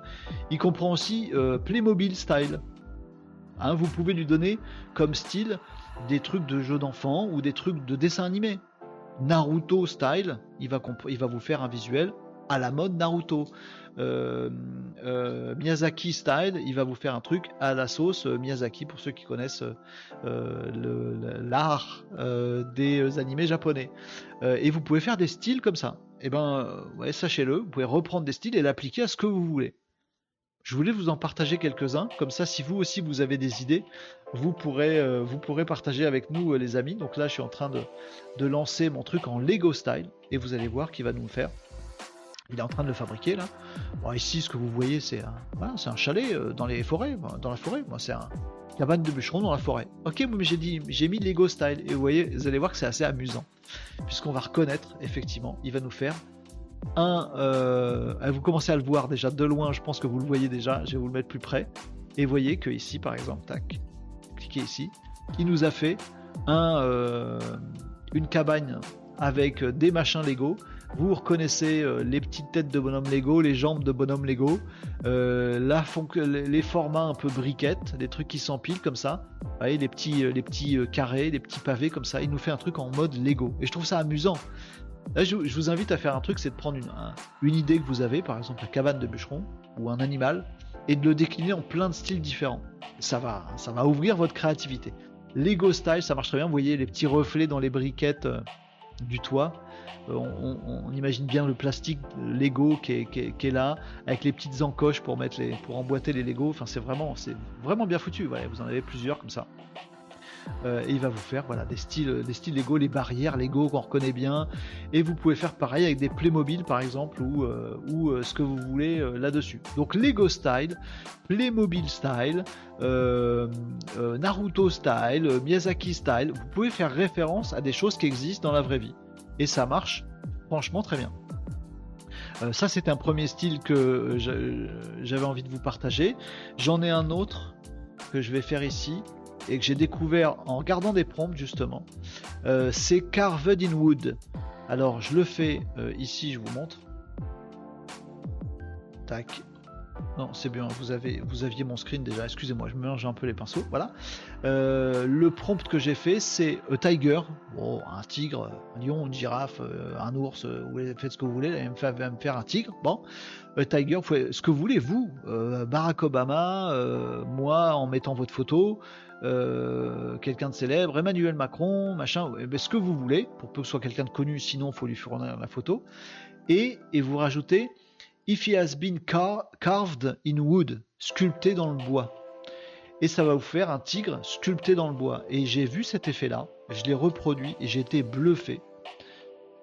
il comprend aussi euh, Playmobil Style. Hein, vous pouvez lui donner comme style des trucs de jeux d'enfants ou des trucs de dessin animé. Naruto Style, il va, vous faire un visuel à la mode Naruto. Euh, euh, Miyazaki Style, il va vous faire un truc à la sauce Miyazaki pour ceux qui connaissent l'art des animés japonais. et vous pouvez faire des styles comme ça eh ben, euh, ouais, sachez-le, vous pouvez reprendre des styles et l'appliquer à ce que vous voulez. Je voulais vous en partager quelques-uns, comme ça, si vous aussi vous avez des idées, vous pourrez, euh, partager avec nous, euh, les amis. Donc là, je suis en train de, de, lancer mon truc en Lego style, et vous allez voir qu'il va nous le faire. Il est en train de le fabriquer là. Bon, ici, ce que vous voyez, c'est un, chalet dans les forêts, dans la forêt. Moi, c'est un, cabane de bûcheron dans la forêt. Ok, mais j'ai dit, j'ai mis Lego style et vous voyez, vous allez voir que c'est assez amusant, puisqu'on va reconnaître effectivement, il va nous faire un. Euh, vous commencez à le voir déjà de loin, je pense que vous le voyez déjà. Je vais vous le mettre plus près et vous voyez que ici, par exemple, tac, cliquez ici, il nous a fait un, euh, une cabane avec des machins Lego vous reconnaissez euh, les petites têtes de bonhomme Lego, les jambes de bonhomme Lego, euh, les formats un peu briquettes, des trucs qui s'empilent comme ça. Vous voyez, les petits, euh, les petits carrés, les petits pavés comme ça. Il nous fait un truc en mode Lego. Et je trouve ça amusant. Là, je, vous invite à faire un truc, c'est de prendre une, idée que vous avez, par exemple la cabane de bûcheron ou un animal, et de le décliner en plein de styles différents. Ça va, ça va ouvrir votre créativité. Lego style, ça marche très bien. Vous voyez les petits reflets dans les briquettes du toit. Euh, on, imagine bien le plastique Lego qui est, là, avec les petites encoches pour mettre pour emboîter les Lego. Enfin, c'est vraiment, c'est vraiment bien foutu. vous en avez plusieurs comme ça. et il va vous faire voilà des styles, Lego, les barrières Lego qu'on reconnaît bien. Et vous pouvez faire pareil avec des Playmobil par exemple ou, ou ce que vous voulez là-dessus. Donc Lego style, Playmobil style, Naruto style, Miyazaki style. Vous pouvez faire référence à des choses qui existent dans la vraie vie. Et ça marche franchement très bien. Euh, ça, c'est un premier style que euh, j'avais envie de vous partager. J'en ai un autre que je vais faire ici et que j'ai découvert en regardant des prompts justement. Euh, c'est Carved in Wood. Alors, je le fais ici, je vous montre. Tac. Non, c'est bien, vous, avez, vous aviez mon screen déjà, excusez-moi, je me mélange un peu les pinceaux, voilà. Euh, le prompt que j'ai fait, c'est tiger, bon, un tigre, un lion, une girafe, euh, un ours, euh, vous faites ce que vous voulez, elle va me faire un tigre, bon, tiger, ce que vous voulez, vous, Barack Obama, moi en mettant votre photo, quelqu'un de célèbre, Emmanuel Macron, machin, ce que vous voulez, pour que ce soit quelqu'un de connu, sinon il faut lui fournir la photo, et, et vous rajoutez If he has been carved in wood, sculpté dans le bois. Et ça va vous faire un tigre sculpté dans le bois. Et j'ai vu cet effet-là, je l'ai reproduit et j'ai été bluffé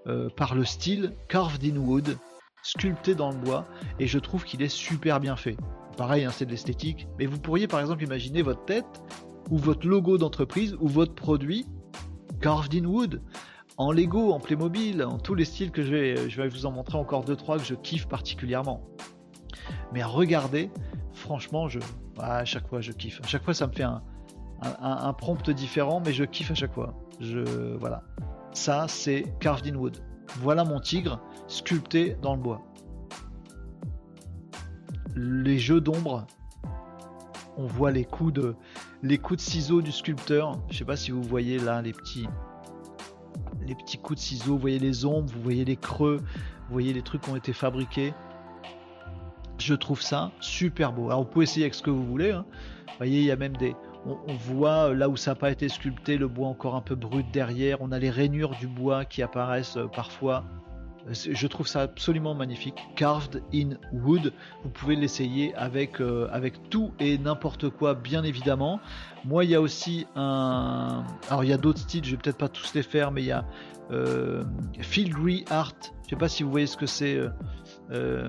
euh, par le style carved in wood, sculpté dans le bois. Et je trouve qu'il est super bien fait. Pareil, hein, c'est de l'esthétique. Mais vous pourriez par exemple imaginer votre tête ou votre logo d'entreprise ou votre produit carved in wood en Lego, en Playmobil, en tous les styles que je vais, je vais vous en montrer encore deux trois que je kiffe particulièrement. Mais à regarder, franchement, je, à chaque fois je kiffe. À chaque fois, ça me fait un, prompt différent, mais je kiffe à chaque fois. Voilà. Ça, c'est carved in wood. Voilà mon tigre sculpté dans le bois. Les jeux d'ombre, on voit les coups de ciseaux du sculpteur. Je sais pas si vous voyez là les petits les petits coups de ciseaux, vous voyez les ombres, vous voyez les creux, vous voyez les trucs qui ont été fabriqués. Je trouve ça super beau. Alors, on peut essayer avec ce que vous voulez. Hein. Vous voyez, il y a même des. On, voit euh, là où ça n'a pas été sculpté, le bois encore un peu brut derrière. On a les rainures du bois qui apparaissent euh, parfois. Je trouve ça absolument magnifique. Carved in wood. Vous pouvez l'essayer avec, euh, avec tout et n'importe quoi, bien évidemment. Moi, il y a aussi un. Alors, il y a d'autres styles, je vais peut-être pas tous les faire, mais il y a euh, Art. Je sais pas si vous voyez ce que c'est. Euh, euh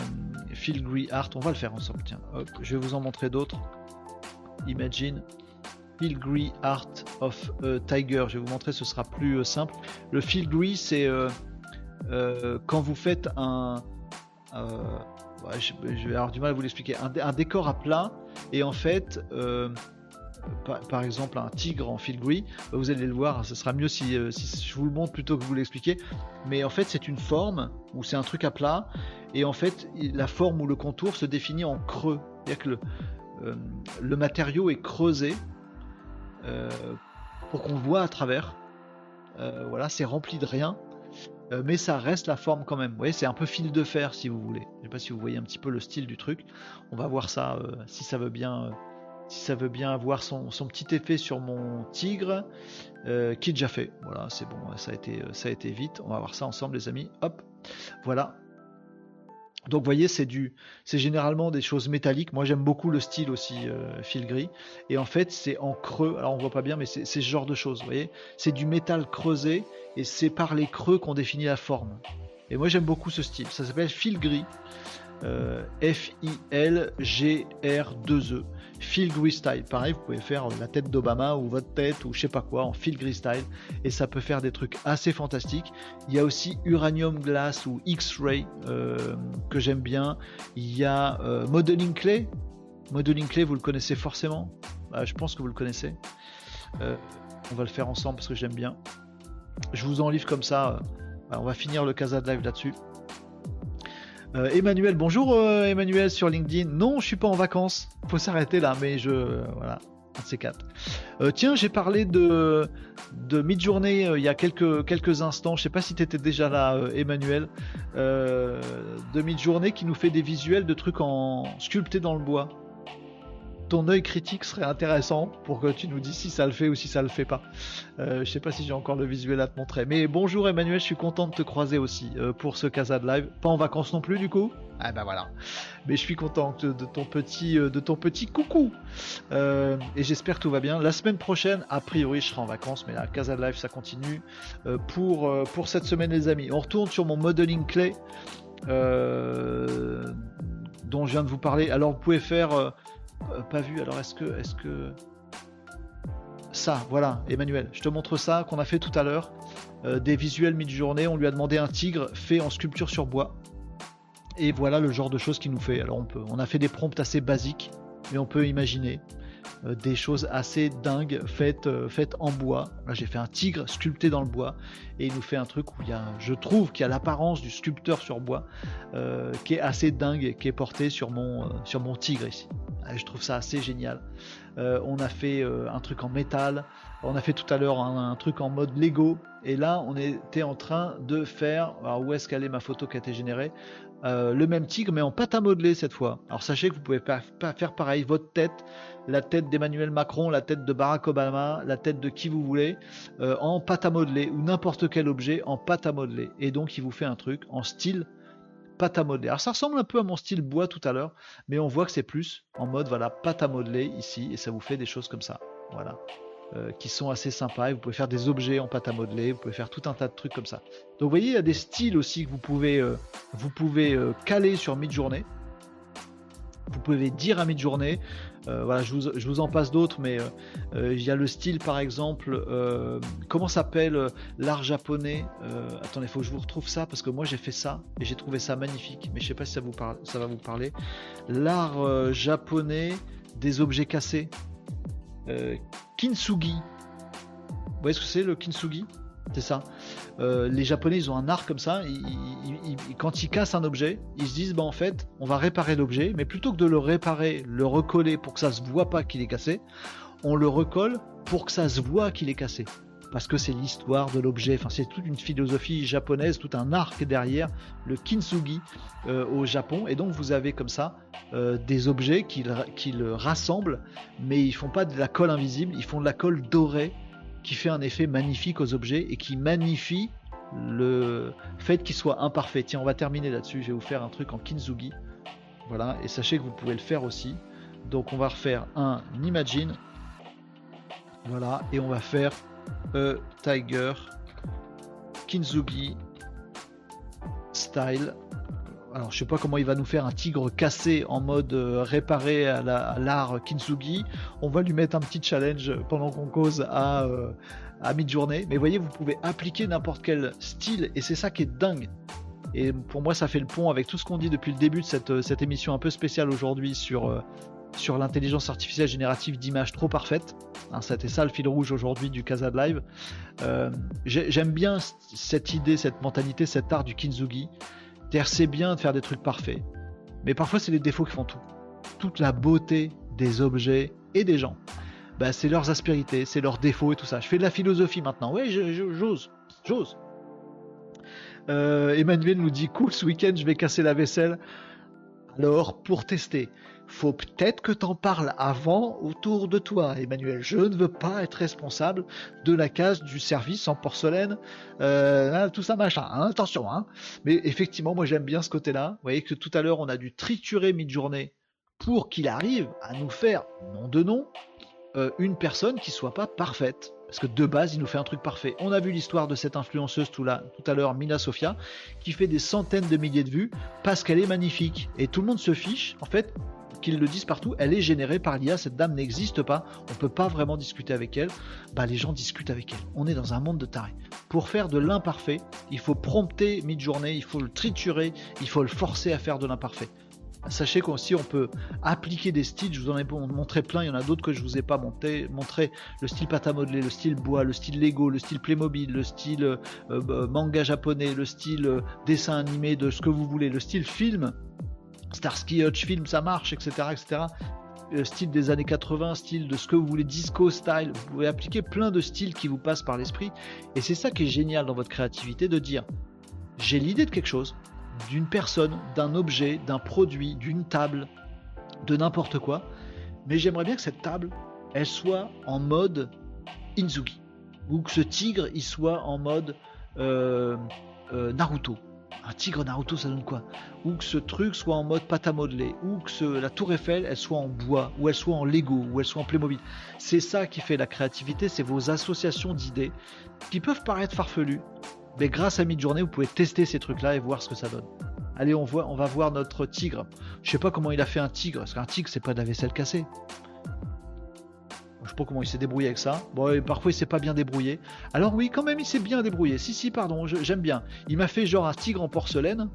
Art. On va le faire ensemble. Tiens, hop, je vais vous en montrer d'autres. Imagine. Filigree Art of Tiger. Je vais vous montrer, ce sera plus simple. Le Filigree, c'est quand vous faites un. je, vais avoir du mal à vous l'expliquer. Un, décor à plat et en fait par, exemple un tigre en filigree, bah, vous allez le voir, ce sera mieux euh, si, je vous le montre plutôt que vous l'expliquez. Mais en fait, c'est une forme ou c'est un truc à plat, et en fait, la forme ou le contour se définit en creux. C'est-à-dire que le, euh, matériau est creusé euh, pour qu'on voit à travers. voilà, c'est rempli de rien, mais ça reste la forme quand même. Vous voyez, c'est un peu fil de fer si vous voulez. Je sais pas si vous voyez un petit peu le style du truc. On va voir ça si ça veut bien si ça veut bien avoir son, petit effet sur mon tigre, euh, qui est déjà fait. Voilà, c'est bon, ça a, été, ça a été vite. On va voir ça ensemble, les amis. Hop, voilà. Donc, vous voyez, c'est du, c'est généralement des choses métalliques. Moi, j'aime beaucoup le style aussi euh, fil gris. Et en fait, c'est en creux. Alors, on voit pas bien, mais c'est ce genre de choses. Voyez, c'est du métal creusé et c'est par les creux qu'on définit la forme. Et moi, j'aime beaucoup ce style. Ça s'appelle fil gris. Euh, F-I-L-G-R-2-E. Gris style. Pareil, vous pouvez faire la tête d'Obama ou votre tête ou je sais pas quoi en Gris style et ça peut faire des trucs assez fantastiques. Il y a aussi Uranium Glass ou X-Ray euh, que j'aime bien. Il y a euh, Modeling Clay. Modeling Clay, vous le connaissez forcément? Bah, je pense que vous le connaissez. on va le faire ensemble parce que j'aime bien. Je vous en livre comme ça. on va finir le Casa de Live là-dessus. Euh, Emmanuel, bonjour euh, Emmanuel sur LinkedIn. Non, je suis pas en vacances. Faut s'arrêter là, mais je voilà, un de ces quatre. Euh, tiens, j'ai parlé de de mid-journée il y a quelques quelques instants. Je sais pas si tu étais déjà là, Emmanuel. de mid-journée qui nous fait des visuels de trucs en sculptés dans le bois. Ton œil critique serait intéressant pour que tu nous dises si ça le fait ou si ça le fait pas. Euh, je sais pas si j'ai encore le visuel à te montrer. Mais bonjour Emmanuel, je suis content de te croiser aussi euh, pour ce Casa de live. Pas en vacances non plus du coup? Ah bah voilà. Mais je suis content de, ton petit euh, de ton petit coucou. et j'espère que tout va bien. La semaine prochaine, a priori, je serai en vacances, mais la Casa de live ça continue pour pour cette semaine les amis. On retourne sur mon modeling clé. dont je viens de vous parler. Alors vous pouvez faire euh, pas vu. Alors est-ce que, est-ce que ça, voilà, Emmanuel, je te montre ça qu'on a fait tout à l'heure. Euh, des visuels mid-journée. On lui a demandé un tigre fait en sculpture sur bois. Et voilà le genre de choses qu'il nous fait. Alors on peut, on a fait des prompts assez basiques, mais on peut imaginer. Euh, des choses assez dingues faites, euh, faites en bois. Là, j'ai fait un tigre sculpté dans le bois et il nous fait un truc où il y a, je trouve qu'il y a l'apparence du sculpteur sur bois euh, qui est assez dingue et qui est porté sur mon, sur mon tigre ici. je trouve ça assez génial. on a fait un truc en métal. On a fait tout à l'heure un, truc en mode Lego. Et là, on était en train de faire. Alors, où est-ce qu'elle est ma photo qui a été générée? Le même tigre, mais en pâte à modeler cette fois. Alors, sachez que vous pouvez pas faire pareil. Votre tête, la tête d'Emmanuel Macron, la tête de Barack Obama, la tête de qui vous voulez, euh, en pâte à modeler, ou n'importe quel objet en pâte à modeler. Et donc il vous fait un truc en style pâte à modeler. Alors ça ressemble un peu à mon style bois tout à l'heure, mais on voit que c'est plus en mode voilà pâte à modeler ici, et ça vous fait des choses comme ça. Voilà. Euh, qui sont assez sympas. Et vous pouvez faire des objets en pâte à modeler, vous pouvez faire tout un tas de trucs comme ça. Donc vous voyez, il y a des styles aussi que vous pouvez, euh, vous pouvez caler sur mid-journée. Vous pouvez dire à mid-journée, euh, voilà, je vous, en passe d'autres, mais euh, euh, il y a le style par exemple, comment s'appelle l'art japonais Attendez, il faut que je vous retrouve ça parce que moi j'ai fait ça et j'ai trouvé ça magnifique, mais je sais pas si ça, vous ça va vous parler. L'art japonais des objets cassés, kintsugi. Vous voyez ce que c'est le kintsugi? C'est ça. Euh, les Japonais, ils ont un art comme ça. quand ils cassent un objet, ils se disent, bah en fait, on va réparer l'objet, mais plutôt que de le réparer, le recoller pour que ça se voit pas qu'il est cassé, on le recolle pour que ça se voit qu'il est cassé. Parce que c'est l'histoire de l'objet, enfin c'est toute une philosophie japonaise, tout un arc derrière, le kintsugi euh, au Japon. Et donc vous avez comme ça euh, des objets qu'ils rassemblent, mais ils font pas de la colle invisible, ils font de la colle dorée qui fait un effet magnifique aux objets et qui magnifie le fait qu'ils soient imparfaits. Tiens, on va terminer là-dessus. Je vais vous faire un truc en kintsugi. Voilà, et sachez que vous pouvez le faire aussi. Donc on va refaire un Imagine. Voilà, et on va faire a Tiger Kintsugi Style alors je sais pas comment il va nous faire un tigre cassé en mode euh, réparé à l'art Kintsugi. On va lui mettre un petit challenge pendant qu'on cause à, euh, à mi-journée. Mais voyez, vous pouvez appliquer n'importe quel style et c'est ça qui est dingue. Et pour moi, ça fait le pont avec tout ce qu'on dit depuis le début de cette, euh, cette émission un peu spéciale aujourd'hui sur, sur l'intelligence artificielle générative d'images trop parfaites. Hein, C'était ça le fil rouge aujourd'hui du Casa de Live. J'aime bien cette idée, cette mentalité, cet art du Kintsugi c'est bien de faire des trucs parfaits, mais parfois c'est les défauts qui font tout. Toute la beauté des objets et des gens, bah, c'est leurs aspérités, c'est leurs défauts et tout ça. Je fais de la philosophie maintenant. Oui, j'ose, j'ose. Euh, Emmanuel nous dit cool, ce week-end je vais casser la vaisselle. Alors, pour tester, faut peut-être que t'en parles avant autour de toi, Emmanuel. Je ne veux pas être responsable de la case du service en porcelaine, euh, hein, tout ça machin. Hein, attention, hein. Mais effectivement, moi j'aime bien ce côté-là. Vous voyez que tout à l'heure on a dû triturer mid-journée pour qu'il arrive à nous faire, nom de nom, euh, une personne qui soit pas parfaite. Parce que de base, il nous fait un truc parfait. On a vu l'histoire de cette influenceuse tout, à l'heure, Mina Sofia, qui fait des centaines de milliers de vues parce qu'elle est magnifique. Et tout le monde se fiche. En fait, qu'ils le disent partout, elle est générée par l'IA, cette dame n'existe pas, on ne peut pas vraiment discuter avec elle, bah les gens discutent avec elle. On est dans un monde de tarés. Pour faire de l'imparfait, il faut prompter mid-journée, il faut le triturer, il faut le forcer à faire de l'imparfait. Sachez qu'aussi on peut appliquer des styles, je vous en ai montré plein, il y en a d'autres que je vous ai pas monté, montré, le style pâte à modeler, le style bois, le style Lego, le style Playmobil, le style euh, euh, manga japonais, le style euh, dessin animé, de ce que vous voulez, le style film, Starsky Hutch Film, ça marche, etc., etc. Style des années 80, style de ce que vous voulez, disco style. Vous pouvez appliquer plein de styles qui vous passent par l'esprit. Et c'est ça qui est génial dans votre créativité de dire j'ai l'idée de quelque chose, d'une personne, d'un objet, d'un produit, d'une table, de n'importe quoi. mais j'aimerais bien que cette table, elle soit en mode Inzuki. Ou que ce tigre, il soit en mode euh, euh, Naruto. Un tigre Naruto, ça donne quoi? Ou que ce truc soit en mode pâte à modeler, ou que la tour Eiffel, elle soit en bois, ou elle soit en Lego, ou elle soit en Playmobil. C'est ça qui fait la créativité, c'est vos associations d'idées qui peuvent paraître farfelues, mais grâce à Midjourney, vous pouvez tester ces trucs-là et voir ce que ça donne. Allez, on, voit, on va voir notre tigre. Je sais pas comment il a fait un tigre, parce qu'un tigre, c'est pas de la vaisselle cassée. Je sais pas comment il s'est débrouillé avec ça. Bon, parfois il s'est pas bien débrouillé. Alors oui, quand même, il s'est bien débrouillé. Si, si, pardon, j'aime bien. Il m'a fait genre un tigre en porcelaine,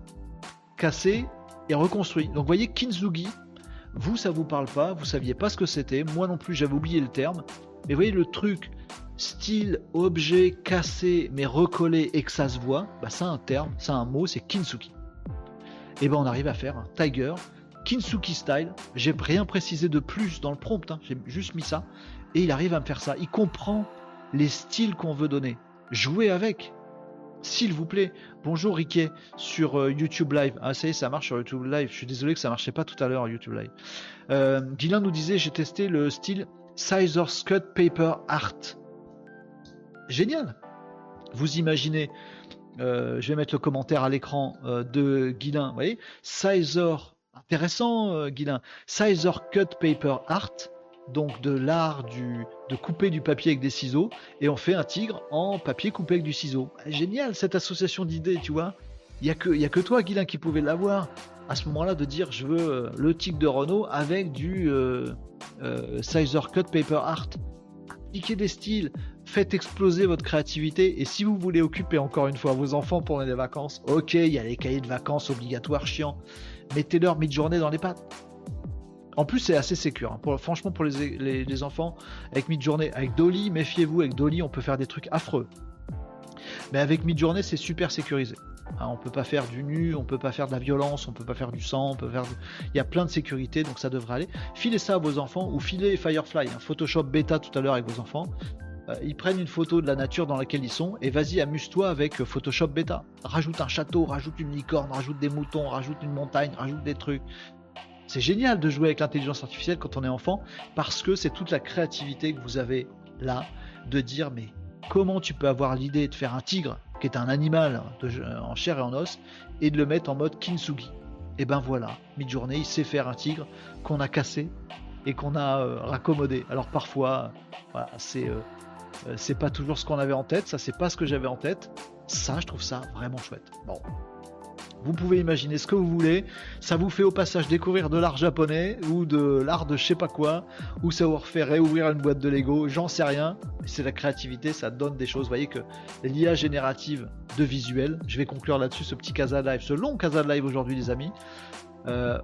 cassé et reconstruit. Donc vous voyez, Kinzugi, vous, ça vous parle pas, vous saviez pas ce que c'était. Moi non plus, j'avais oublié le terme. Mais vous voyez le truc, style, objet cassé mais recollé et que ça se voit, bah ça a un terme, ça a un mot, c'est Kinsuki. Et ben on arrive à faire un Tiger Kinsuki style. J'ai rien précisé de plus dans le prompt, hein. j'ai juste mis ça. Et il arrive à me faire ça. Il comprend les styles qu'on veut donner. Jouez avec. S'il vous plaît. Bonjour Riquet sur euh, YouTube Live. Ah ça y est, ça marche sur YouTube Live. Je suis désolé que ça marchait pas tout à l'heure YouTube Live. Euh, nous disait j'ai testé le style Scissors Cut Paper Art. Génial. Vous imaginez euh, je vais mettre le commentaire à l'écran euh, de Guilin. Vous voyez Sizor, intéressant euh, Guilin. Sizor Cut Paper Art, donc de l'art de couper du papier avec des ciseaux, et on fait un tigre en papier coupé avec du ciseau. Ah, génial cette association d'idées, tu vois. Il n'y a, que, a que toi, Guilin, qui pouvait l'avoir à ce moment-là de dire je veux le tigre de Renault avec du Sizor Cut Paper Art. Appliquez des styles, faites exploser votre créativité et si vous voulez occuper encore une fois vos enfants pendant les vacances, ok, il y a les cahiers de vacances obligatoires chiants, mettez-leur mid-journée dans les pattes. En plus, c'est assez sécur. Hein. franchement, pour les, enfants, avec mid-journée, avec Dolly, méfiez-vous, avec Dolly, on peut faire des trucs affreux. Mais avec mid-journée, c'est super sécurisé. Hein, on peut pas faire du nu, on peut pas faire de la violence, on peut pas faire du sang, on peut faire. Il y a plein de sécurité, donc ça devrait aller. Filez ça à vos enfants ou filez Firefly, hein. Photoshop bêta tout à l'heure avec vos enfants. Euh, ils prennent une photo de la nature dans laquelle ils sont et vas-y amuse-toi avec euh, Photoshop bêta. Rajoute un château, rajoute une licorne, rajoute des moutons, rajoute une montagne, rajoute des trucs. C'est génial de jouer avec l'intelligence artificielle quand on est enfant parce que c'est toute la créativité que vous avez là de dire mais comment tu peux avoir l'idée de faire un tigre qui est un animal en chair et en os et de le mettre en mode kintsugi. Et ben voilà, mid-journée, il sait faire un tigre qu'on a cassé et qu'on a euh, raccommodé. Alors parfois, voilà, c'est euh, c'est pas toujours ce qu'on avait en tête, ça c'est pas ce que j'avais en tête. Ça, je trouve ça vraiment chouette. Bon. Vous pouvez imaginer ce que vous voulez. Ça vous fait au passage découvrir de l'art japonais ou de l'art de je sais pas quoi, ou ça vous refait réouvrir une boîte de Lego, j'en sais rien. C'est la créativité, ça donne des choses. Vous voyez que l'IA générative de visuel, je vais conclure là-dessus ce petit Casa Live, ce long Casa Live aujourd'hui, les amis. Euh,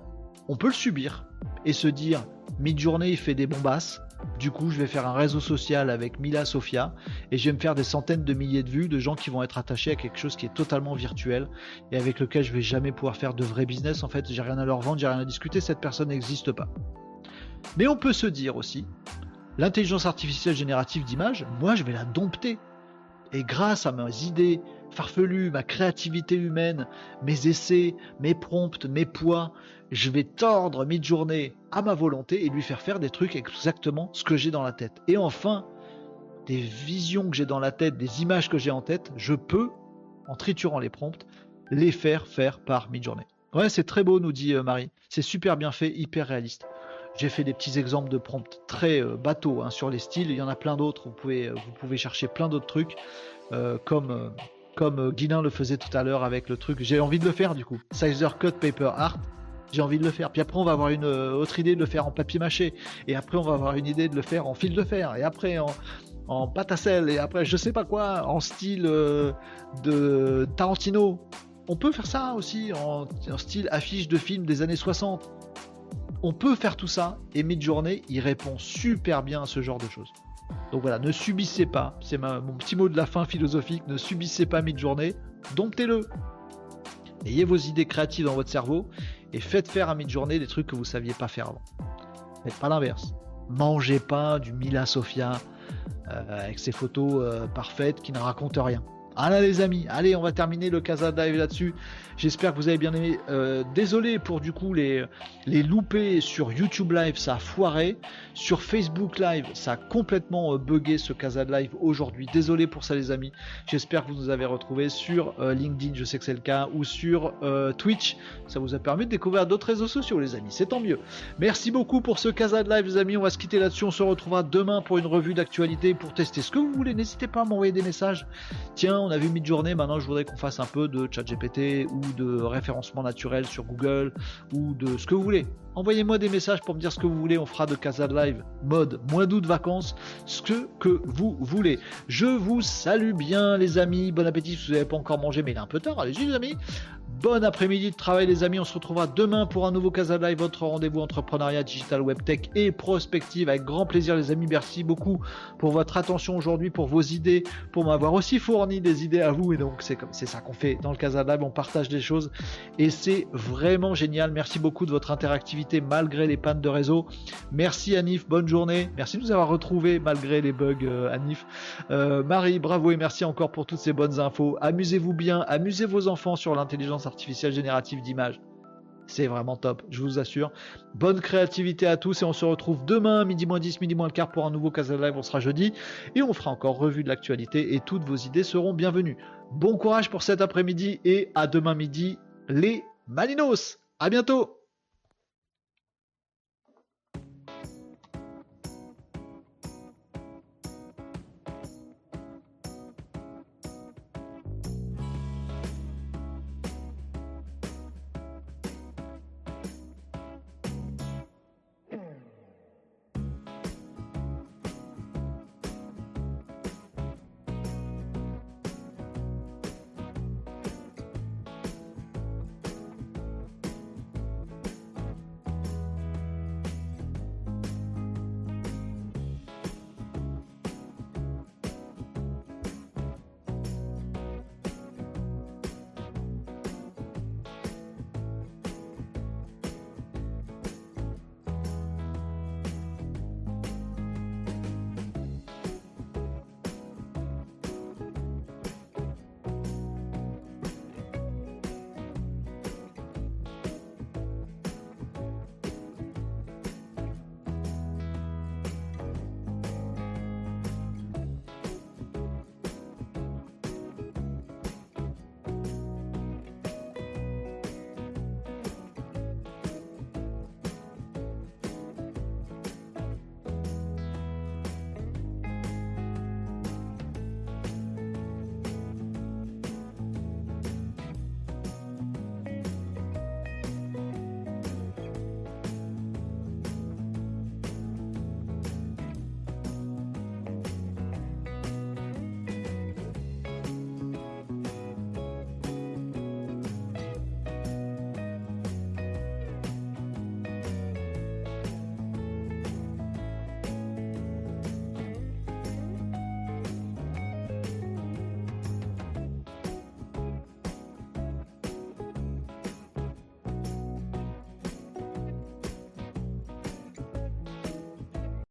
on peut le subir et se dire, mid-journée, il fait des bombasses du coup, je vais faire un réseau social avec Mila Sofia et je vais me faire des centaines de milliers de vues de gens qui vont être attachés à quelque chose qui est totalement virtuel et avec lequel je vais jamais pouvoir faire de vrai business. En fait, j'ai rien à leur vendre, j'ai rien à discuter, cette personne n'existe pas. Mais on peut se dire aussi, l'intelligence artificielle générative d'image, moi je vais la dompter. Et grâce à mes idées farfelues, ma créativité humaine, mes essais, mes prompts, mes poids, je vais tordre mid-journée à ma volonté et lui faire faire des trucs exactement ce que j'ai dans la tête. Et enfin, des visions que j'ai dans la tête, des images que j'ai en tête, je peux, en triturant les prompts, les faire faire par mid-journée. Ouais, c'est très beau, nous dit euh, Marie. C'est super bien fait, hyper réaliste. J'ai fait des petits exemples de prompts très euh, bateaux hein, sur les styles. Il y en a plein d'autres. Vous pouvez, euh, vous pouvez chercher plein d'autres trucs, comme comme le faisait tout à l'heure avec le truc. J'ai envie de le faire du coup. Sizer Cut Paper Art j'ai envie de le faire. Puis après, on va avoir une euh, autre idée de le faire en papier mâché. Et après, on va avoir une idée de le faire en fil de fer. Et après, en, en pâte à sel. Et après, je sais pas quoi, en style euh, de Tarantino. On peut faire ça aussi en, style affiche de film des années 60. On peut faire tout ça. Et Midjourney, il répond super bien à ce genre de choses. Donc voilà, ne subissez pas. C'est mon petit mot de la fin philosophique. Ne subissez pas Midjourney. Domptez-le. Ayez vos idées créatives dans votre cerveau et faites faire à mid-journée des trucs que vous saviez pas faire avant. Faites pas l'inverse. Mangez pas du Mila Sofia euh, avec ses photos euh, parfaites qui ne racontent rien. Allez les amis, allez, on va terminer le Casa Live là-dessus. J'espère que vous avez bien aimé. Euh, désolé pour du coup les, les loupés sur YouTube Live, ça a foiré. Sur Facebook Live, ça a complètement euh, bugué ce Casa Live aujourd'hui. Désolé pour ça les amis. J'espère que vous nous avez retrouvés sur euh, LinkedIn, je sais que c'est le cas, ou sur Twitch. Ça vous a permis de découvrir d'autres réseaux sociaux les amis. C'est tant mieux. Merci beaucoup pour ce Casa Live les amis. On va se quitter là-dessus. On se retrouvera demain pour une revue d'actualité pour tester ce que vous voulez. N'hésitez pas à m'envoyer des messages. Tiens, on a vu mid-journée. Maintenant, je voudrais qu'on fasse un peu de chat GPT ou de référencement naturel sur Google ou de ce que vous voulez. Envoyez-moi des messages pour me dire ce que vous voulez. On fera de Casa Live mode moins d'août vacances, ce que, que vous voulez. Je vous salue bien, les amis. Bon appétit si vous n'avez pas encore mangé, mais il est un peu tard. Allez-y, les amis. Bon après-midi de travail les amis, on se retrouvera demain pour un nouveau Casa Live, votre rendez-vous entrepreneuriat digital web tech et prospective avec grand plaisir les amis. Merci beaucoup pour votre attention aujourd'hui, pour vos idées, pour m'avoir aussi fourni des idées à vous et donc c'est comme ça qu'on fait dans le Casa Live, on partage des choses et c'est vraiment génial. Merci beaucoup de votre interactivité malgré les pannes de réseau. Merci Anif, bonne journée. Merci de nous avoir retrouvés malgré les bugs euh, Anif. Euh, Marie, bravo et merci encore pour toutes ces bonnes infos. Amusez-vous bien, amusez vos enfants sur l'intelligence artificielle générative d'images. C'est vraiment top, je vous assure. Bonne créativité à tous et on se retrouve demain, midi moins 10, midi moins le quart pour un nouveau Casa Live. On sera jeudi et on fera encore revue de l'actualité et toutes vos idées seront bienvenues. Bon courage pour cet après-midi et à demain midi, les Malinos. À bientôt!